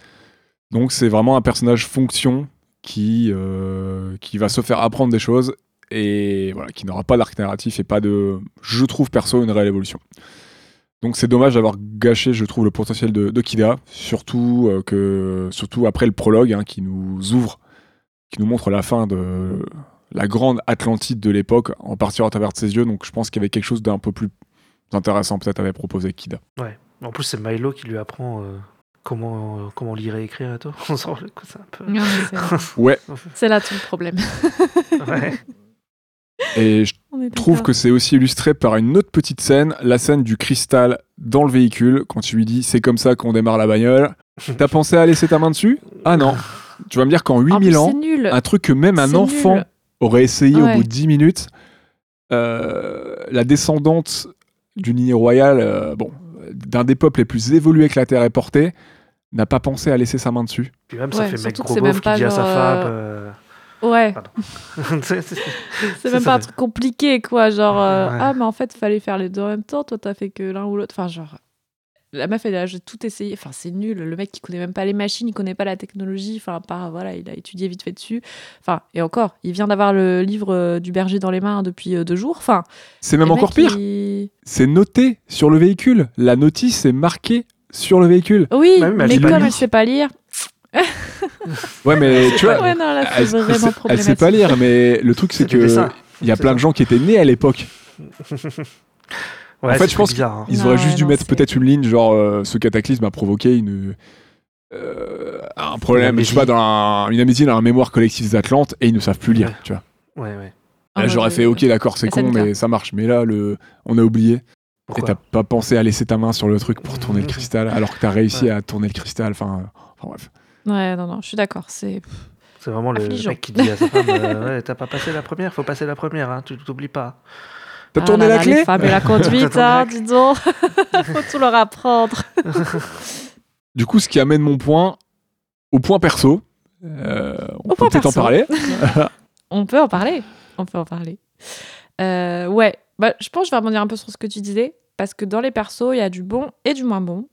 Donc c'est vraiment un personnage fonction qui, euh, qui va se faire apprendre des choses et qui n'aura pas d'arc narratif et pas de, je trouve perso, une réelle évolution. Donc c'est dommage d'avoir gâché, je trouve, le potentiel de, de Kida, surtout, euh, que, surtout après le prologue hein, qui nous ouvre, qui nous montre la fin de la grande Atlantide de l'époque, en partie à travers de ses yeux. Donc je pense qu'il y avait quelque chose d'un peu plus intéressant peut-être avait proposé Kida. En plus, c'est Milo qui lui apprend euh, comment, euh, comment lire et écrire et tout. On s'en rend compte, c'est un peu. Non, mais c'est- Ouais, C'est là tout le problème. Ouais. et je trouve que c'est aussi illustré par une autre petite scène, la scène du cristal dans le véhicule, quand tu lui dis c'est comme ça qu'on démarre la bagnole. T'as pensé à laisser ta main dessus? Ah non. Tu vas me dire qu'en En plus, 8000 ans, c'est nul. un truc que même un enfant nul. aurait essayé Ouais. au bout de 10 minutes, euh, la descendante d'une lignée royale, euh, bon, d'un des peuples les plus évolués que la Terre ait porté, n'a pas pensé à laisser sa main dessus. Puis même, ça Ouais, fait mec gros qui dit à sa femme. euh, Ouais, c'est- même ça pas un truc compliqué, quoi. Genre, euh, Ouais. ah, mais en fait, fallait faire les deux en même temps. Toi, t'as fait que l'un ou l'autre. Enfin, genre, la meuf, elle a tout essayé. Enfin, c'est nul. Le mec, il connaît même pas les machines, il connaît pas la technologie. Enfin, à part, voilà, il a étudié vite fait dessus. Enfin, et encore, il vient d'avoir le livre euh, du berger dans les mains depuis euh, deux jours. Enfin, C'est même encore mecs, pire, c'est noté sur le véhicule. La notice est marquée sur le véhicule. Oui, Bah oui, mais mais comme elle sait pas lire. Ouais, mais tu vois, Ouais, non, là, c'est elle, vraiment elle sait- elle problématique. sait pas lire, mais le truc c'est que il y a plein ça. de gens qui étaient nés à l'époque. Ouais, fait, je pense hein. Ils Non, auraient ouais, juste dû non, mettre peut-être une ligne genre euh, ce cataclysme a provoqué une euh, un problème, je sais pas, dans un- une amnésie dans la mémoire collective des Atlantes et ils ne savent plus lire. Ouais. Tu vois. Ouais, ouais. En Là, mode, j'aurais fait euh, ok d'accord c'est con SNK. mais ça marche. Mais là le on a oublié et t'as pas pensé à laisser ta main sur le truc pour tourner le cristal alors que t'as réussi Ouais. à tourner le cristal. Enfin, euh, enfin, bref. Ouais, non, non, je suis d'accord. C'est C'est vraiment le Affligeant. mec qui dit à sa femme euh, Ouais, T'as pas passé la première, faut passer la première, hein, tu t'oublies pas. T'as Ah tourné là la là, clé Les femmes et la conduite, hein, dis donc. Faut tout leur apprendre. Du coup, ce qui amène mon point au point perso. Euh, on Au peut peut-être en parler. On peut en parler. On peut en parler. Euh, ouais, bah, je pense que je vais rebondir un peu sur ce que tu disais. Parce que dans les persos, il y a du bon et du moins bon.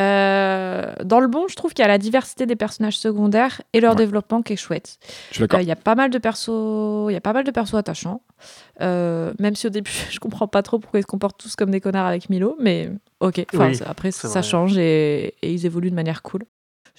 Euh, dans le bon, je trouve qu'il y a la diversité des personnages secondaires et leur Ouais. développement qui est chouette. Je suis d'accord. Euh, Il y a pas mal de persos, il y a pas mal de persos attachants. Euh, même si au début, je comprends pas trop pourquoi ils se comportent tous comme des connards avec Milo, mais ok. Enfin, Oui, ça- après, ça vrai. change et, et ils évoluent de manière cool.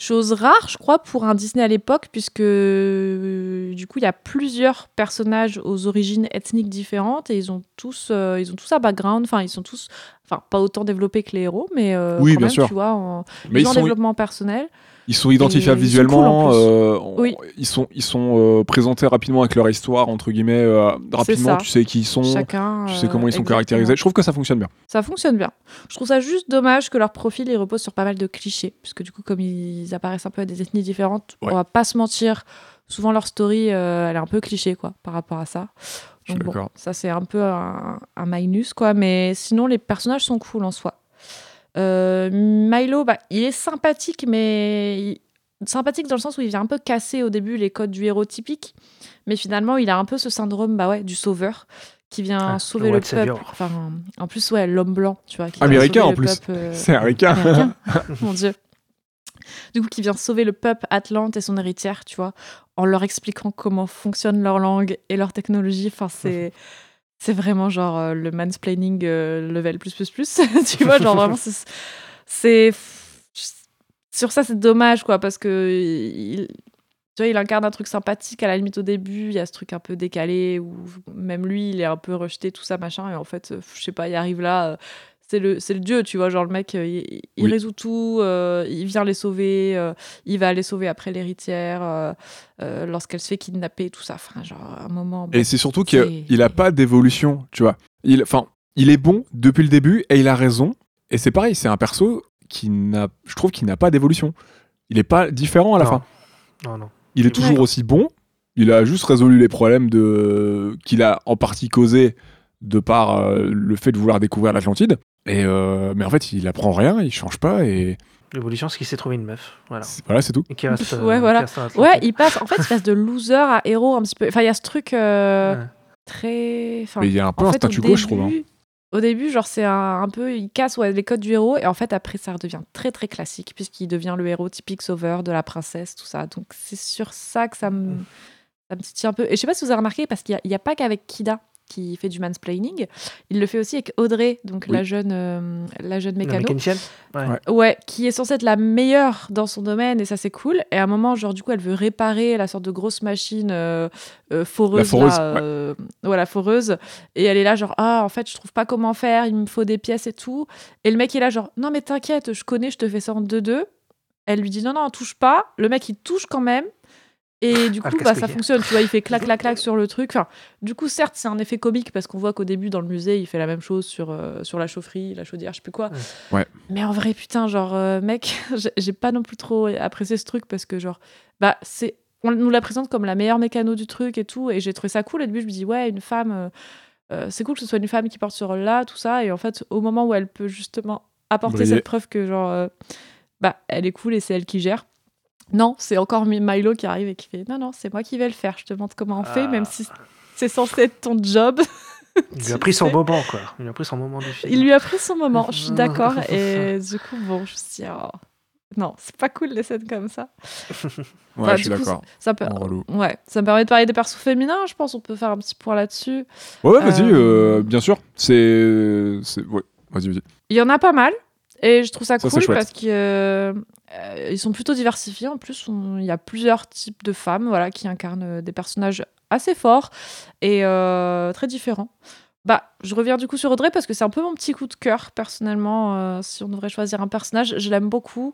Chose rare, je crois, pour un Disney à l'époque, puisque euh, du coup, il y a plusieurs personnages aux origines ethniques différentes et ils ont tous, euh, ils ont tous un background. Enfin, ils sont tous, enfin, pas autant développés que les héros, mais euh, Oui, quand bien même, sûr. tu vois, en, Mais ils ils ont un sont, développement personnel. Ils sont identifiables Et ils sont cool, en visuellement. plus. euh, on- Oui. Ils sont, ils sont euh, présentés rapidement avec leur histoire, entre guillemets. euh, rapidement, tu sais qui ils sont. Chacun. Tu sais euh, comment ils sont exactement. caractérisés. Je trouve que ça fonctionne bien. Ça fonctionne bien. Je trouve ça juste dommage que leur profil il repose sur pas mal de clichés, puisque du coup, comme ils apparaissent un peu à des ethnies différentes, Ouais. on va pas se mentir. Souvent, leur story, euh, elle est un peu cliché, quoi, par rapport à ça. Je suis Donc bon, d'accord. ça c'est un peu un, un minus, quoi. Mais sinon, les personnages sont cool en soi. Euh, Milo, bah, il est sympathique, mais sympathique dans le sens où il vient un peu casser au début les codes du héros typique, mais finalement, il a un peu ce syndrome, bah ouais, du sauveur qui vient Ah, sauver le peuple. Enfin, en plus, ouais, l'homme blanc, tu vois. qui vient Américain, sauver en le plus. peuple, euh, C'est américain. américain. Mon Dieu. Du coup, qui vient sauver le peuple Atlante et son héritière, tu vois, en leur expliquant comment fonctionne leur langue et leur technologie. Enfin, c'est. C'est vraiment genre euh, le mansplaining euh, level plus plus plus. tu vois, genre vraiment, c'est. Sur ça, c'est dommage, quoi, parce que. Il... Tu vois, il incarne un truc sympathique à la limite au début. Il y a ce truc un peu décalé où même lui, il est un peu rejeté, tout ça, machin. Et en fait, euh, je sais pas, il arrive là. C'est le, c'est le dieu, tu vois. Genre, le mec, euh, il, il Oui. résout tout, euh, il vient les sauver, euh, il va les sauver après l'héritière, euh, euh, lorsqu'elle se fait kidnapper, tout ça. Enfin, genre, un moment. bon. Et c'est surtout qu'il n'a pas d'évolution, tu vois. Il, enfin, il est bon depuis le début et il a raison. Et c'est pareil, c'est un perso qui n'a, je trouve qu'il n'a pas d'évolution. Il n'est pas différent à la Non. fin. Non, non. Il est toujours Ouais. aussi bon. Il a juste résolu les problèmes de qu'il a en partie causé de par euh, le fait de vouloir découvrir l'Atlantide. Et euh, mais en fait, il apprend rien, il change pas et L'évolution, c'est qu'il s'est trouvé une meuf. Voilà. c'est- voilà, c'est tout. Et qui reste. euh, Ouais, voilà. qui reste à Ouais, Atlantide. il passe. En fait, il passe de loser à héros un petit peu. Enfin, il y a ce truc euh, Ouais. très. enfin, Mais il y a un peu un statu quo, je trouve. hein. Au début, genre, c'est un, un peu. Il casse ouais, les codes du héros. Et en fait, après, ça redevient très, très classique. Puisqu'il devient le héros typique sauveur de la princesse, tout ça. Donc, c'est sur ça que ça me. Ça me titille un peu. Et je sais pas si vous avez remarqué, parce qu'il n'y a, pas qu'avec Kida qui fait du mansplaining. Il le fait aussi avec Audrey, donc Oui. la jeune, euh, la jeune mécano. Ouais. Ouais. Ouais, qui est censée être la meilleure dans son domaine et ça c'est cool. Et à un moment, genre du coup, elle veut réparer la sorte de grosse machine euh, euh, foreuse. La foreuse, là, euh, voilà, foreuse. Et elle est là, genre, ah, en fait, je trouve pas comment faire, il me faut des pièces et tout. Et le mec est là, genre, non, mais t'inquiète, je connais, je te fais ça en 2-2. Elle lui dit, non, non, touche pas. Le mec, il touche quand même. Et du Ah, coup, bah, ça fonctionne, tu vois, il fait clac, clac, clac sur le truc. Enfin, du coup, certes, c'est un effet comique parce qu'on voit qu'au début, dans le musée, il fait la même chose sur, euh, sur la chaufferie, la chaudière, je sais plus quoi. Ouais. Mais en vrai, putain, genre, euh, mec, j'ai- pas non plus trop apprécié ce truc parce que, genre, bah, c'est. On nous la présente comme la meilleure mécano du truc et tout. Et j'ai trouvé ça cool. Et au début, je me dis, ouais, une femme. euh, euh, c'est cool que ce soit une femme qui porte ce rôle-là, tout ça. Et en fait, au moment où elle peut justement apporter Briller. cette preuve que, genre, euh, bah, elle est cool et c'est elle qui gère. Non, c'est encore Mi- Milo qui arrive et qui fait Non, non, c'est moi qui vais le faire. Je te montre comment on fait, Ah. même si c'est censé être ton job. Il lui a pris son moment, quoi. Il lui a pris son moment du film. Il lui a pris son moment, je suis d'accord. Et du coup, bon, je me suis dit, oh, non, c'est pas cool les scènes comme ça. Ouais, Enfin, je suis d'accord. Ça peut... En relou. Ouais, ça me permet de parler des persos féminins, je pense. On peut faire un petit point là-dessus. Ouais, ouais, vas-y, Euh, euh, bien sûr. C'est, c'est, ouais, vas-y, vas-y. Il y en a pas mal. Et je trouve ça, cool parce qu'ils euh, ils sont plutôt diversifiés. En plus, il y a plusieurs types de femmes voilà, qui incarnent euh, des personnages assez forts et euh, très différents. Bah, je reviens du coup sur Audrey parce que c'est un peu mon petit coup de cœur personnellement. euh, si on devrait choisir un personnage, je l'aime beaucoup.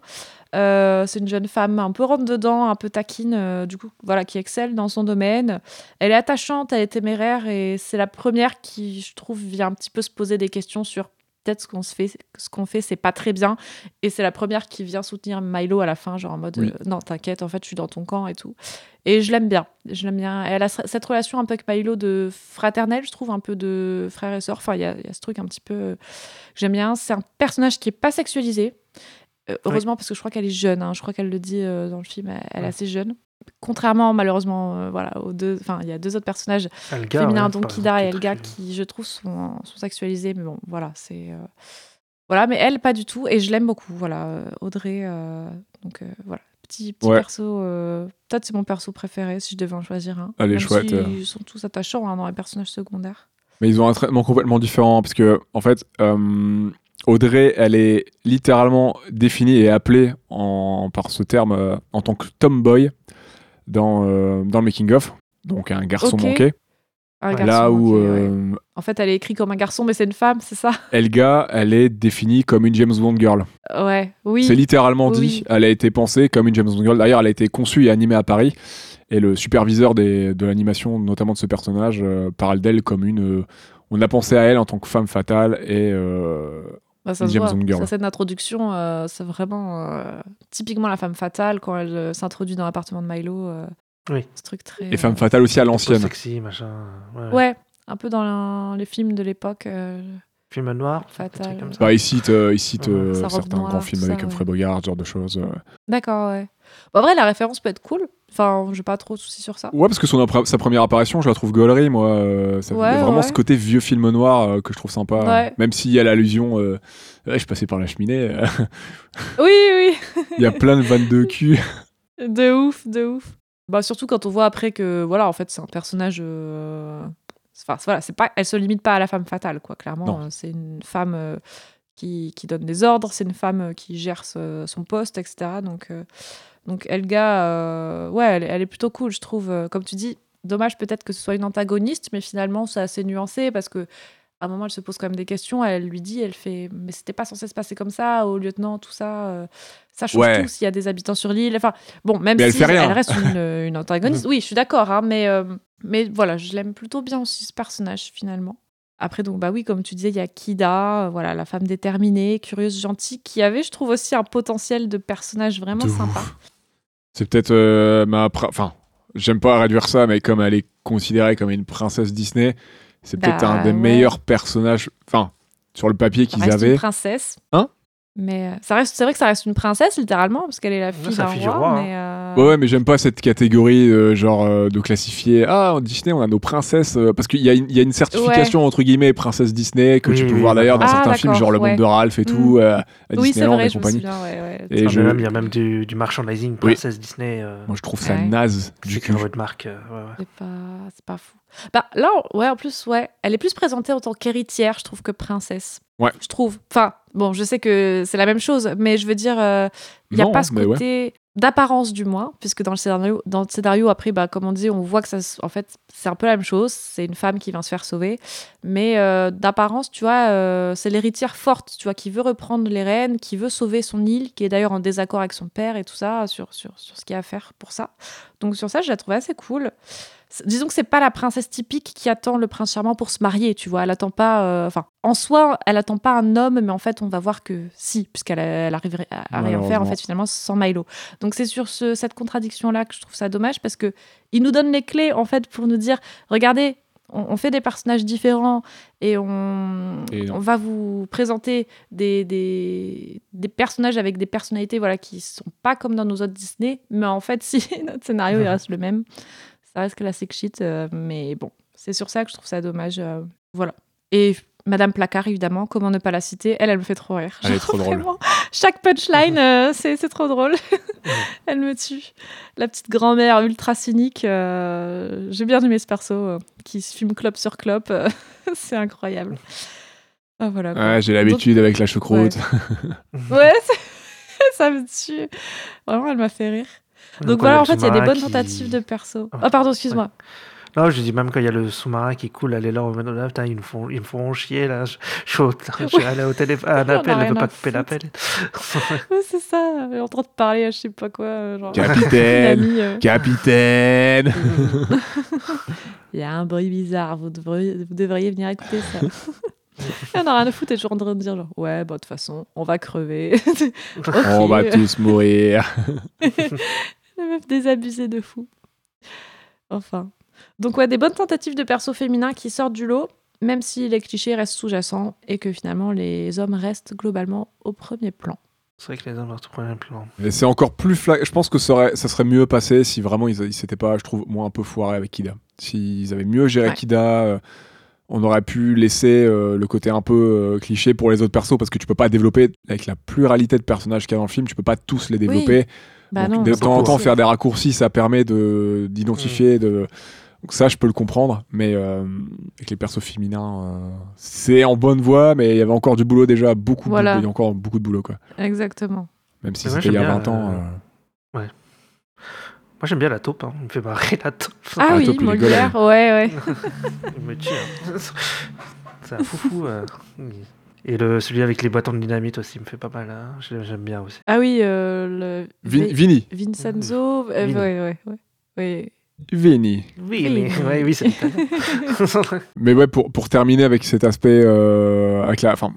Euh, c'est une jeune femme un peu rentre dedans, un peu taquine, euh, du coup, voilà, qui excelle dans son domaine. Elle est attachante, elle est téméraire et c'est la première qui, je trouve, vient un petit peu se poser des questions sur peut-être ce qu'on se fait, ce qu'on fait, c'est pas très bien. Et c'est la première qui vient soutenir Milo à la fin, genre en mode Oui. euh, non, t'inquiète, en fait, je suis dans ton camp et tout. Et je l'aime bien. Je l'aime bien. Elle a ce- cette relation un peu avec Milo de fraternelle, je trouve, un peu de frère et sœur. Enfin, il y, a il y a ce truc un petit peu euh, que j'aime bien. C'est un personnage qui est pas sexualisé. Euh, heureusement, parce que je crois qu'elle est jeune. hein. Je crois qu'elle le dit euh, dans le film. Elle, elle est assez jeune. Contrairement, malheureusement, euh, voilà, aux deux. Enfin, il y a deux autres personnages Elga, féminins, ouais, donc Kida et Elga, très- qui je trouve sont, sont sexualisés, mais bon, voilà, c'est euh, voilà, mais elle pas du tout, et je l'aime beaucoup, voilà, euh, Audrey, euh, donc euh, voilà, petit petit Ouais. perso, euh, peut-être c'est mon perso préféré si je devais en choisir un. Elle est chouette, si. Ils sont tous attachants hein, dans les personnages secondaires. Mais ils ont un traitement complètement différent parce que, en fait, euh, Audrey, elle est littéralement définie et appelée en, par ce terme euh, en tant que tomboy dans, euh, dans le making-of. Donc un garçon manqué. Un garçon, Là où ok, ouais. euh, En fait, elle est écrite comme un garçon, mais c'est une femme, c'est ça? Elga, elle est définie comme une James Bond girl. Ouais, oui. C'est littéralement Oui, dit. Elle a été pensée comme une James Bond girl. D'ailleurs, elle a été conçue et animée à Paris. Et le superviseur des- de l'animation, notamment de ce personnage, euh, parle d'elle comme une. euh, on a pensé à elle en tant que femme fatale et. Bah, ça une se James voit. Bond girl. Sa scène d'introduction, euh, c'est vraiment euh, typiquement la femme fatale quand elle euh, s'introduit dans l'appartement de Milo. euh, Oui. Ce truc très. et femme fatale aussi à l'ancienne. sexy, machin. Ouais. Ouais, un peu dans la- les films de l'époque. euh, Film noir. Fatal. Bah, il cite, euh, il cite Ouais. euh, certains grands films ça, avec Humphrey ouais. Bogart, ce genre de choses. D'accord, ouais. Bon, en vrai, la référence peut être cool. Enfin, j'ai pas trop de soucis sur ça. Ouais, parce que son, sa première apparition, je la trouve gaulerie, moi. euh, ça, Ouais, a vraiment ouais. ce côté vieux film noir euh, que je trouve sympa. Ouais. Même s'il y a l'allusion, euh, je passais par la cheminée. euh, Oui, oui. Il y a plein de vannes de cul. De ouf, de ouf. Bah, surtout quand on voit après que, voilà, en fait, c'est un personnage. euh, Enfin, voilà, c'est pas, elle se limite pas à la femme fatale, quoi. Clairement, c'est une femme qui, qui donne des ordres, c'est une femme qui gère ce- son poste, etc. Donc, euh, donc Elga, euh, ouais, elle, elle est plutôt cool, je trouve. Euh, Comme tu dis, dommage peut-être que ce soit une antagoniste, mais finalement, c'est assez nuancé parce que À un moment, elle se pose quand même des questions. Elle lui dit, elle fait, mais c'était pas censé se passer comme ça au lieutenant, tout ça. euh, ça change Ouais. tout s'il y a des habitants sur l'île. Enfin, bon, même Mais elle si rien. reste une, une antagoniste. oui, je suis d'accord, hein, mais, euh, mais voilà, je l'aime plutôt bien aussi ce personnage finalement. Après, donc, bah oui, comme tu disais, il y a Kida, euh, voilà, la femme déterminée, curieuse, gentille, qui avait, je trouve, aussi un potentiel de personnage vraiment De sympa. ouf. C'est peut-être euh, ma. Enfin, j'aime pas réduire ça, mais comme elle est considérée comme une princesse Disney, c'est peut-être Bah, un des ouais. meilleurs personnages. Enfin, sur le papier qu'ils avaient. une princesse. Hein? Mais euh, ça reste, c'est vrai que ça reste une princesse, littéralement, parce qu'elle est la fille c'est d'un fille du roi. roi, hein. mais, euh, Ouais, ouais, mais j'aime pas cette catégorie euh, genre euh, de classifier. Ah, en Disney, on a nos princesses. euh, parce qu'il y, a une- il y a une certification entre guillemets princesse Disney que Oui, tu peux oui, voir d'ailleurs dans Ah, certains films, genre Le ouais. Monde de Ralph et Mm. tout, euh, à Oui, c'est Disneyland vrai, et compagnie. souviens. Ouais, ouais. Et Ah, je- mais même, il y a même du, du merchandising, princesse Disney. euh, Moi, je trouve ça Ouais. naze du c'est cul. une de marque. euh, ouais, ouais. C'est pas, c'est pas fou. Bah, là, ouais, en plus, ouais, elle est plus présentée en tant qu'héritière, je trouve, que princesse. Ouais. Je trouve. Enfin, bon, je sais que c'est la même chose, mais je veux dire, euh, il n'y a Non, pas ce ouais. côté d'apparence, du moins, puisque dans le scénario, dans le scénario après, bah, comme on dit, on voit que ça, en fait, c'est un peu la même chose. C'est une femme qui vient se faire sauver, mais euh, d'apparence, tu vois, euh, c'est l'héritière forte, tu vois, qui veut reprendre les rênes, qui veut sauver son île, qui est d'ailleurs en désaccord avec son père et tout ça sur, sur, sur ce qu'il y a à faire pour ça. Donc sur ça, je la trouvais assez cool. Disons que c'est pas la princesse typique qui attend le prince charmant pour se marier, tu vois. Elle attend pas, euh, enfin, en soi, elle attend pas un homme, mais en fait, on va voir que si, puisqu'elle elle arriverait à, à rien faire en fait finalement sans Milo. Donc c'est sur ce- cette contradiction là que je trouve ça dommage parce que il nous donne les clés en fait pour nous dire, regardez, on, fait des personnages différents et on, Et non. on va vous présenter des, des, des personnages avec des personnalités voilà qui sont pas comme dans nos autres Disney, mais en fait si notre scénario il reste le même, ça reste classic shit, euh, mais bon, c'est sur ça que je trouve ça dommage, euh, voilà. Et Madame Placard, évidemment, comment ne pas la citer? Elle, elle me fait trop rire. Elle est trop drôle. chaque punchline, euh, c'est trop drôle. elle me tue. La petite grand-mère ultra cynique. euh, J'ai bien aimé ce perso euh, qui se fume clope sur clope. c'est incroyable. Ah, voilà. Ouais, j'ai l'habitude avec la choucroute. Ouais, c'est- ça me tue. Vraiment, elle m'a fait rire. Donc voilà, en fait, il y a des bonnes qui- tentatives de perso. Ah, Ah, pardon, excuse-moi. Non, je dis même quand il y a le sous-marin qui coule, elle est là, oh, là, putain, ils me font, ils me font chier là. Je, je suis au, je suis allé au téléphone, à un On appel, elle veut à pas couper l'appel. C'est ça. Elle est en train de parler à je sais pas quoi. euh, Genre, Capitaine amie, euh, Capitaine Il y a un bruit bizarre, vous devriez, vous devriez venir écouter ça. Elle en a rien à foutre, elle est toujours en train de dire genre, ouais, bah de toute façon, on va crever. On va tous mourir. La meuf désabusée de fou. Enfin. Donc ouais, des bonnes tentatives de persos féminins qui sortent du lot, même si les clichés restent sous-jacents et que finalement les hommes restent globalement au premier plan. C'est vrai que les hommes restent au premier plan. Et c'est encore plus fla- Je pense que ça, aurait- ça serait mieux passé si vraiment ils, ils s'étaient pas, je trouve, moins un peu foirés avec Kida. S'ils avaient mieux géré Ouais. Kida, euh, on aurait pu laisser euh, le côté un peu euh, cliché pour les autres persos parce que tu peux pas développer avec la pluralité de personnages qu'il y a dans le film, tu peux pas tous les développer. Bah Donc, non, de temps en temps, faire des raccourcis, ça permet de d'identifier. De... Donc ça, je peux le comprendre, mais euh, avec les persos féminins, euh, c'est en bonne voie, mais il y avait encore du boulot déjà, beaucoup, Voilà. de, il y a encore beaucoup de boulot, quoi. Exactement. Même si c'était il y a j'aime 20 bien, ans. euh, euh, Moi, j'aime bien la taupe, hein. il me fait marrer la taupe. Ah, Ah, oui, est Molière, ouais, ouais. Il me tue. hein. C'est un foufou. Euh. Et le, celui avec les bâtons de dynamite aussi me fait pas mal. hein. J'ai- J'aime bien aussi. Ah oui, euh, le... Vin- Vi- Vini. Vincenzo, euh, Vini. ouais, ouais, ouais. Oui. Vini. Oui, Oui. mais- ouais, oui, c'est. Mais ouais, pour, pour terminer avec cet aspect, euh, avec la, enfin,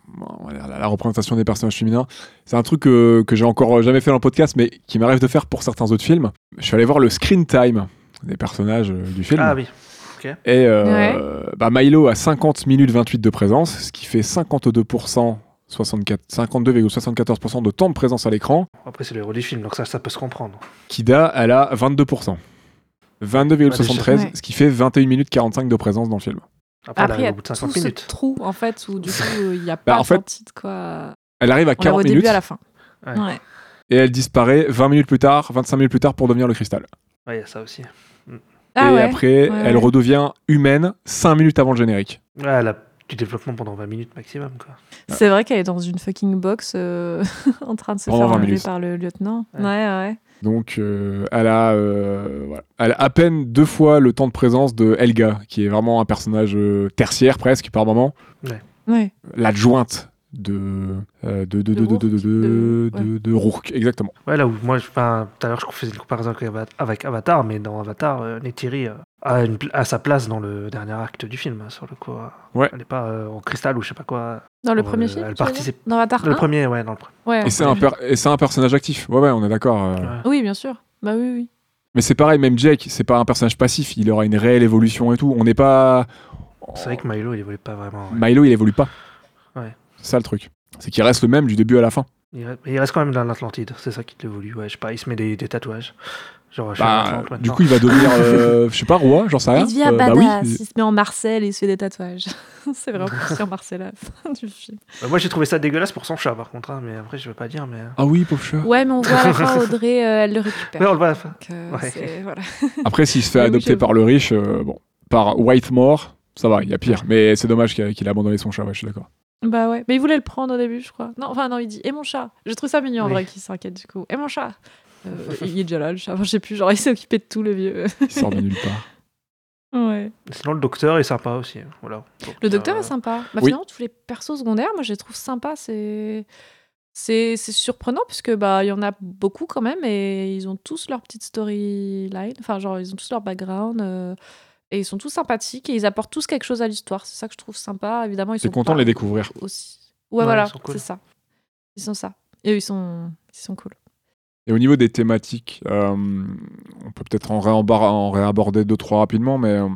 la, la représentation des personnages féminins, c'est un truc que, que j'ai encore jamais fait dans le podcast, mais qui m'arrive de faire pour certains autres films. Je suis allé voir le screen time des personnages euh, du film. ah oui. Et euh, bah, Milo a 50 minutes 28 de présence, ce qui fait 52%, 64 52,74% de temps de présence à l'écran. Après, c'est le héros du film, donc ça, ça peut se comprendre. Kida, elle a 22%. 22,73, Ouais. ce qui fait 21 minutes 45 de présence dans le film. Après, Après, il y elle a arrive au bout de tout 50 ce minutes. trou, en fait, où du coup, il n'y a Bah, pas en fait, de titre, quoi. Elle arrive à On la voit 40 au début minutes à la fin. Ouais. Ouais. et elle disparaît 20 minutes plus tard, 25 minutes plus tard pour devenir le cristal. Ouais, il y a ça aussi. Ah et ouais. après, Ouais, elle ouais. redevient humaine 5 minutes avant le générique. Ouais, elle a du développement pendant 20 minutes maximum. Quoi. C'est vrai qu'elle est dans une fucking box euh, en train de se Pendant faire 20 enlever minutes. par le lieutenant. Ouais. Ouais, ouais. Donc, euh, elle, a, euh, voilà. elle a à peine deux fois le temps de présence de Helga, qui est vraiment un personnage tertiaire presque par moment. Ouais. L'adjointe de, euh, de, de, de, de, de, de, de, De- Rourke, exactement. Ouais, là où moi, tout à l'heure, je faisais une comparaison avec Ava- avec Avatar, mais dans Avatar, euh, Neytiri euh, a, une pla- a sa place dans le dernier acte du film, sur le coup. euh. Ouais. Elle n'est pas euh, en cristal ou je sais pas quoi. Dans le Euh, premier elle film dire participe- Dans Avatar Le 1 premier, ouais, dans le premier. Ouais. Et c'est un, per- et c'est un personnage actif. Ouais, ouais, on est d'accord. euh. Ouais. Oui, bien sûr. Bah oui, oui. Mais c'est pareil, même Jake, c'est pas un personnage passif. Il aura une réelle évolution et tout. On n'est pas. C'est vrai que Milo, il évolue pas vraiment. ouais. Milo, il évolue pas. C'est ça le truc. C'est qu'il reste le même du début à la fin. Il, reste, quand même dans l'Atlantide, c'est ça qui l'évolue. Ouais, je sais pas, il se met des, des tatouages. Genre, Bah, du coup, il va devenir, euh, je sais pas, roi, j'en sais rien. Il devient Euh, bah badass. oui. Il se met en Marcel et il se fait des tatouages. c'est vraiment sur Marcel à la fin du film. Euh, moi, j'ai trouvé ça dégueulasse pour son chat, par contre, hein, mais après, je veux pas dire, mais. Ah oui, pauvre chat. Ouais, mais on voit à la fin Audrey, euh, elle le récupère. Ouais, on le voit à la fin. Donc, euh, Ouais. voilà. Après, s'il se fait adopter par le riche, euh, bon, par Whitemore, ça va, il y a pire. Mais c'est dommage qu'il a, qu'il a abandonné son chat, ouais, je suis d'accord. Bah ouais, mais il voulait le prendre au début, je crois. Non, enfin non, il dit et mon chat? Je trouve ça mignon en Oui. vrai qu'il s'inquiète du coup. Et mon chat? Euh, il est déjà là, le chat. Enfin, je sais plus, genre il s'est occupé de tout le vieux. Il sort de nulle part. ouais. Sinon, le docteur est sympa aussi. hein, Voilà. Donc, Le docteur euh, est sympa. Bah, oui. Finalement, tous les persos secondaires, moi je les trouve sympas. C'est c'est c'est surprenant puisque bah il y en a beaucoup quand même et ils ont tous leur petite storyline. Enfin genre ils ont tous leur background. euh, et ils sont tous sympathiques et ils apportent tous quelque chose à l'histoire. C'est ça que je trouve sympa. Évidemment, ils T'es sont content de les découvrir. aussi. Ouais, Ouais, voilà, cool. c'est ça. Ils sont ça. Et eux, ils sont, ils sont cool. Et au niveau des thématiques, euh, on peut peut-être en, réembar- en réaborder deux, trois rapidement, mais euh,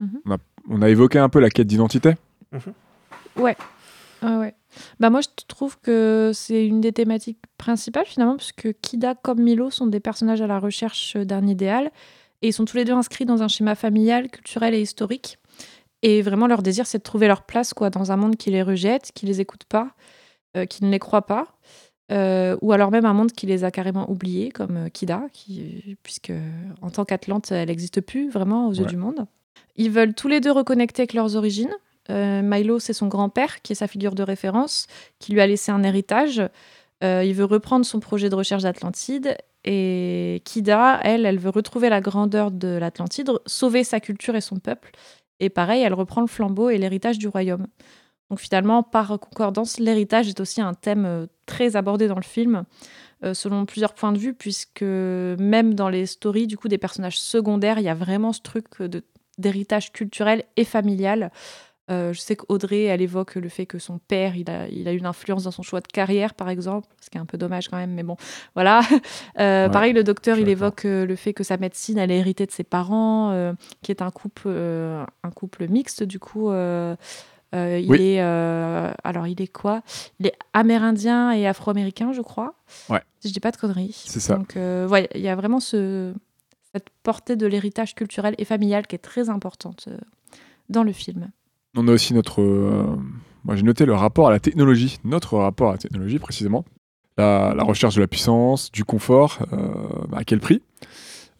Mhm. on, a, on a évoqué un peu la quête d'identité. Ouais, ouais. Bah moi, je trouve que c'est une des thématiques principales finalement, puisque Kida comme Milo sont des personnages à la recherche d'un idéal, et ils sont tous les deux inscrits dans un schéma familial, culturel et historique. Et vraiment, leur désir, c'est de trouver leur place quoi, dans un monde qui les rejette, qui les écoute pas, euh, qui ne les croit pas, euh, ou alors même un monde qui les a carrément oubliés, comme euh, Kida, qui, puisque en tant qu'Atlante, elle n'existe plus vraiment aux yeux Ouais. du monde. Ils veulent tous les deux reconnecter avec leurs origines. Euh, Milo, c'est son grand-père, qui est sa figure de référence, qui lui a laissé un héritage. Euh, il veut reprendre son projet de recherche d'Atlantide. Et Kida, elle, elle veut retrouver la grandeur de l'Atlantide, sauver sa culture et son peuple. Et pareil, elle reprend le flambeau et l'héritage du royaume. Donc finalement, par concordance, l'héritage est aussi un thème euh, très abordé dans le film, euh, selon plusieurs points de vue, puisque même dans les stories du coup des personnages secondaires, il y a vraiment ce truc d'héritage culturel et familial. Euh, je sais qu'Audrey, elle évoque le fait que son père, il a, il a une influence dans son choix de carrière, par exemple, ce qui est un peu dommage quand même, mais bon, voilà. Euh, Ouais, pareil, le docteur, il évoque euh, le fait que sa médecine, elle est héritée de ses parents, qui est un couple, un couple mixte, du coup. il Oui. est, alors il est quoi? Il est amérindien et afro-américain, je crois. Ouais. Si je dis pas de conneries. C'est ça. Donc, ouais, il y a vraiment ce, cette portée de l'héritage culturel et familial qui est très importante dans le film. On a aussi notre. euh, moi, j'ai noté le rapport à la technologie, notre rapport à la technologie précisément. La, recherche de la puissance, du confort, euh, à quel prix?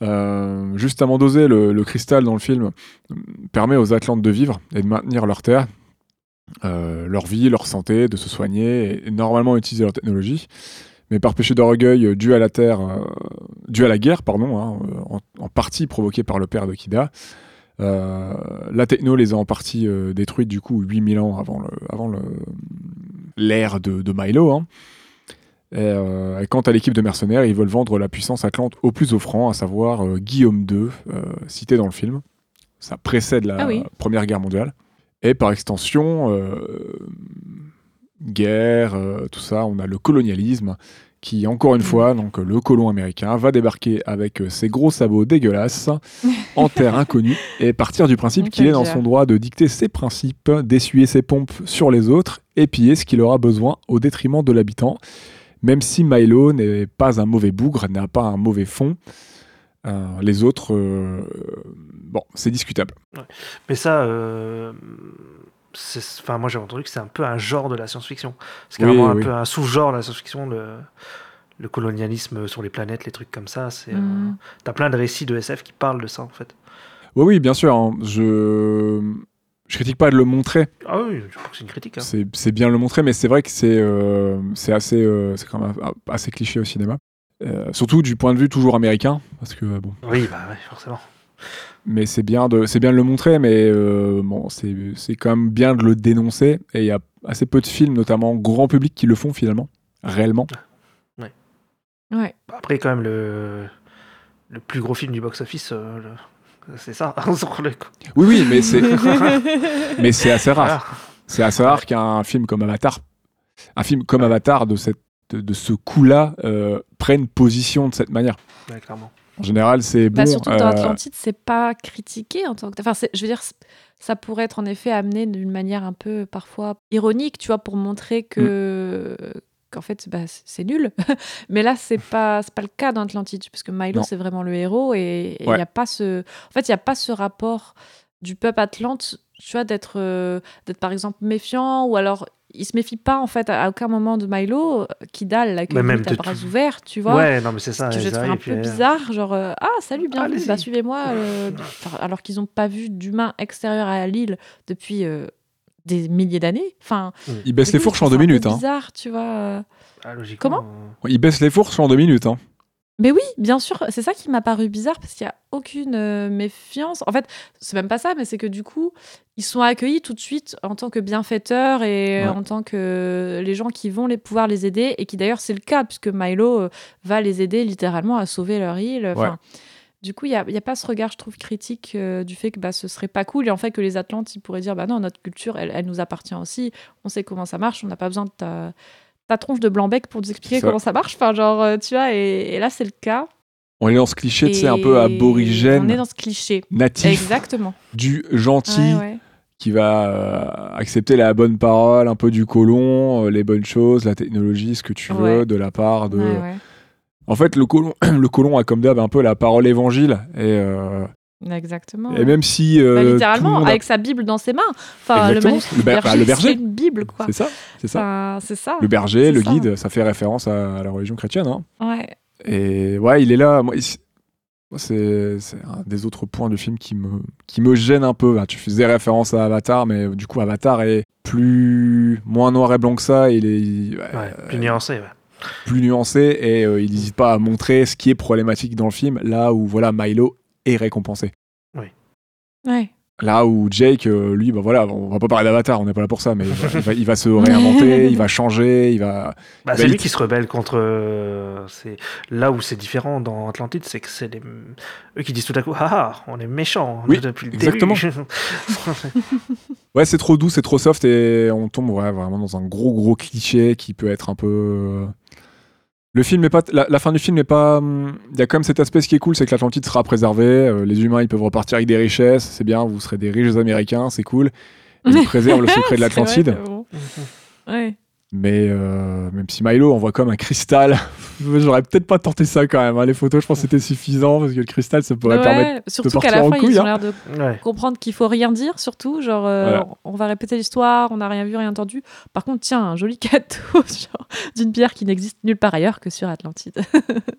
Euh, Juste avant d'oser, le, cristal dans le film permet aux Atlantes de vivre et de maintenir leur terre, leur vie, leur santé, de se soigner et, normalement utiliser leur technologie. Mais par péché d'orgueil dû à la terre, dû à la guerre, pardon, hein, en, en partie provoquée par le père de Kida, la techno les a en partie euh, détruites du coup 8000 ans avant le avant le l'ère de, de Milo. hein. Et, euh, et quant à l'équipe de mercenaires, ils veulent vendre la puissance atlante au plus offrant, à savoir euh, Guillaume II, euh, cité dans le film. Ça précède la Ah oui. Première Guerre mondiale. Et par extension, euh, guerre, euh, tout ça, on a le colonialisme qui, encore une fois, donc le colon américain va débarquer avec euh, ses gros sabots dégueulasses en terre inconnue et partir du principe qu'il est dans son droit de dicter ses principes, d'essuyer ses pompes sur les autres et piller ce qu'il aura besoin au détriment de l'habitant. Même si Milo n'est pas un mauvais bougre, n'a pas un mauvais fond, euh, les autres, euh, bon, c'est discutable. Mais ça, euh, enfin, moi j'ai entendu que c'est un peu un genre de la science-fiction. C'est Oui, carrément un oui. peu un sous-genre de la science-fiction, le, le colonialisme sur les planètes, les trucs comme ça. C'est, euh, Mhm. T'as plein de récits de SF qui parlent de ça en fait. Oui, oui, bien sûr. hein. Je Je critique pas de le montrer, Ah oui, je pense que c'est une critique. hein. c'est bien de le montrer, mais c'est vrai que c'est euh, c'est assez, euh, c'est quand même assez cliché au cinéma. Euh, surtout du point de vue toujours américain, parce que bon, Oui, bah ouais, forcément. Mais c'est bien de c'est bien de le montrer, mais euh, bon, c'est c'est quand même bien de le dénoncer. Et il y a assez peu de films, notamment grand public, qui le font finalement, réellement. Ouais. Bah, Après, quand même, le, le plus gros film du box-office, euh, le- c'est ça. coup. Oui, oui, mais c'est mais c'est assez rare. Voilà. C'est assez rare qu'un film comme Avatar, un film comme Avatar de cette de, de ce coup-là euh, prenne position de cette manière. Ouais, clairement. En général, c'est bon. Bah, surtout dans euh, Atlantide, c'est pas critiqué en tant que. Enfin, je veux dire, ça pourrait être en effet amené d'une manière un peu parfois ironique, tu vois, pour montrer que. Mm. qu'en fait bah, c'est nul mais là c'est pas pas le cas dans Atlantide parce que Milo c'est vraiment le héros et il Ouais. y a pas ce en fait il y a pas ce rapport du peuple atlante tu vois d'être euh, d'être par exemple méfiant ou alors il se méfie pas en fait à, aucun moment de Milo qui dalle Mais même à de bras tout- ouverts tu vois Ouais, non, mais c'est ça. que je ils trouve arrivent, un puis, peu euh, bizarre, genre euh, ah salut bienvenue, bah suivez-moi, euh, alors qu'ils n'ont pas vu d'humains extérieurs à l'île depuis euh, des milliers d'années. Enfin, il baisse du les fourches en deux minutes. Hein. Bizarre, tu vois. euh. ah, Comment euh, Il baisse les fourches en deux minutes. Hein. Mais oui, bien sûr, c'est ça qui m'a paru bizarre parce qu'il n'y a aucune euh, méfiance. En fait, c'est même pas ça, mais c'est que du coup, ils sont accueillis tout de suite en tant que bienfaiteurs et Ouais. en tant que les gens qui vont les pouvoir les aider et qui d'ailleurs c'est le cas puisque Milo euh, va les aider littéralement à sauver leur île. Enfin, Du coup, il n'y a, pas ce regard, je trouve, critique euh, du fait que bah, ce serait pas cool et en fait que les Atlantes ils pourraient dire bah non, notre culture, elle, elle nous appartient aussi, on sait comment ça marche, on n'a pas besoin de ta, ta tronche de blanc-bec pour nous expliquer C'est ça. comment ça marche. Enfin, genre, euh, tu vois, et, et là c'est le cas. On est dans ce cliché, tu sais, un peu On est aborigène, dans ce cliché. natif, Exactement. du gentil, Ouais, ouais. qui va euh, accepter la bonne parole, un peu du colon, euh, les bonnes choses, la technologie, ce que tu veux, Ouais. de la part de. En fait, le colon, le colon a comme d'hab un peu la parole évangile. Et, euh, Exactement. et même si. euh, Bah, tout le littéralement, a- avec sa Bible dans ses mains. Enfin, le, manuscrit Le ber- du bah, le berger. c'est une Bible, quoi. C'est ça, c'est ça. Enfin, c'est ça. Le berger, le ça. guide, ça fait référence à, à la religion chrétienne. hein. Ouais. Et ouais, il est là. C'est un des autres points du film qui me, qui me gêne un peu. Bah, tu faisais référence à Avatar, mais euh, du coup, Avatar est plus moins noir et blanc que ça. Il est ouais, euh, plus nuancé. Ouais. plus nuancé et euh, il n'hésite pas à montrer ce qui est problématique dans le film. Là où voilà, Milo est récompensé. Ouais. Là où Jake, euh, lui, bah voilà, on va pas parler d'Avatar, on n'est pas là pour ça, mais il va, il va- il va se réinventer, il va changer, il va. Bah, c'est lui qui se rebelle contre. euh, c'est là où c'est différent dans Atlantide, c'est que c'est les... eux qui disent tout à coup ah ah, on est méchants Oui, depuis le exactement. début. Ouais, c'est trop doux, c'est trop soft et on tombe ouais, vraiment dans un gros gros cliché qui peut être un peu. Le film est pas, la, la fin du film n'est pas. hum, Il y a quand même cet aspect, ce qui est cool, c'est que l'Atlantide sera préservé. euh, les humains, ils peuvent repartir avec des richesses, c'est bien. Vous serez des riches Américains, c'est cool. Ils préservent le secret de l'Atlantide. bon. Ouais. Mais euh, même si Milo envoie comme un cristal, j'aurais peut-être pas tenté ça quand même. hein. Les photos, je pense que c'était suffisant parce que le cristal, ça pourrait Ouais, permettre. surtout qu'à partir la en fin, couille, ils ont hein. l'air de Ouais. comprendre qu'il faut rien dire, surtout. Genre, euh, Voilà. on va répéter l'histoire, on n'a rien vu, rien entendu. Par contre, tiens, un joli cadeau genre, d'une pierre qui n'existe nulle part ailleurs que sur Atlantide.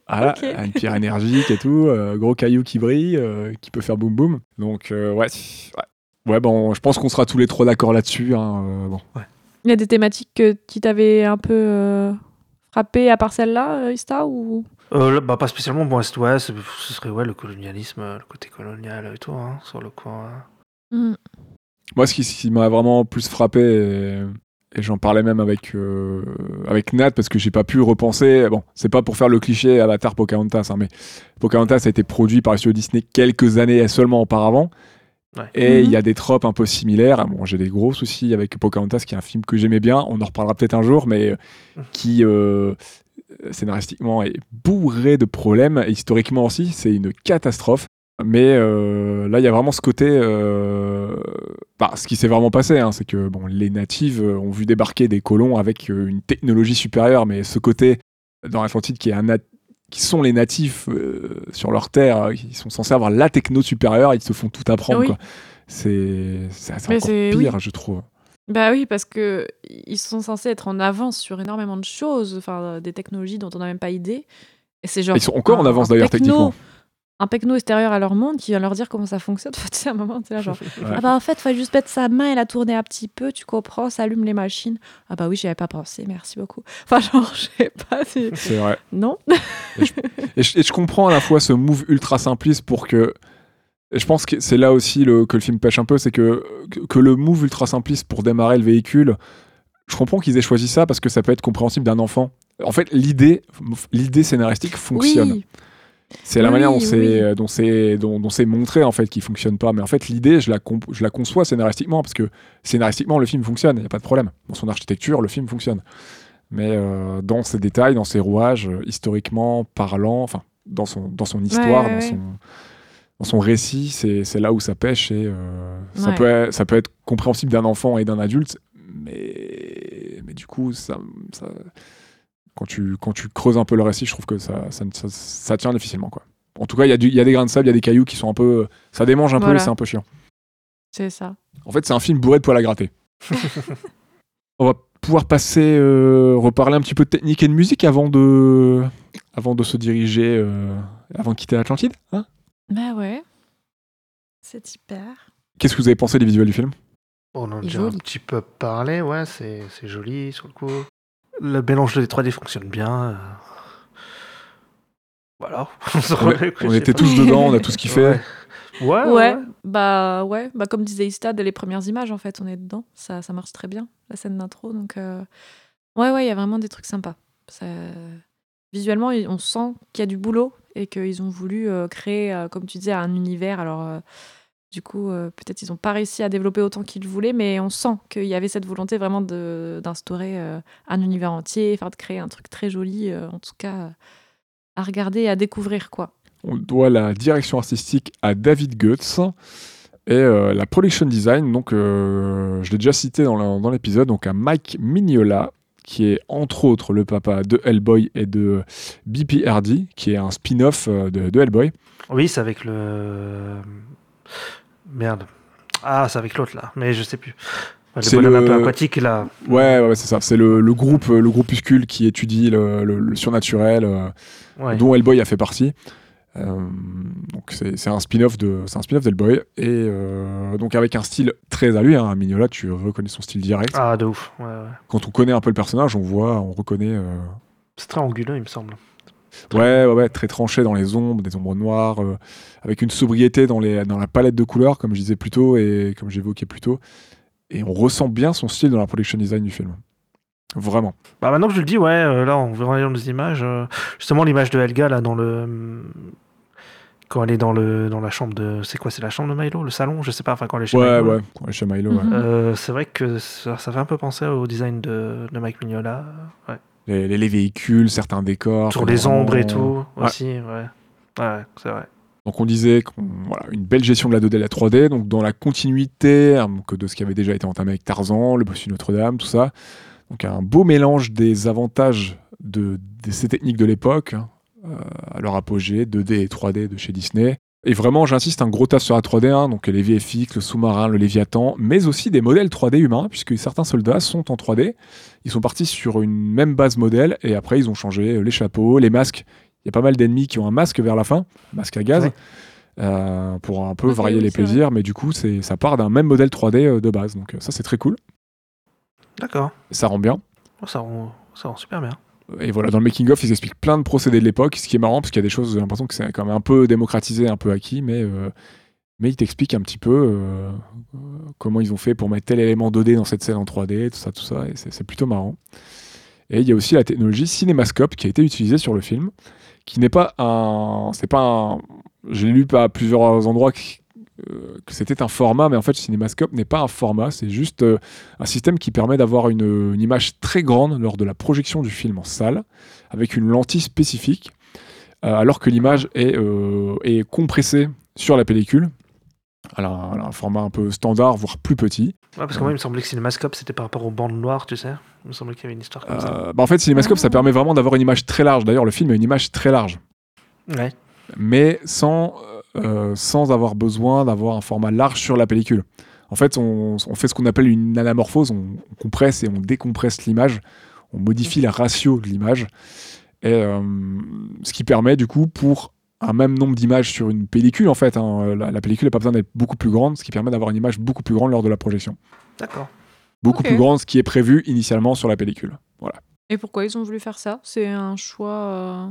Ah là, une pierre énergique et tout, euh, gros caillou qui brille, euh, qui peut faire boum boum. Donc euh, ouais, ouais. Ouais, bon, je pense qu'on sera tous les trois d'accord là-dessus. hein, euh, bon. Il y a des thématiques que- qui t'avaient un peu euh, frappé à part celle-là, euh, Ista ou... Euh, là, bah, pas spécialement. Bon, c'est- ouais, c'est- ce serait ouais, le colonialisme, le côté colonial et tout, hein, sur le coin. Hmm. Moi, ce qui, m'a vraiment plus frappé, et, et j'en parlais même avec, euh, avec Nat, parce que j'ai pas pu repenser. Bon, c'est pas pour faire le cliché Avatar Pocahontas, hein, mais Pocahontas a été produit par les studios Disney quelques années seulement auparavant. Ouais. Et il Mhm. y a des tropes un peu similaires. Bon, j'ai des gros soucis avec Pocahontas, qui est un film que j'aimais bien. On en reparlera peut-être un jour, mais euh, qui euh, scénaristiquement est bourré de problèmes. Et historiquement aussi, c'est une catastrophe. Mais euh, là, il y a vraiment ce côté. euh, bah, ce qui s'est vraiment passé, hein, c'est que bon, les natives ont vu débarquer des colons avec une technologie supérieure, mais ce côté dans l'Atlantide qui est un qui sont les natifs euh, sur leur terre, euh, qui sont censés avoir la techno supérieure, ils se font tout apprendre. Oui. C'est encore pire, oui. je trouve. Bah oui, parce que ils sont censés être en avance sur énormément de choses, enfin des technologies dont on n'a même pas idée. Et c'est genre Ils sont encore en avance, d'ailleurs, techniquement. Un pecno extérieur à leur monde qui vient leur dire comment ça fonctionne. Enfin, tu sais, à un moment, tu là, genre, Ouais. ah bah en fait, il fallait juste mettre sa main et la tourner un petit peu, tu comprends, ça allume les machines. Ah bah oui, j'y avais pas pensé, merci beaucoup. Enfin, genre, je sais pas si... C'est vrai. Non Et je, et je comprends à la fois ce move ultra simpliste pour que. et je pense que c'est là aussi le- que le film pêche un peu, c'est que, que, que le move ultra simpliste pour démarrer le véhicule, je comprends qu'ils aient choisi ça parce que ça peut être compréhensible d'un enfant. En fait, l'idée, l'idée scénaristique fonctionne. Oui, C'est la Oui, manière dont oui. c'est dont c'est dont, montré en fait qui fonctionne pas. Mais en fait, l'idée, je la comp- je la conçois scénaristiquement parce que scénaristiquement, le film fonctionne. Il y a pas de problème. Dans son architecture, le film fonctionne. Mais euh, dans ses détails, dans ses rouages, euh, historiquement parlant, enfin dans son dans son histoire, ouais, dans ouais. son dans son récit, c'est là où ça pêche et euh, ça peut être, ça peut être compréhensible d'un enfant et d'un adulte, mais mais du coup ça, ça quand tu quand tu creuses un peu le récit, je trouve que ça ça, ça, ça tient difficilement quoi. En tout cas, il y, a du- il y a des grains de sable, il y a des cailloux qui sont un peu. Ça démange un peu Voilà. et c'est un peu chiant. c'est ça. En fait, c'est un film bourré de poils à gratter. On va pouvoir passer, euh, reparler un petit peu de technique et de musique avant de, avant de se diriger, euh, avant de quitter l'Atlantide. hein? Bah ouais. C'est hyper. Qu'est-ce que vous avez pensé des visuels du film? On en a déjà un petit peu parlé, ouais, c'est c'est joli sur le coup. Le mélange de 3D fonctionne bien. euh. Voilà. On, est- on était tous dedans, on a tout ce qu'il fait. Ouais. Ouais, Ouais, ouais. bah ouais, bah comme disait Ista, dès les premières images, en fait, on est dedans. Ça, ça marche très bien, la scène d'intro. Donc, euh, ouais, ouais, il y a vraiment des trucs sympas. Ça- Visuellement, on sent qu'il y a du boulot et qu'ils ont voulu euh, créer, euh, comme tu disais, un univers. Alors, euh, du coup, euh, peut-être ils n'ont pas réussi à développer autant qu'ils le voulaient, mais on sent qu'il y avait cette volonté vraiment de- d'instaurer euh, un univers entier, enfin, de créer un truc très joli, euh, en tout cas, euh, à regarder et à découvrir, quoi. On doit la direction artistique à David Goetz et euh, la production design, donc euh, je l'ai déjà cité dans l'épisode, donc à Mike Mignola, qui est entre autres le papa de Hellboy et de BPRD, qui est un spin-off de, de Hellboy. Oui, c'est avec le. Merde. Ah, c'est avec l'autre là, mais je sais plus. Le C'est bonhomme le- un peu aquatique là. Ouais, ouais, c'est ça. C'est le, le groupe, le groupuscule qui étudie le, le- le surnaturel, euh, Ouais. dont Hellboy a fait partie. Euh, donc c'est c'est un spin-off de, c'est un spin-off d'Hellboy et euh, donc avec un style très à lui. Hein, Mignola, tu reconnais son style direct. Ah, de ouf. Ouais, ouais. Quand on connaît un peu le personnage, on voit, on reconnaît. euh, C'est très anguleux, il me semble. Ouais, ouais, ouais, très tranché dans les ombres, des ombres noires, euh, avec une sobriété dans, les, dans la palette de couleurs, comme je disais plus tôt et comme j'évoquais plus tôt. Et on ressent bien son style dans la production design du film. Vraiment. Bah maintenant que je le dis, ouais, euh, là on verra dans les images. euh, justement l'image de Helga là dans le quand elle est dans le dans la chambre de c'est quoi c'est la chambre de Milo le salon je sais pas enfin quand elle est chez Ouais, Milo, ouais, ouais, chez Milo, ouais. Mhm. Euh, c'est vrai que ça, ça fait un peu penser au design de, de Mike Mignola ouais. Les, les- les véhicules, certains décors. sur les ombres et tout Ouais. aussi ouais ouais c'est vrai Donc on disait qu'on- voilà, une belle gestion de la 2D et la 3D, donc dans la continuité hein, donc de ce qui avait déjà été entamé avec Tarzan, le bossu Notre-Dame, tout ça. Donc un beau mélange des avantages de, de ces techniques de l'époque, hein, euh, à leur apogée, 2D et 3D de chez Disney. Et vraiment, j'insiste, un gros taf sur la 3D, hein, donc les VFX, le sous-marin, le Léviathan, mais aussi des modèles 3D humains, puisque certains soldats sont en 3D. Ils sont partis sur une même base modèle, et après ils ont changé les chapeaux, les masques. Il y a pas mal d'ennemis qui ont un masque vers la fin, masque à gaz, Ouais. euh, pour un peu varier oui, les vrai. plaisirs, mais du coup, ça part d'un même modèle 3D euh, de base. Donc euh, ça, c'est très cool. d'accord Ça rend bien. Ça rend ça rend super bien Et voilà, dans le making-of, ils expliquent plein de procédés de l'époque, ce qui est marrant, parce qu'il y a des choses, j'ai l'impression que c'est quand même un peu démocratisé, un peu acquis, mais, euh, mais ils t'expliquent un petit peu euh, comment ils ont fait pour mettre tel élément 2D dans cette scène en 3D, tout ça, tout ça, et c'est plutôt marrant. Et il y a aussi la technologie Cinémascope qui a été utilisée sur le film, qui n'est pas un... C'est pas un... J'ai lu à plusieurs endroits que, euh, que c'était un format, mais en fait, Cinémascope n'est pas un format, c'est juste euh, un système qui permet d'avoir une, une image très grande lors de la projection du film en salle, avec une lentille spécifique, euh, alors que l'image est, euh, est compressée sur la pellicule. Elle a, un, format un peu standard, voire plus petit. ouais, parce que moi il me semblait que Cinémascope c'était par rapport aux bandes noires tu sais il me semblait qu'il y avait une histoire comme ça bah en fait, Cinémascope, ça permet vraiment d'avoir une image très large. D'ailleurs, le film a une image très large, ouais mais sans, euh, sans avoir besoin d'avoir un format large sur la pellicule. En fait, on, on fait ce qu'on appelle une anamorphose, on, on compresse et on décompresse l'image, on modifie la ratio de l'image, et euh, ce qui permet du coup pour un même nombre d'images sur une pellicule en fait. hein. La, la pellicule n'a pas besoin d'être beaucoup plus grande, ce qui permet d'avoir une image beaucoup plus grande lors de la projection. D'accord. Beaucoup plus grande, ce qui est prévu initialement sur la pellicule. Voilà. Et pourquoi ils ont voulu faire ça? C'est un choix. euh,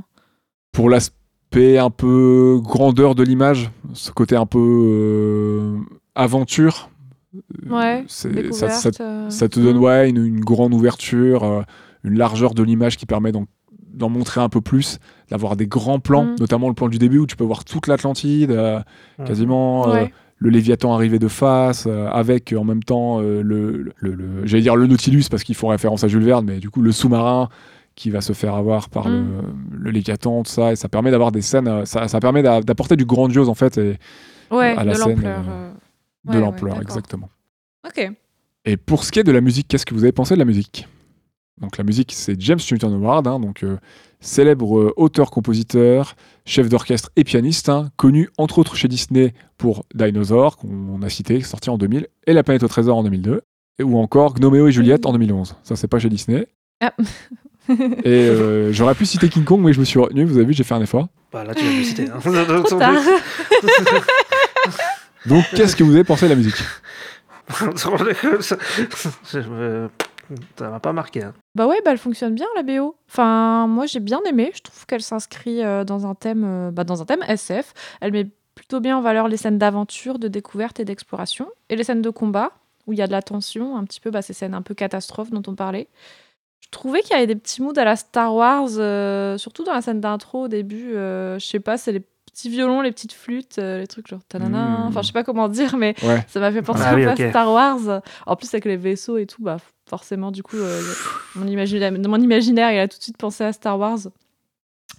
Pour l'aspect un peu grandeur de l'image, ce côté un peu euh, aventure. euh, Ouais, c'est- découverte. ça, ça- euh, ça te donne mm. ouais, une, une grande ouverture, euh, une largeur de l'image qui permet donc d'en montrer un peu plus, d'avoir des grands plans, Mm. notamment le plan du début où tu peux voir toute l'Atlantide, euh, Mhm. quasiment euh, Ouais. le Léviathan arrivé de face, euh, avec euh, en même temps euh, le, le- le- j'allais dire le Nautilus parce qu'ils font référence à Jules Verne, mais du coup le sous-marin qui va se faire avoir par le, Mm. le Léviathan, tout ça, et ça permet d'avoir des scènes, euh, ça, ça permet d'a- d'apporter du grandiose en fait, et Ouais, à la de scène, euh, euh. de Ouais, l'ampleur, exactement. Ok. Et pour ce qui est de la musique, qu'est-ce que vous avez pensé de la musique? Donc la musique, c'est James Newton Howard, hein, donc euh, célèbre euh, auteur-compositeur, chef d'orchestre et pianiste, hein, connu entre autres chez Disney pour Dinosaur, qu'on a cité, sorti en 2000, et La planète au trésor en 2002, et, ou encore Gnoméo et Juliette en 2011. Ça, c'est pas chez Disney. Ah. Et euh, j'aurais pu citer King Kong, mais je me suis retenu. Vous avez vu, j'ai fait un effort. Bah, là, tu viens de le citer. hein. Trop tard. Donc, qu'est-ce que vous avez pensé de la musique? Ça m'a pas marqué. hein. Bah ouais, bah elle fonctionne bien la BO. Enfin, moi j'ai bien aimé. Je trouve qu'elle s'inscrit euh, dans un thème, euh, bah, dans un thème SF. Elle met plutôt bien en valeur les scènes d'aventure, de découverte et d'exploration, et les scènes de combat où il y a de la tension, un petit peu bah, ces scènes un peu catastrophes dont on parlait. Je trouvais qu'il y avait des petits moods à la Star Wars, euh, surtout dans la scène d'intro au début. euh, je sais pas, c'est les petits violons, les petites flûtes, euh, les trucs genre tanana. Mm. Enfin, je sais pas comment dire, mais Ouais. ça m'a fait penser Ah un oui, peu à Star Wars. En plus, avec les vaisseaux et tout, bah, forcément, du coup, euh, mon, imaginaire, mon imaginaire, il a tout de suite pensé à Star Wars.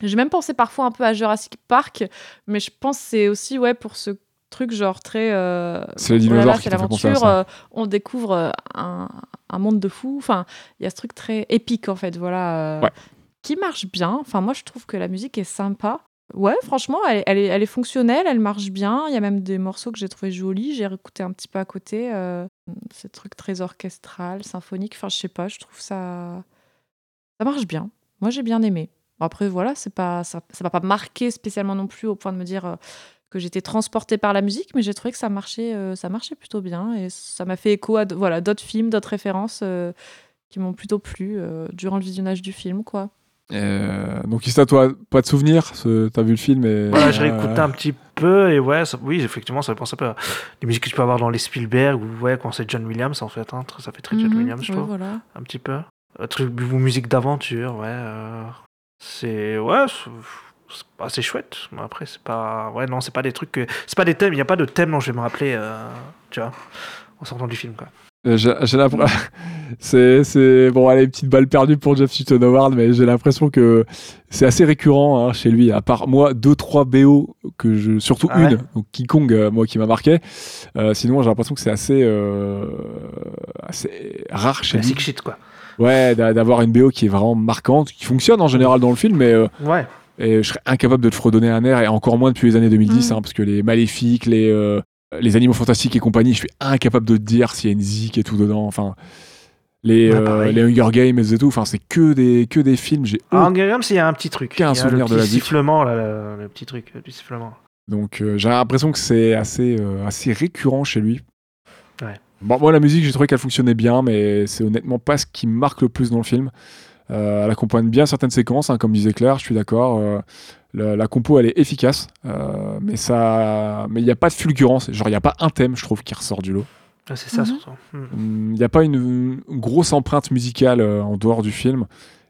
J'ai même pensé parfois un peu à Jurassic Park, mais je pense que c'est aussi ouais, pour ce truc genre très... euh, C'est les oh dinosaures qui c'est l'aventure, euh, on découvre euh, un, un monde de fous. Enfin, il y a ce truc très épique, en fait, voilà, euh, Ouais. qui marche bien. Enfin, moi, je trouve que la musique est sympa. Ouais, franchement, elle, est- elle est, elle est fonctionnelle, elle marche bien. Il y a même des morceaux que j'ai trouvé jolis. J'ai réécouté un petit peu à côté. Ces trucs très orchestral, symphonique. Enfin, je sais pas, je trouve ça. Ça marche bien. Moi, j'ai bien aimé. Après, voilà, c'est pas, ça ça m'a pas marqué spécialement non plus au point de me dire que j'étais transportée par la musique, mais j'ai trouvé que ça marchait, euh, ça marchait plutôt bien. Et ça m'a fait écho à d- voilà, d'autres films, d'autres références euh, qui m'ont plutôt plu euh, durant le visionnage du film. quoi. Euh, donc, Ista, toi, pas de souvenir ce- T'as vu le film et... Voilà, j'ai réécouté un petit peu et ouais, ça- oui, effectivement, ça me pense un peu à des musiques que tu peux avoir dans les Spielberg ou ouais, quand c'est John Williams en fait, hein, ça fait très John Mhm, Williams, je ouais, trouve, voilà. un petit peu. Un truc ou musique d'aventure, ouais. euh, c'est ouais, assez chouette. Mais après, c'est pas ouais, non, c'est pas des trucs que c'est pas des thèmes. Il y a pas de thème dont je vais me rappeler, euh, tu vois, en sortant du film quoi. Euh, J'ai l'impression. c'est, c'est. Bon, allez, petite balle perdue pour Jeff Sutton Howard, mais j'ai l'impression que c'est assez récurrent hein, chez lui. À part moi, deux, trois BO, que je... surtout Ah ouais une, donc King Kong, euh, moi, qui m'a marqué. Euh, sinon, j'ai l'impression que c'est assez, assez rare chez lui. Classic shit quoi. Ouais, d'a- d'avoir une BO qui est vraiment marquante, qui fonctionne en général dans le film, mais. Ouais. Et je serais incapable de te fredonner un air, et encore moins depuis les années 2010, Mm. hein, parce que les Maléfiques, les, euh, les Animaux Fantastiques et compagnie, je suis incapable de te dire s'il y a une zik et tout dedans. Enfin, les, euh, les Hunger Games et tout, enfin, c'est que des, que des films. J'ai Ah, Hunger Games, il y a un petit truc. A souvenir le de la zik. sifflement là, le, le petit truc du sifflement. Donc euh, j'ai l'impression que c'est assez, assez récurrent chez lui. Ouais. Bon, moi, la musique, j'ai trouvé qu'elle fonctionnait bien, mais c'est honnêtement pas ce qui me marque le plus dans le film. Euh, elle accompagne bien certaines séquences, hein, comme disait Claire, je suis d'accord. Euh, la, la compo, elle est efficace, euh, mais ça, mais il n'y a pas de fulgurance. Genre, il n'y a pas un thème, je trouve, qui ressort du lot. Ah, c'est ça Mhm. surtout. Hmm. Il n'y a pas une, une grosse empreinte musicale euh, en dehors du film.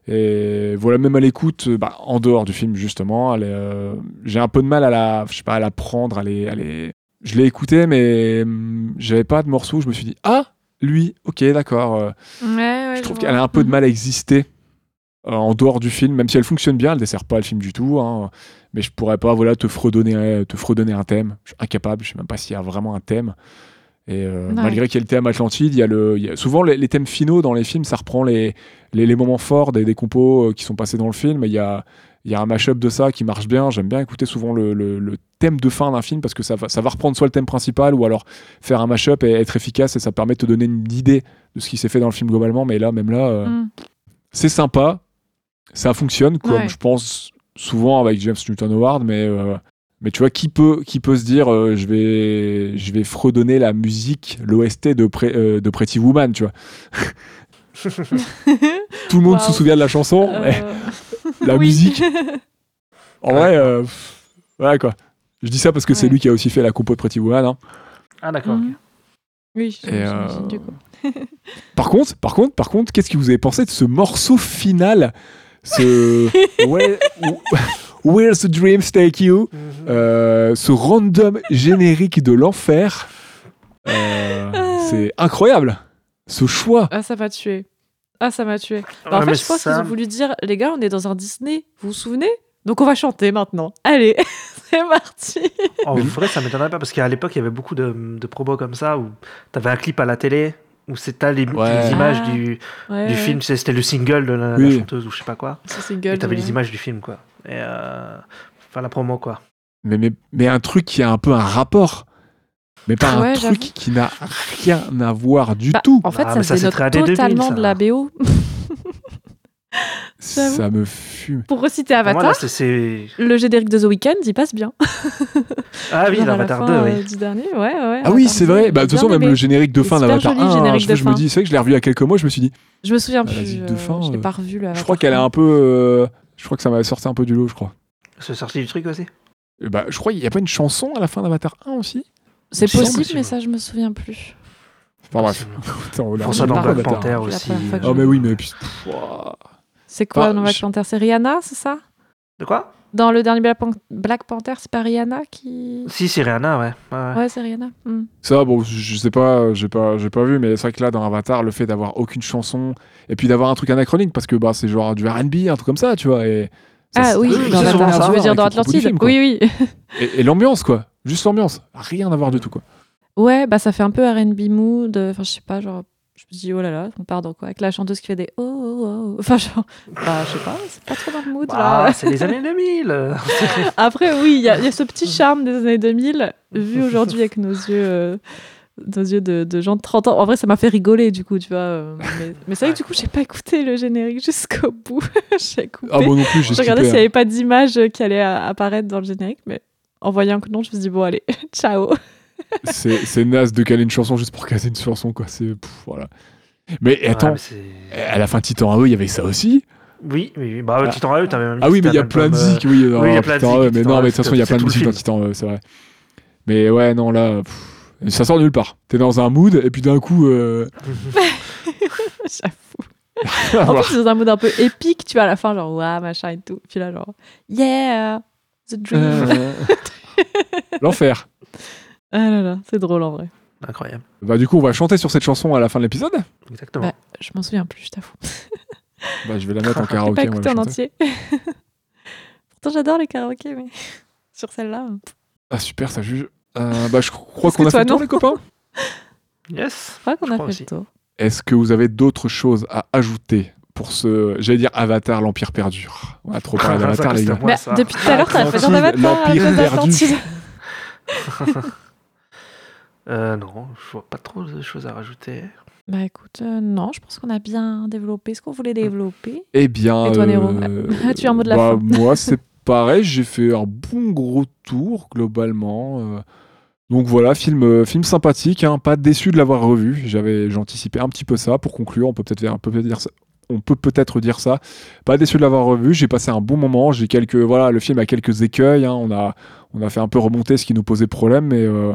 Et voilà, même à l'écoute, euh, bah, en dehors du film, justement, euh, j'ai un peu de mal à la, je sais pas, à la prendre, à les, à les- Je l'ai écouté, mais hum, j'avais pas de morceau où je me suis dit, ah, lui, ok, d'accord. euh, Ouais, ouais, je trouve qu'elle a un peu de Mhm. mal à exister euh, en dehors du film, même si elle fonctionne bien, elle dessert pas le film du tout. hein. mais je pourrais pas voilà, te, fredonner, un- te fredonner un thème. Je suis incapable, je sais même pas s'il y a vraiment un thème. Et euh, Ouais. malgré qu'il y ait le thème Atlantide, il y a le, il y a- souvent les, les thèmes finaux dans les films, ça reprend les, les, les moments forts des, des compos euh, qui sont passés dans le film. Et il y a, il y a un mashup de ça qui marche bien. J'aime bien écouter souvent le, le- le thème de fin d'un film parce que ça va, ça va reprendre soit le thème principal ou alors faire un mashup et être efficace et ça permet de te donner une idée de ce qui s'est fait dans le film globalement. Mais là, même là, euh, Mm. c'est sympa, ça fonctionne comme Ouais. je pense souvent avec James Newton Howard, mais euh, Mais tu vois, qui peut, qui peut se dire, euh, je, vais, je vais fredonner la musique, l'OST de, Pre- euh, de Pretty Woman, tu vois. Tout le monde se souvient de la chanson, mais la oui. musique. En vrai, euh, pff, ouais, quoi. Je dis ça parce que c'est lui qui a aussi fait la compo de Pretty Woman. hein. Ah, d'accord. Mhm. Oui, Et, euh, du coup. Par contre, par contre, par contre, qu'est-ce que vous avez pensé de ce morceau final Ce Where- Where's the Dreams Take You Mhm. Euh, Ce random générique de l'enfer. Euh, c'est incroyable. Ce choix. Ah, ça m'a tué. Ah, ça m'a tué. Bah, Ouais, en fait, je pense ça- qu'ils ont voulu dire, les gars, on est dans un Disney, vous vous souvenez? Donc on va chanter maintenant. Allez, c'est parti. En vrai, ça m'étonnerait pas parce qu'à l'époque, il y avait beaucoup de, de promos comme ça où t'avais un clip à la télé où c'était les, Ouais. les images Ah. du, Ouais, du ouais. film, c'était le single de la, chanteuse ou je sais pas quoi. C'est Et single. t'avais ouais. les images du film, quoi. Et euh, enfin, la promo, quoi. Mais, mais, mais un truc qui a un peu un rapport. Mais pas un Ouais, truc qui n'a rien à voir du Bah, tout. En fait, Ah, ça mais ça, 2000, totalement ça. de la BO. Ça me fume. Pour reciter moi, Avatar, là, c'est- c'est. le générique de The Weeknd, il passe bien. Ah oui, l'Avatar fin, 2, euh, oui. du dernier, ouais, ouais. Ah oui, c'est 2, vrai. Bah, de toute façon, même le générique de fin d'Avatar joli 1, générique je, je me dis, c'est vrai que je l'ai revu il y a quelques mois, je me suis dit, Je me souviens Ah, plus. de euh, fin, je l'ai euh, pas revu. je crois qu'elle est 1. un peu. euh, je crois que ça m'avait sorti un peu du lot, je crois. C'est sorti du truc aussi? Bah, je crois qu'il n'y a pas une chanson à la fin d'Avatar 1 aussi? C'est possible, mais ça, je me souviens plus. Enfin bref. Revu dans Black. Panther aussi. Ah, mais oui, mais puis. C'est quoi Enfin, dans Black je- Panther? C'est Rihanna, c'est ça? De quoi? Dans le dernier Black, Pan- Black Panther, c'est pas Rihanna qui. Si, c'est Rihanna, ouais. ouais, ouais. Ouais, c'est Rihanna. Hmm. Ça, bon, je sais pas, j'ai pas, j'ai pas vu, mais c'est vrai que là, dans Avatar, le fait d'avoir aucune chanson et puis d'avoir un truc anachronique, parce que bah, c'est genre du RB, un truc comme ça, tu vois. Et ça, Ah oui, dans Avatar, tu veux dire dans Atlantide? film. Oui, oui. Et, et l'ambiance, quoi. Juste l'ambiance. Rien à voir du tout, quoi. Ouais, bah ça fait un peu R&B mood. euh, Enfin, je sais pas, genre, je me dis, oh là là, on part dans quoi? Avec la chanteuse qui fait des oh, oh, oh. Enfin, genre, bah, je sais pas, c'est pas trop dans le mood, Bah, là. c'est les années 2000. Après, oui, il y, a il y a ce petit charme des années 2000, vu aujourd'hui avec nos yeux, euh, nos yeux de, de gens de 30 ans. En vrai, ça m'a fait rigoler, du coup, tu vois. euh, Mais, mais c'est vrai que du coup, j'ai pas écouté le générique jusqu'au bout. j'ai coupé. Ah, moi non plus, j'ai je regardais s'il n'y hein. avait pas d'image qui allait euh, apparaître dans le générique, mais en voyant que non, je me suis dit, bon, allez, ciao. C'est c'est naze de caler une chanson juste pour caser une chanson, quoi. C'est. pff, voilà. Mais Ouais, attends, mais c'est- à la fin de Titan AE, il y avait ça aussi Oui, oui. Bah, Ah. Titan AE, t'avais même Ah oui, mais il y a plein de euh, musiques, oui. non, oui, il y a plein de AE, mais non, mais de toute façon, il y a plein de musiques dans. Titan AE, c'est vrai. Mais ouais, non, là, pff, ça sort nulle part. T'es dans un mood, et puis d'un coup. euh, J'avoue. En plus, c'est dans un mode un peu épique, tu vois, à la fin, genre, waouh, machin et tout. Puis là, genre, yeah, the dream. euh, L'enfer. Ah là là, c'est drôle en vrai. Incroyable. Bah, du coup, on va chanter sur cette chanson à la fin de l'épisode. Exactement. Bah, je m'en souviens plus, je t'avoue. Bah, je vais la mettre en karaoké. pas écouté en entier. Pourtant, j'adore les karaokés, mais sur celle-là. Ah, super, ça juge. Euh, bah, je crois qu'on a fait le tour, les copains. Yes. Je crois qu'on a fait aussi. le tour. Est-ce que vous avez d'autres choses à ajouter pour ce, j'allais dire Avatar, l'Empire perdure On a trop parlé d'Avatar, les gars. moi, ça. depuis tout à l'heure, t'as fait Atlantide, Avatar l'Empire perdu. Euh, non, je vois pas trop de choses à rajouter. Bah écoute, euh, non, je pense qu'on a bien développé ce qu'on voulait développer. Eh bien, Et toi, Nero euh, As-tu un mot de la bah, fin Moi, c'est pareil. J'ai fait un bon gros tour globalement. euh. Donc voilà, film, film sympathique. hein, pas déçu de l'avoir revu. J'avais, j'anticipais un petit peu ça. Pour conclure, on peut peut-être faire- on peut peut-être dire ça. On peut peut-être dire ça. Pas déçu de l'avoir revu. J'ai passé un bon moment. J'ai quelques, voilà, le film a quelques écueils. hein, on a, on a fait un peu remonter ce qui nous posait problème, mais euh,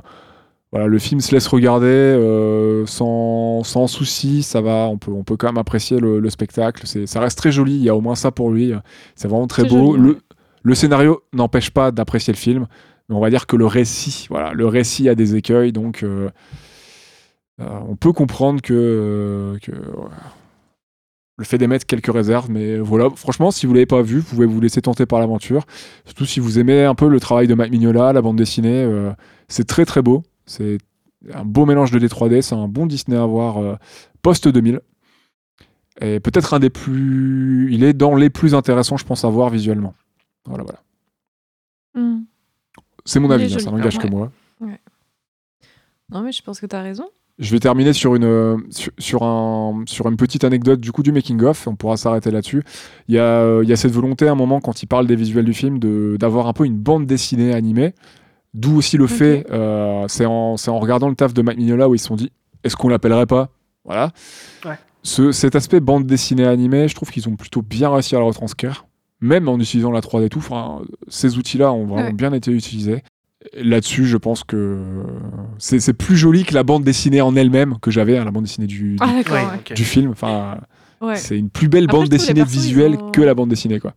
voilà, le film se laisse regarder euh, sans, sans souci, ça va, on peut, on peut quand même apprécier le, le spectacle, ça reste très joli, il y a au moins ça pour lui, c'est vraiment très beau. joli, le, ouais. le scénario n'empêche pas d'apprécier le film, mais on va dire que le récit, voilà, le récit a des écueils, donc euh, euh, on peut comprendre que, que ouais, le fait d'émettre quelques réserves, mais voilà, franchement, si vous l'avez pas vu, vous pouvez vous laisser tenter par l'aventure, surtout si vous aimez un peu le travail de Mike Mignola, la bande dessinée, c'est très très beau. C'est un beau mélange de D3D, c'est un bon Disney à voir euh, post 2000. Et peut-être un des plus. Il est dans les plus intéressants, je pense, à voir visuellement. Voilà, voilà. Hmm. C'est mon avis, hein, ça n'engage que ouais. moi. Non, mais je pense que t'as raison. Je vais terminer sur une, euh, sur, sur un, sur une petite anecdote du coup du making-of, on pourra s'arrêter là-dessus. Il y, a, euh, il y a cette volonté à un moment, quand il parle des visuels du film, d'avoir un peu une bande dessinée animée. D'où aussi le fait, euh, c'est en, en regardant le taf de Mike Mignola où ils se sont dit est-ce qu'on l'appellerait pas? Voilà. Ouais. Ce, cet aspect bande dessinée animée, je trouve qu'ils ont plutôt bien réussi à le retranscrire, même en utilisant la 3D et tout. Ces outils-là ont vraiment Ouais. bien été utilisés. Là-dessus, je pense que c'est plus joli que la bande dessinée en elle-même que j'avais, hein, la bande dessinée du, du, Ah. Ouais, du film. Enfin, c'est une plus belle Après, bande dessinée visuelle ont- que la bande dessinée, quoi.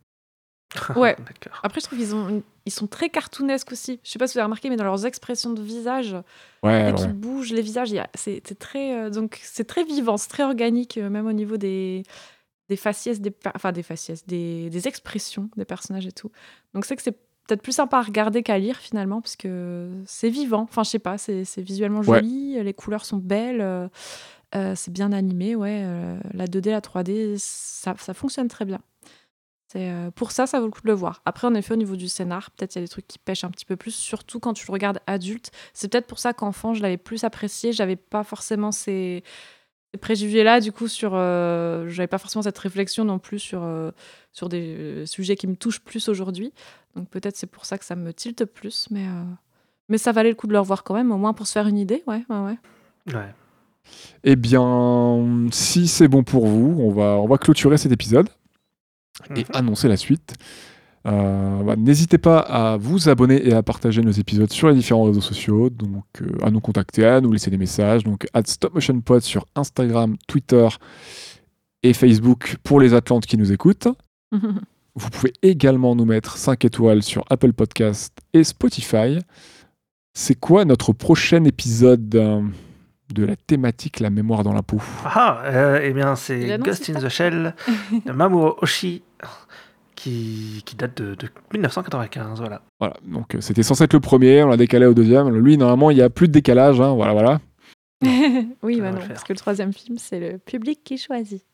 Ouais. Après, je trouve qu'ils ont, une- ils sont très cartoonesques aussi. Je sais pas si vous avez remarqué, mais dans leurs expressions de visage, Ouais, dès ouais. bougent les visages, a- c'est très, euh, donc c'est très vivant, c'est très organique, euh, même au niveau des des faciès, des, enfin des faciès, des, des expressions des personnages et tout. Donc c'est que c'est peut-être plus sympa à regarder qu'à lire finalement, parce que c'est vivant. Enfin, je sais pas, c'est visuellement Ouais. joli, les couleurs sont belles. euh, c'est bien animé, ouais. la 2D, la 3D, ça, ça fonctionne très bien. Euh, pour ça, ça vaut le coup de le voir. Après, en effet, au niveau du scénar, peut-être il y a des trucs qui pêchent un petit peu plus, surtout quand tu le regardes adulte. C'est peut-être pour ça qu'enfant, je l'avais plus apprécié. J'avais pas forcément ces, ces préjugés-là, du coup, sur. Euh, j'avais pas forcément cette réflexion non plus sur, euh, sur des euh, sujets qui me touchent plus aujourd'hui. Donc peut-être c'est pour ça que ça me tilte plus, mais. euh, mais ça valait le coup de le revoir quand même, au moins pour se faire une idée, ouais, ouais, ouais. Ouais. Eh bien, si c'est bon pour vous, on va, on va clôturer cet épisode et Mhm. annoncer la suite. Euh, bah, N'hésitez pas à vous abonner et à partager nos épisodes sur les différents réseaux sociaux, donc euh, à nous contacter, à nous laisser des messages, donc at StopMotionPod sur Instagram, Twitter et Facebook pour les Atlantes qui nous écoutent. Vous pouvez également nous mettre 5 étoiles sur Apple Podcast et Spotify. C'est quoi notre prochain épisode euh, de la thématique La mémoire dans la peau Ah, euh, eh bien, c'est annonce Ghost in the Shell de Mamoru Oshii qui, qui date de, de 1995. Voilà. Voilà, donc euh, c'était censé être le premier, on l'a décalé au deuxième. Lui, normalement, il n'y a plus de décalage, hein, voilà, voilà. oui, bah non, parce que le troisième film, c'est le public qui choisit.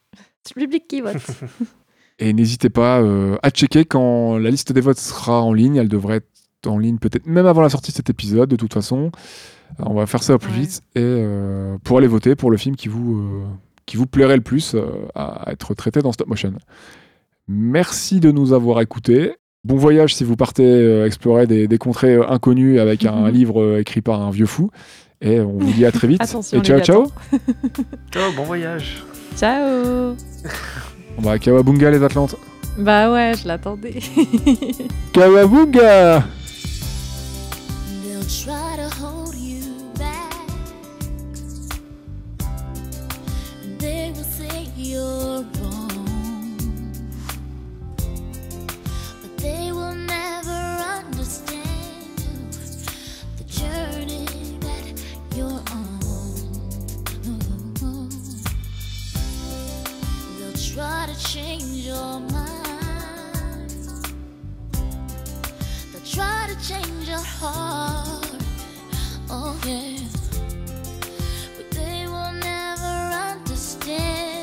C'est le public qui vote. Et n'hésitez pas euh, à checker quand la liste des votes sera en ligne. Elle devrait être en ligne peut-être même avant la sortie de cet épisode, de toute façon. Euh, on va faire ça au plus Ouais. vite et euh, pour aller voter pour le film qui vous, euh, qui vous plairait le plus euh, à être traité dans stop motion. Merci de nous avoir écoutés. Bon voyage si vous partez euh, explorer des, des contrées euh, inconnues avec un livre euh, écrit par un vieux fou. Et on vous dit à très vite. Attention, et ciao, les ciao. Ciao, bon voyage. Ciao On va à Kawabunga les Atlantes. Bah ouais, je l'attendais. Kawabunga try to change your mind. They'll try to change your heart. Oh, yeah. But they will never understand